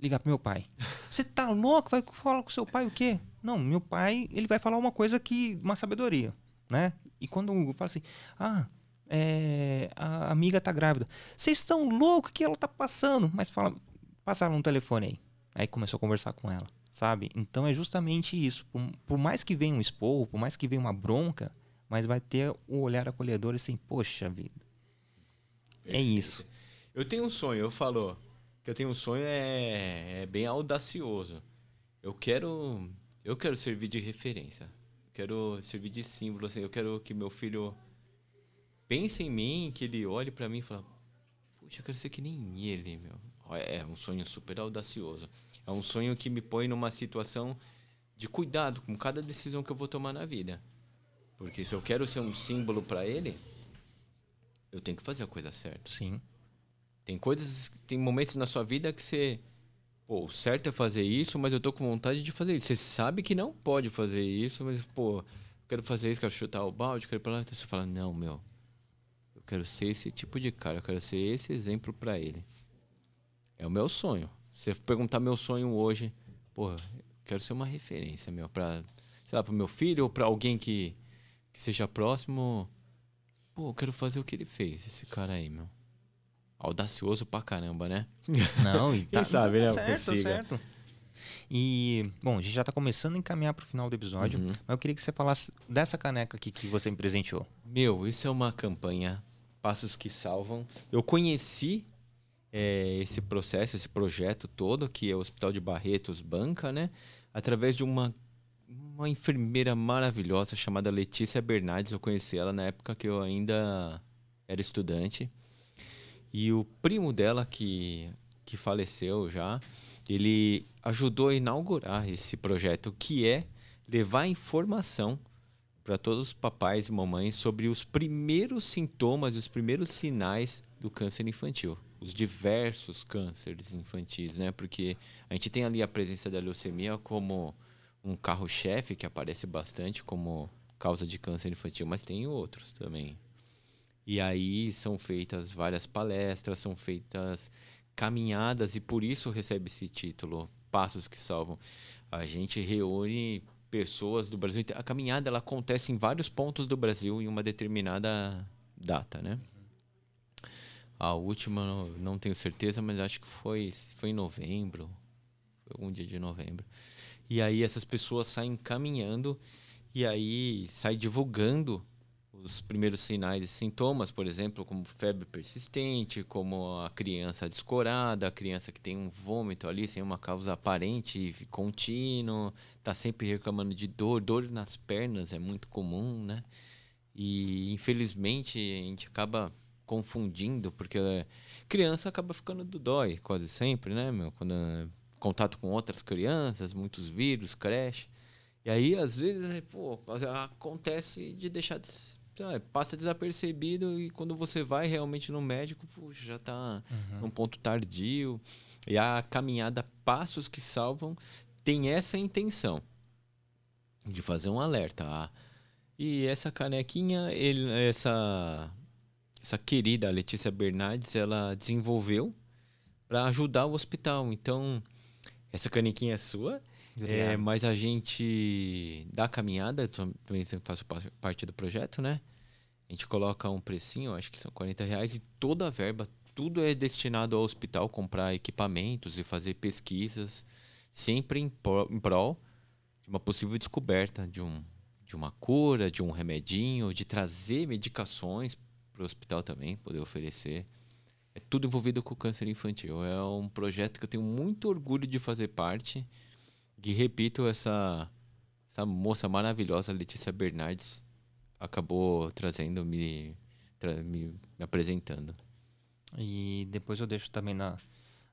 Ligar pro meu pai. Você tá louco? Vai falar com seu pai o quê? Não, meu pai, ele vai falar uma coisa que. uma sabedoria, né? E quando fala assim, ah, é, a amiga tá grávida. Vocês estão loucos que ela tá passando? Mas fala, passaram no telefone aí. Aí começou a conversar com ela, sabe? Então é justamente isso. Por, por mais que venha um esporro, por mais que venha uma bronca, mas vai ter o olhar acolhedor assim, poxa vida. É isso. Eu tenho um sonho, eu falo que eu tenho um sonho é, é bem audacioso. Eu quero eu quero servir de referência. Quero servir de símbolo assim, eu quero que meu filho pense em mim, que ele olhe para mim e fale: "Puxa, eu quero ser que nem ele, meu. É um sonho super audacioso. É um sonho que me põe numa situação de cuidado com cada decisão que eu vou tomar na vida. Porque se eu quero ser um símbolo para ele, eu tenho que fazer a coisa certa. Sim. Tem coisas, tem momentos na sua vida que você, pô, o certo é fazer isso, mas eu tô com vontade de fazer isso. Você sabe que não pode fazer isso, mas pô, eu quero fazer isso, quero chutar o balde, quero ir para lá, então você fala: "Não, meu. Eu quero ser esse tipo de cara, eu quero ser esse exemplo para ele". É o meu sonho. Se você perguntar meu sonho hoje, pô, quero ser uma referência, meu, para, sei lá, para meu filho ou para alguém que que seja próximo. Pô, eu quero fazer o que ele fez, esse cara aí, meu. Audacioso pra caramba, né? Não, e tá, sabe, tá né, certo, tá consiga. certo. E, bom, a gente já tá começando a encaminhar pro final do episódio, Uhum. mas eu queria que você falasse dessa caneca aqui que você me presenteou. Meu, isso é uma campanha Passos que Salvam. Eu conheci é, esse processo, esse projeto todo, que é o Hospital de Barretos banca, né? Através de uma, uma enfermeira maravilhosa chamada Letícia Bernardes. Eu conheci ela na época que eu ainda era estudante. E o primo dela, que, que faleceu já, ele ajudou a inaugurar esse projeto, que é levar informação para todos os papais e mamães sobre os primeiros sintomas e os primeiros sinais do câncer infantil, os diversos cânceres infantis, né? Porque a gente tem ali a presença da leucemia como um carro-chefe que aparece bastante como causa de câncer infantil, mas tem outros também. E aí são feitas várias palestras, são feitas caminhadas e por isso recebe esse título, Passos que Salvam. A gente reúne pessoas do Brasil. A caminhada ela acontece em vários pontos do Brasil em uma determinada data, né? A última não tenho certeza, mas acho que foi foi em novembro, foi algum dia de novembro. E aí essas pessoas saem caminhando e aí sai divulgando os primeiros sinais e sintomas, por exemplo, como febre persistente, como a criança descorada, a criança que tem um vômito ali sem uma causa aparente e contínuo, tá sempre reclamando de dor, dor nas pernas é muito comum, né? E infelizmente a gente acaba confundindo, porque criança acaba ficando do dói quase sempre, né, meu? Quando eh, contato com outras crianças, muitos vírus, creche. E aí, às vezes, é, pô, acontece de deixar. de passa desapercebido e quando você vai realmente no médico, puxa, já tá num ponto tardio. E a caminhada Passos que Salvam tem essa intenção de fazer um alerta. ah. E essa canequinha, ele, essa, essa querida Letícia Bernardes, ela desenvolveu para ajudar o hospital. Então, essa canequinha é sua, é, mas a gente dá caminhada, também faço pa- parte do projeto, né? A gente coloca um precinho, acho que são 40 reais, e toda a verba, tudo é destinado ao hospital comprar equipamentos e fazer pesquisas, sempre em prol de uma possível descoberta de, um, de uma cura, de um remedinho, de trazer medicações para o hospital também, poder oferecer. É tudo envolvido com o câncer infantil. É um projeto que eu tenho muito orgulho de fazer parte. E repito, essa, essa moça maravilhosa, Letícia Bernardes, acabou trazendo, me, tra- me, me apresentando. E depois eu deixo também na,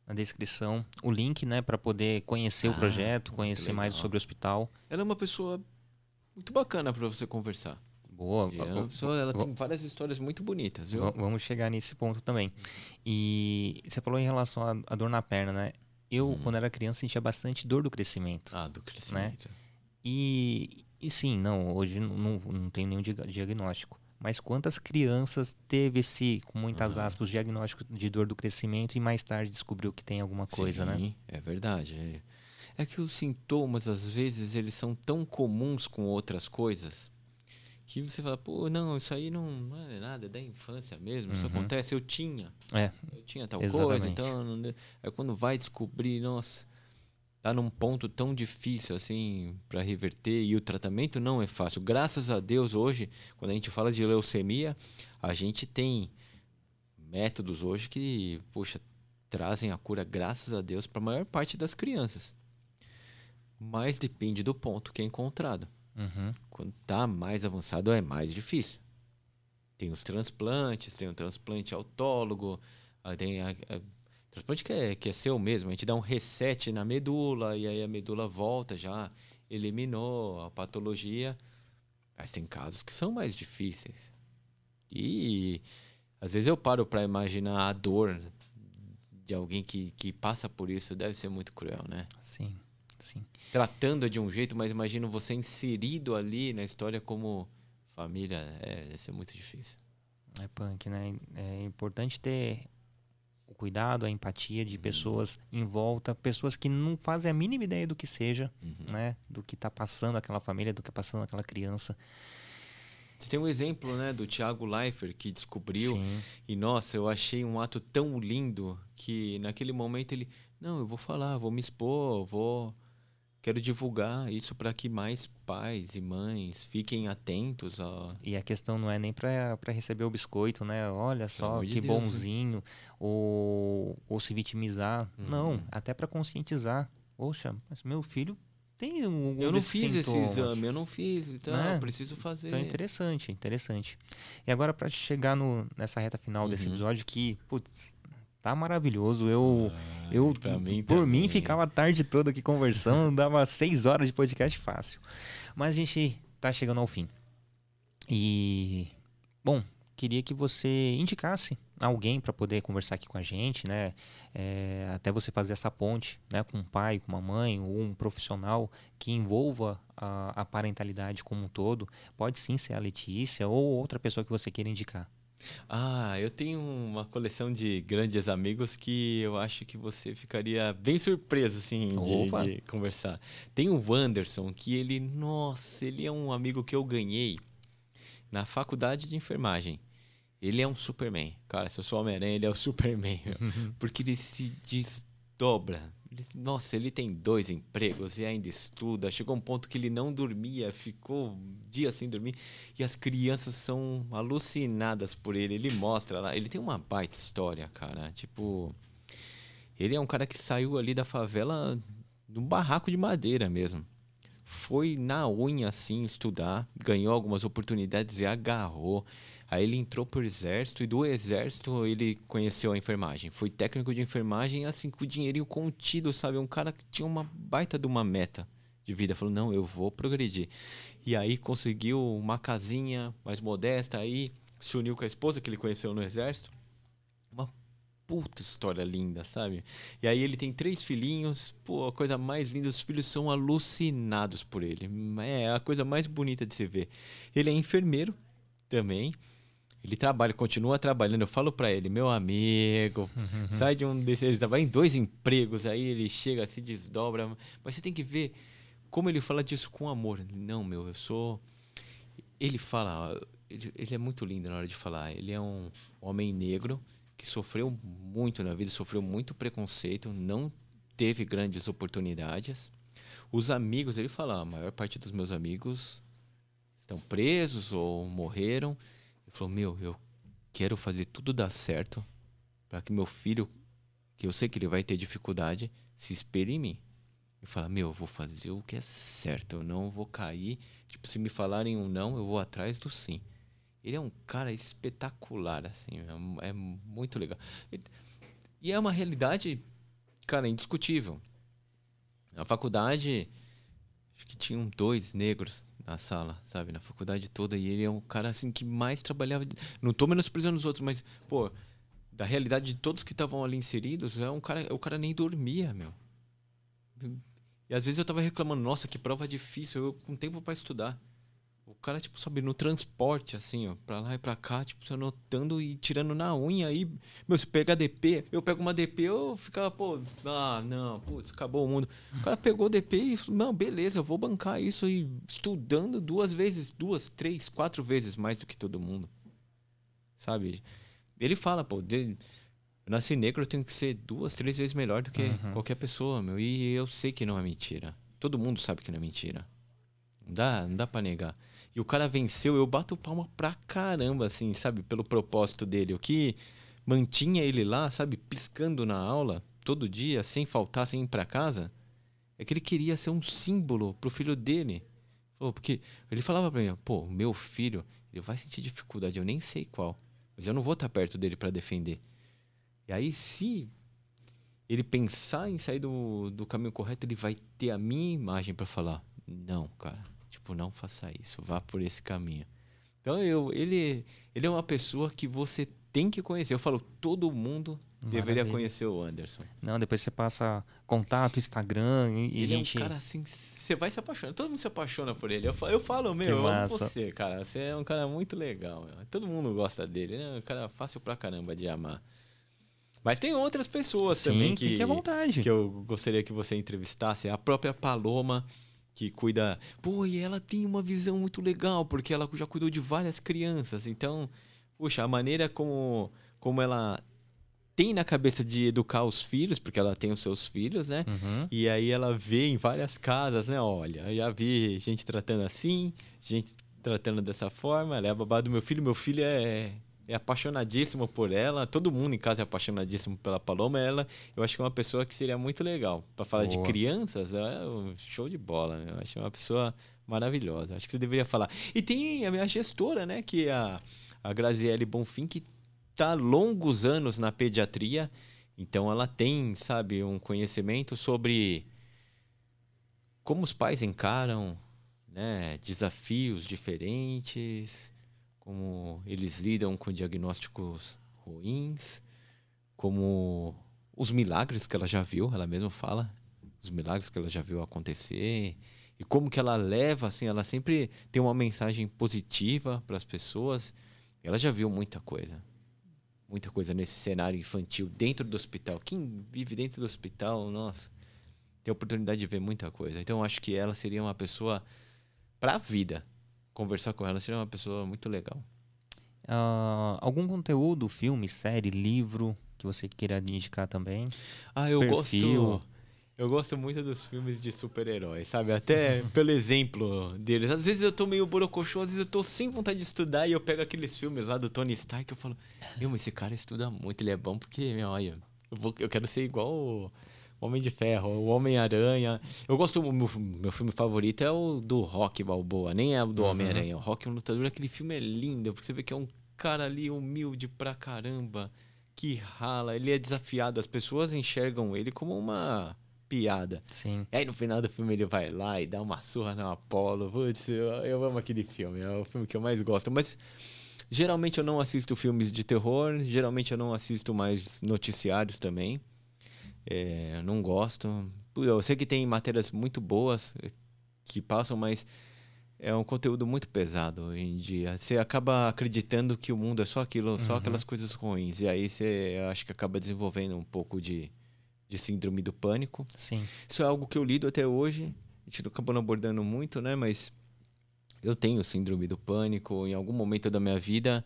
na descrição o link, né, para poder conhecer o Ah, projeto, muito conhecer mais sobre o hospital. Ela é uma pessoa muito bacana para você conversar. Boa. E é pessoa- ela tem várias histórias muito bonitas, viu? va- Vamos chegar nesse ponto também. E você falou em relação à dor na perna, né? Eu, Uhum. quando era criança, sentia bastante dor do crescimento. Ah, do crescimento. E, e sim, não, hoje não, não, não tem nenhum diagnóstico. Mas quantas crianças teve esse, com muitas Aham. aspas, diagnóstico de dor do crescimento e mais tarde descobriu que tem alguma coisa, né? Sim, É verdade. É. É que os sintomas, às vezes, eles são tão comuns com outras coisas que você fala, pô, não, isso aí não, não é nada, é da infância mesmo. Isso Uhum. acontece, eu tinha. É, Eu tinha tal coisa, Exatamente. então. Não. Aí quando vai descobrir, nossa, tá num ponto tão difícil assim para reverter e o tratamento não é fácil. Graças a Deus, hoje, quando a gente fala de leucemia, a gente tem métodos hoje que, poxa, trazem a cura, graças a Deus, para a maior parte das crianças. Mas depende do ponto que é encontrado. Uhum, Quando tá mais avançado é mais difícil. Tem os transplantes, tem o transplante autólogo, tem a, a transplante que é, que é seu mesmo, a gente dá um reset na medula e aí a medula volta já, eliminou a patologia. Mas tem casos que são mais difíceis. E às vezes eu paro para imaginar a dor de alguém que, que passa por isso, deve ser muito cruel, né? Sim, sim. Tratando de um jeito, mas imagino você inserido ali na história como família, é, deve ser muito difícil. É punk, né? É importante ter o cuidado, a empatia de pessoas em volta, pessoas que não fazem a mínima ideia do que seja, Uhum. né? Do que tá passando aquela família, do que tá passando aquela criança. Você tem um exemplo, né, do Thiago Leifert que descobriu Sim. e nossa, eu achei um ato tão lindo que naquele momento ele, não, eu vou falar, vou me expor, vou quero divulgar isso para que mais pais e mães fiquem atentos a E a questão não é nem pra receber o biscoito, né? Olha só de que Deus, né? bonzinho, ou, ou se vitimizar. Uhum. Não, até pra conscientizar. Poxa, mas meu filho tem um Eu não fiz esse exame, eu não fiz, então Né? eu preciso fazer. Então é interessante, interessante. E agora pra chegar no, nessa reta final desse Uhum. episódio que, putz, tá maravilhoso. Eu, eu pra mim por mim, também. ficava a tarde toda aqui conversando, dava seis horas de podcast fácil. Mas a gente tá chegando ao fim. E, bom, queria que você indicasse alguém para poder conversar aqui com a gente, né? É, até você fazer essa ponte, né? Com um pai, com uma mãe ou um profissional que envolva a, a parentalidade como um todo. Pode sim ser a Letícia ou outra pessoa que você queira indicar. Ah, eu tenho uma coleção de grandes amigos que eu acho que você ficaria bem surpreso, assim, de, de conversar. Tem o Wanderson, que ele, nossa, ele é um amigo que eu ganhei na faculdade de enfermagem. Ele é um Superman. Cara, se eu sou Homem-Aranha, ele é o Superman. Porque ele se desdobra. Ele- nossa, ele tem dois empregos e ainda estuda. Chegou um ponto que ele não dormia, ficou dias sem dormir. E as crianças são alucinadas por ele. Ele mostra lá. Ele tem uma baita história, cara. Tipo. Ele é um cara que saiu ali da favela num barraco de madeira mesmo. Foi na unha, assim, estudar. Ganhou algumas oportunidades e agarrou. Aí ele entrou pro exército e do exército ele conheceu a enfermagem. Foi técnico de enfermagem, assim, com o dinheirinho contido, sabe? Um cara que tinha uma baita de uma meta de vida. Falou, não, eu vou progredir. E aí conseguiu uma casinha mais modesta, aí se uniu com a esposa que ele conheceu no exército. Uma puta história linda, sabe? E aí ele tem três filhinhos, pô, a coisa mais linda, os filhos são alucinados por ele. É a coisa mais bonita de se ver. Ele é enfermeiro também. Ele trabalha, continua trabalhando. Eu falo pra ele, meu amigo, sai de um desses. Ele trabalha em dois empregos, aí ele chega, se desdobra. Mas você tem que ver como ele fala disso com amor. Não, meu, eu sou. Ele fala, ele, ele é muito lindo na hora de falar. Ele é um homem negro que sofreu muito na vida, sofreu muito preconceito, não teve grandes oportunidades. Os amigos, ele fala, a maior parte dos meus amigos estão presos ou morreram. Ele falou: Meu, eu quero fazer tudo dar certo para que meu filho, que eu sei que ele vai ter dificuldade, se espelhe em mim. E fala: Meu, eu vou fazer o que é certo, eu não vou cair. Tipo, se me falarem um não, eu vou atrás do sim. Ele é um cara espetacular, assim, é é muito legal. E- E é uma realidade, cara, indiscutível. Na faculdade, acho que tinham dois negros na sala, sabe? Na faculdade toda. E ele é um cara, assim, que mais trabalhava. Não tô menosprezando os outros, mas, pô, da realidade de todos que estavam ali inseridos, é um cara, o cara nem dormia, meu. E às vezes eu tava reclamando, nossa, que prova difícil, eu com tempo pra estudar. O cara, tipo, sabe, no transporte, assim, ó, pra lá e pra cá, tipo, anotando e tirando na unha aí. Meu, se pegar DP, eu pego uma DP, eu ficava, pô, ah, não, putz, acabou o mundo. O cara pegou DP e falou, não, beleza, eu vou bancar isso e estudando duas vezes, duas, três, quatro vezes mais do que todo mundo. Sabe? Ele fala, pô, de, eu nasci negro, eu tenho que ser duas, três vezes melhor do que Uhum. qualquer pessoa, meu. E eu sei que não é mentira. Todo mundo sabe que não é mentira. Não dá, não dá pra negar. E o cara venceu, eu bato palma pra caramba, assim, sabe? Pelo propósito dele. O que mantinha ele lá, sabe? Piscando na aula, todo dia, sem faltar, sem ir pra casa, é que ele queria ser um símbolo pro filho dele. Porque ele falava pra mim, pô, meu filho, ele vai sentir dificuldade, eu nem sei qual. Mas eu não vou estar perto dele pra defender. E aí, se ele pensar em sair do, do caminho correto, ele vai ter a minha imagem para falar: não, cara, tipo, não faça isso, vá por esse caminho. Então, eu, ele, ele é uma pessoa que você tem que conhecer. Eu falo, todo mundo Maravilha. deveria conhecer o Anderson. Não, depois você passa contato, Instagram e, ele gente... é um cara assim, você vai se apaixonar. Todo mundo se apaixona por ele. Eu falo, eu falo meu, eu amo você, cara. Você é um cara muito legal. Meu. Todo mundo gosta dele. É um cara fácil pra caramba de amar. Mas tem outras pessoas Sim, também que, que eu gostaria que você entrevistasse. A própria Paloma, que cuida. Pô, e ela tem uma visão muito legal, porque ela já cuidou de várias crianças. Então, puxa, a maneira como, como ela tem na cabeça de educar os filhos, porque ela tem os seus filhos, né? Uhum. E aí ela vê em várias casas, né? Olha, já vi gente tratando assim, gente tratando dessa forma. Ela é a babá do meu filho. Meu filho é é apaixonadíssimo por ela. Todo mundo em casa é apaixonadíssimo pela Paloma. Ela, eu acho que é uma pessoa que seria muito legal. Para falar Boa. de crianças, é um show de bola. Né? Eu acho uma pessoa maravilhosa. Acho que você deveria falar. E tem a minha gestora, né? Que é a, a Graziele Bonfim, que está longos anos na pediatria. Então ela tem, sabe, um conhecimento sobre como os pais encaram né, desafios diferentes como eles lidam com diagnósticos ruins, como os milagres que ela já viu, ela mesma fala, os milagres que ela já viu acontecer e como que ela leva, assim, ela sempre tem uma mensagem positiva para as pessoas. Ela já viu muita coisa, muita coisa nesse cenário infantil dentro do hospital. Quem vive dentro do hospital, nossa, tem a oportunidade de ver muita coisa. Então, eu acho que ela seria uma pessoa para a vida conversar com ela, seria uma pessoa muito legal. Uh, algum conteúdo, filme, série, livro que você queira indicar também? Ah, eu Perfil. gosto. Eu gosto muito dos filmes de super-heróis, sabe? Até pelo exemplo deles. Às vezes eu tô meio borocochô, às vezes eu tô sem vontade de estudar e eu pego aqueles filmes lá do Tony Stark e eu falo, meu, mas esse cara estuda muito, ele é bom porque, meu, olha, eu, vou, eu quero ser igual o Homem de Ferro, o Homem-Aranha. Eu gosto, meu, meu filme favorito é o do Rock Balboa, nem é o do uhum. Homem-Aranha. O Rock é um lutador, aquele filme é lindo, porque você vê que é um cara ali humilde pra caramba, que rala, ele é desafiado, as pessoas enxergam ele como uma piada. Sim. E aí no final do filme ele vai lá e dá uma surra no Apollo. Putz, eu, eu amo aquele filme, é o filme que eu mais gosto. Mas geralmente eu não assisto filmes de terror, geralmente eu não assisto mais noticiários também. É, não gosto. Eu sei que tem matérias muito boas que passam, mas é um conteúdo muito pesado hoje em dia. Você acaba acreditando que o mundo é só aquilo, só uhum. aquelas coisas ruins. E aí você acho que acaba desenvolvendo um pouco de, de síndrome do pânico. Sim. Isso é algo que eu lido até hoje. A gente acabou não abordando muito, né? Mas eu tenho síndrome do pânico. Em algum momento da minha vida,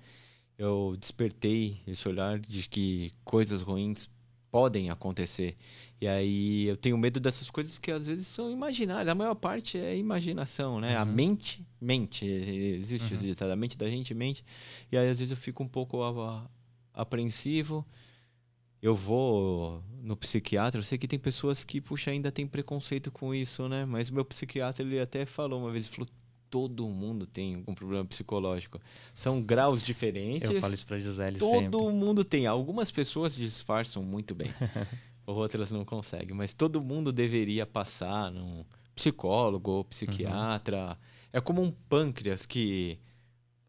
eu despertei esse olhar de que coisas ruins podem acontecer. E aí eu tenho medo dessas coisas que às vezes são imaginárias. A maior parte é imaginação, né? Uhum. A mente, mente, existe uhum. a mente da gente mente. E aí às vezes eu fico um pouco apreensivo. Eu vou no psiquiatra, eu sei que tem pessoas que, puxa, ainda tem preconceito com isso, né? Mas meu psiquiatra, ele até falou uma vez, falou, todo mundo tem algum problema psicológico. São graus diferentes. Eu falo isso pra Gisele Todo sempre. mundo tem. Algumas pessoas disfarçam muito bem. Outras não conseguem. Mas todo mundo deveria passar num psicólogo ou psiquiatra. Uhum. É como um pâncreas que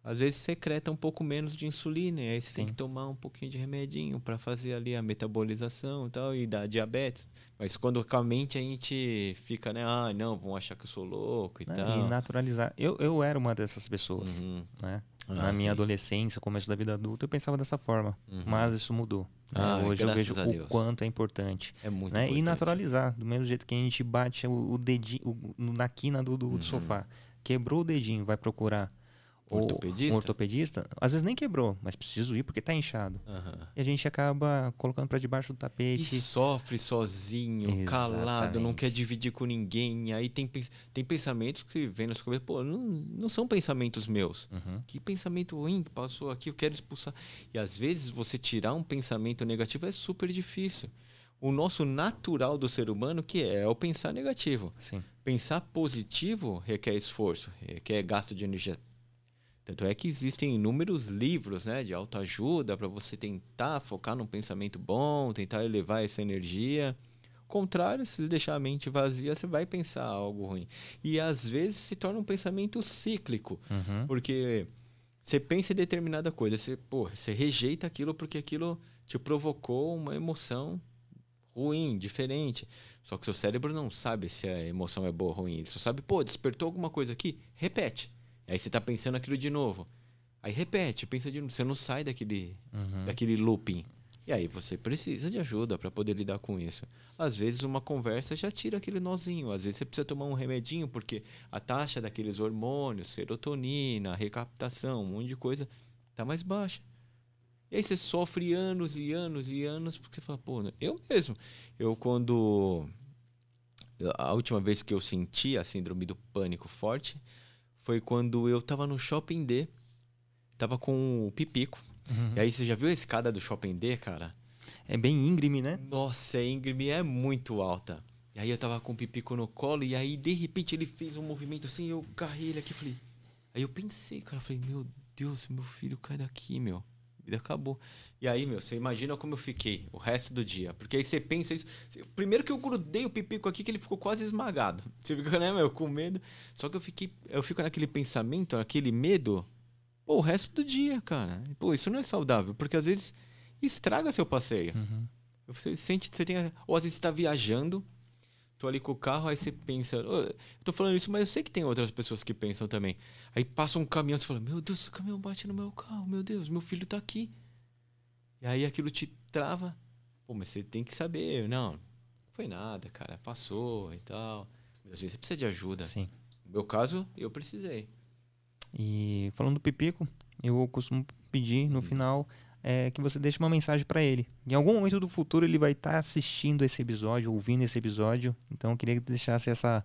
às vezes secreta um pouco menos de insulina, e aí você Sim. tem que tomar um pouquinho de remedinho para fazer ali a metabolização e tal, e dar diabetes. Mas quando com a mente a gente fica, né? Ah, não, vão achar que eu sou louco e tal. E naturalizar. Eu, eu era uma dessas pessoas, uhum. né? Ah, Na minha sim. adolescência, começo da vida adulta, eu pensava dessa forma. Uhum. Mas isso mudou. Né? Ah, Hoje eu vejo o quanto é importante. É muito né? importante. E naturalizar, do mesmo jeito que a gente bate o, dedinho o, na quina do, do, uhum. do sofá. Quebrou o dedinho, vai procurar ortopedista? um ortopedista, às vezes nem quebrou, mas preciso ir porque está inchado. Uhum. E a gente acaba colocando para debaixo do tapete. E sofre sozinho, Exatamente. calado, não quer dividir com ninguém. Aí tem, tem pensamentos que vem na sua cabeça, pô, não, não são pensamentos meus. Uhum. Que pensamento ruim que passou aqui, eu quero expulsar. E às vezes você tirar um pensamento negativo é super difícil. O nosso natural do ser humano que é, é o pensar negativo. Sim. Pensar positivo requer esforço, requer gasto de energia Tanto é que existem inúmeros livros né, de autoajuda para você tentar focar num pensamento bom, tentar elevar essa energia. Contrário, se deixar a mente vazia, você vai pensar algo ruim. E às vezes se torna um pensamento cíclico, Uhum. porque você pensa em determinada coisa, você, pô, você rejeita aquilo porque aquilo te provocou uma emoção ruim, diferente. Só que seu cérebro não sabe se a emoção é boa ou ruim. Ele só sabe, pô, despertou alguma coisa aqui, repete. Aí você tá pensando aquilo de novo. Aí repete, pensa de novo. Você não sai daquele, Uhum. daquele looping. E aí você precisa de ajuda para poder lidar com isso. Às vezes uma conversa já tira aquele nozinho, às vezes você precisa tomar um remedinho porque a taxa daqueles hormônios, serotonina, recaptação, um monte de coisa tá mais baixa. E aí você sofre anos e anos e anos porque você fala, pô, né, eu mesmo, eu quando a última vez que eu senti a síndrome do pânico forte foi quando eu tava no Shopping D, tava com o Pipico. Uhum. E aí você já viu a escada do Shopping D, cara? É bem íngreme, né? Nossa, a íngreme é muito alta. E aí eu tava com o Pipico no colo e aí de repente ele fez um movimento assim, eu carrei ele aqui, falei. Aí eu pensei, cara, falei, meu Deus, meu filho cai daqui, meu. Vida acabou. E aí, meu, você imagina como eu fiquei o resto do dia. Porque aí você pensa isso. Primeiro que eu grudei o Pipico aqui, que ele ficou quase esmagado. Você fica, né, meu, com medo. Só que eu fiquei. Eu fico naquele pensamento, naquele medo, pô, o resto do dia, cara. Pô, isso não é saudável, porque às vezes estraga seu passeio. Uhum. Você sente, você tem, ou às vezes você tá viajando, tô ali com o carro, aí você pensa, "Ô, eu tô falando isso, mas eu sei que tem outras pessoas que pensam também. Aí passa um caminhão, você fala, meu Deus, o caminhão bate no meu carro, meu Deus, meu filho tá aqui. E aí aquilo te trava. Pô, mas você tem que saber, não, não foi nada, cara, passou e tal. Mas às vezes você precisa de ajuda. Sim. No meu caso, eu precisei. E falando do Pipico, eu costumo pedir Hum. no final é, que você deixe uma mensagem para ele. Em algum momento do futuro ele vai estar assistindo esse episódio, ouvindo esse episódio. Então eu queria que deixasse essa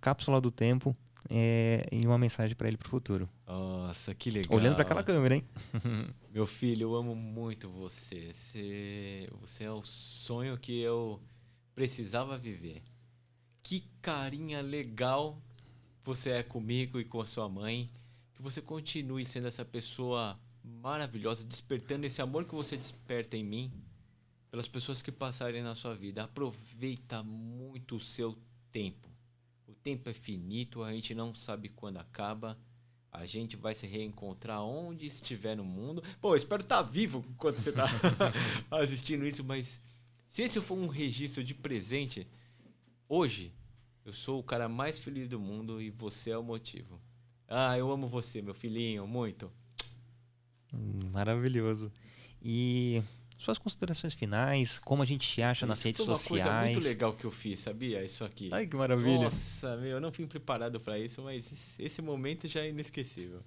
cápsula do tempo é, e uma mensagem para ele pro futuro. Nossa, que legal. Olhando para aquela câmera, hein? Meu filho, eu amo muito você. Você, você é o sonho que eu precisava viver. Que carinha legal você é comigo e com a sua mãe. Que você continue sendo essa pessoa maravilhosa, despertando esse amor que você desperta em mim pelas pessoas que passarem na sua vida. Aproveita muito o seu tempo. O tempo é finito, a gente não sabe quando acaba. A gente vai se reencontrar onde estiver no mundo. Pô, eu espero estar vivo enquanto você está assistindo isso, mas se esse for um registro de presente, hoje eu sou o cara mais feliz do mundo e você é o motivo. Ah, eu amo você, meu filhinho, muito. Maravilhoso. E suas considerações finais, como a gente te acha nas Isso redes foi uma coisa sociais. muito legal que eu fiz, sabia? Isso aqui. Ai, que maravilha. Nossa, meu, eu não fui preparado para isso, mas esse- momento já é inesquecível.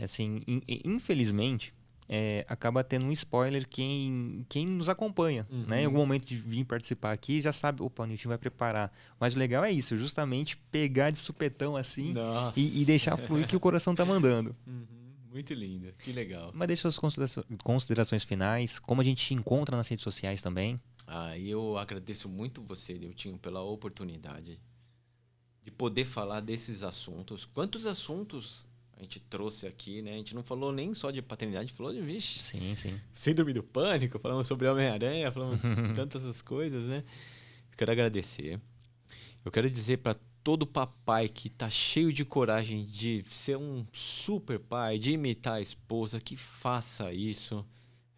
Assim, in- in- infelizmente, é, acaba tendo um spoiler quem, quem nos acompanha, Uhum. né? Em algum momento de vir participar aqui, já sabe, opa, o Nilton vai preparar. Mas o legal é isso, justamente pegar de supetão assim e, e deixar fluir o que o coração tá mandando. Uhum, muito lindo, que legal. Mas deixa suas considerações finais, como a gente te encontra nas redes sociais também. Ah, eu agradeço muito você, Niltinho, pela oportunidade de poder falar desses assuntos. Quantos assuntos a gente trouxe aqui, né? A gente não falou nem só de paternidade, falou de, vixe, Sim, sim. síndrome do pânico, falamos sobre Homem-Aranha, falamos tantas coisas, né? Eu quero agradecer. Eu quero dizer para todo papai que tá cheio de coragem de ser um super pai, de imitar a esposa, que faça isso.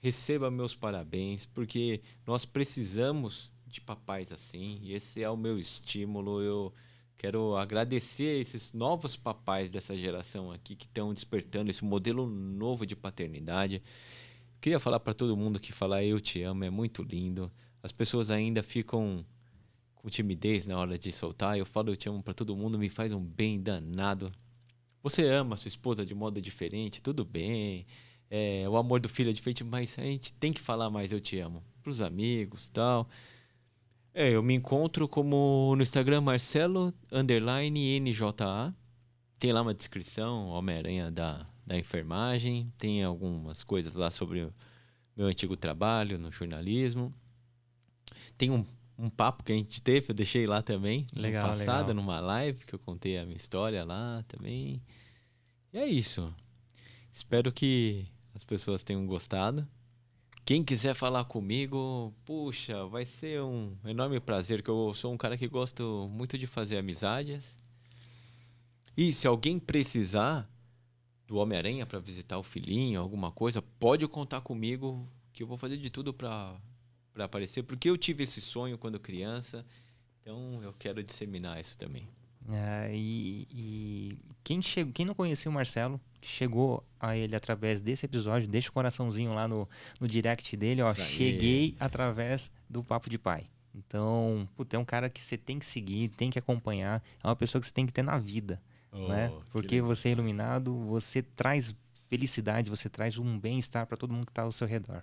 Receba meus parabéns, porque nós precisamos de papais assim, e esse é o meu estímulo. Eu quero agradecer esses novos papais dessa geração aqui que estão despertando esse modelo novo de paternidade. Queria falar para todo mundo que falar eu te amo é muito lindo. As pessoas ainda ficam com timidez na hora de soltar. Eu falo eu te amo para todo mundo, me faz um bem danado. Você ama sua esposa de modo diferente, tudo bem. É, o amor do filho é diferente, mas a gente tem que falar mais eu te amo pros amigos, tal. É, eu me encontro como no Instagram Marcelo underline NJA. Tem lá uma descrição, Homem-Aranha da, da enfermagem. Tem algumas coisas lá sobre meu antigo trabalho no jornalismo. Tem um, um papo que a gente teve, eu deixei lá também. no Legal, passado, legal. numa live, que eu contei a minha história lá também. E é isso. Espero que as pessoas tenham gostado. Quem quiser falar comigo, puxa, vai ser um enorme prazer, que eu sou um cara que gosto muito de fazer amizades. E se alguém precisar do Homem-Aranha para visitar o filhinho, alguma coisa, pode contar comigo, que eu vou fazer de tudo para aparecer, porque eu tive esse sonho quando criança, então eu quero disseminar isso também. É, e, e quem, chegou, quem não conhecia o Marcelo, chegou a ele através desse episódio, deixa o coraçãozinho lá no, no direct dele, ó. Cheguei através do Papo de Pai. Então, puta, é um cara que você tem que seguir, tem que acompanhar. É uma pessoa que você tem que ter na vida. Oh, né? Porque você é iluminado, você traz felicidade, você traz um bem-estar para todo mundo que está ao seu redor.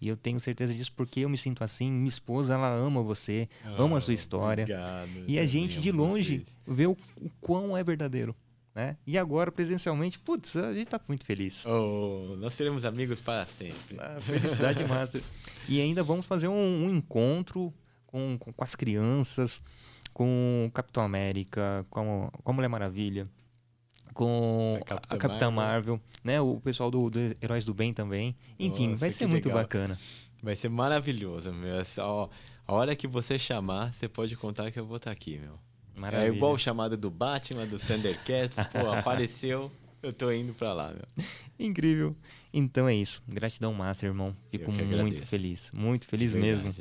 E eu tenho certeza disso porque eu me sinto assim. Minha esposa, ela ama você, oh, ama a sua história. Obrigado, e a gente de longe vocês. vê o, o quão é verdadeiro. Né? E agora, presencialmente, putz, a gente está muito feliz. Oh, nós seremos amigos para sempre. Ah, felicidade master. E ainda vamos fazer um, um encontro com, com, com, as crianças, com o Capitão América, com, com a Mulher Maravilha, com a Capitã, a Capitã Marvel. Marvel, né? O pessoal do, do, Heróis do Bem também. Enfim, Nossa, vai ser muito legal. bacana. Vai ser maravilhoso, meu. É só, a hora que você chamar, você pode contar que eu vou estar aqui, meu. Maravilha. É igual o chamado do Batman, dos Thundercats. Pô, apareceu, eu tô indo pra lá, meu. Incrível. Então é isso. Gratidão, Master, irmão. Fico muito feliz. Muito feliz mesmo.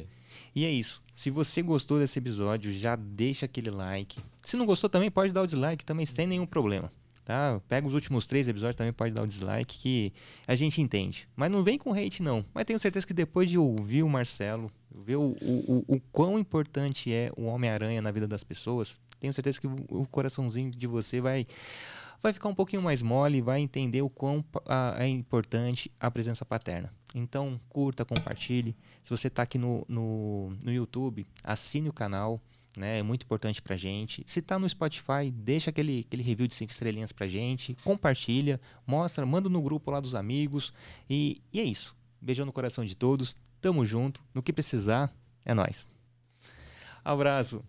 E é isso. Se você gostou desse episódio, já deixa aquele like. Se não gostou também, pode dar o dislike também, sem nenhum problema. Tá? Pega os últimos três episódios também, pode dar o dislike, que a gente entende. Mas não vem com hate, não. Mas tenho certeza que depois de ouvir o Marcelo, ver o, o, o, o quão importante é o Homem-Aranha na vida das pessoas, tenho certeza que o coraçãozinho de você vai vai ficar um pouquinho mais mole, vai entender o quão é importante a presença paterna. Então, curta, compartilhe. Se você está aqui no, no, no YouTube, assine o canal, né? É muito importante pra gente. Se tá no Spotify, deixa aquele, aquele review de cinco estrelinhas pra gente, compartilha, mostra, manda no grupo lá dos amigos. E, e é isso. Beijão no coração de todos. Tamo junto. No que precisar, é nós. Abraço.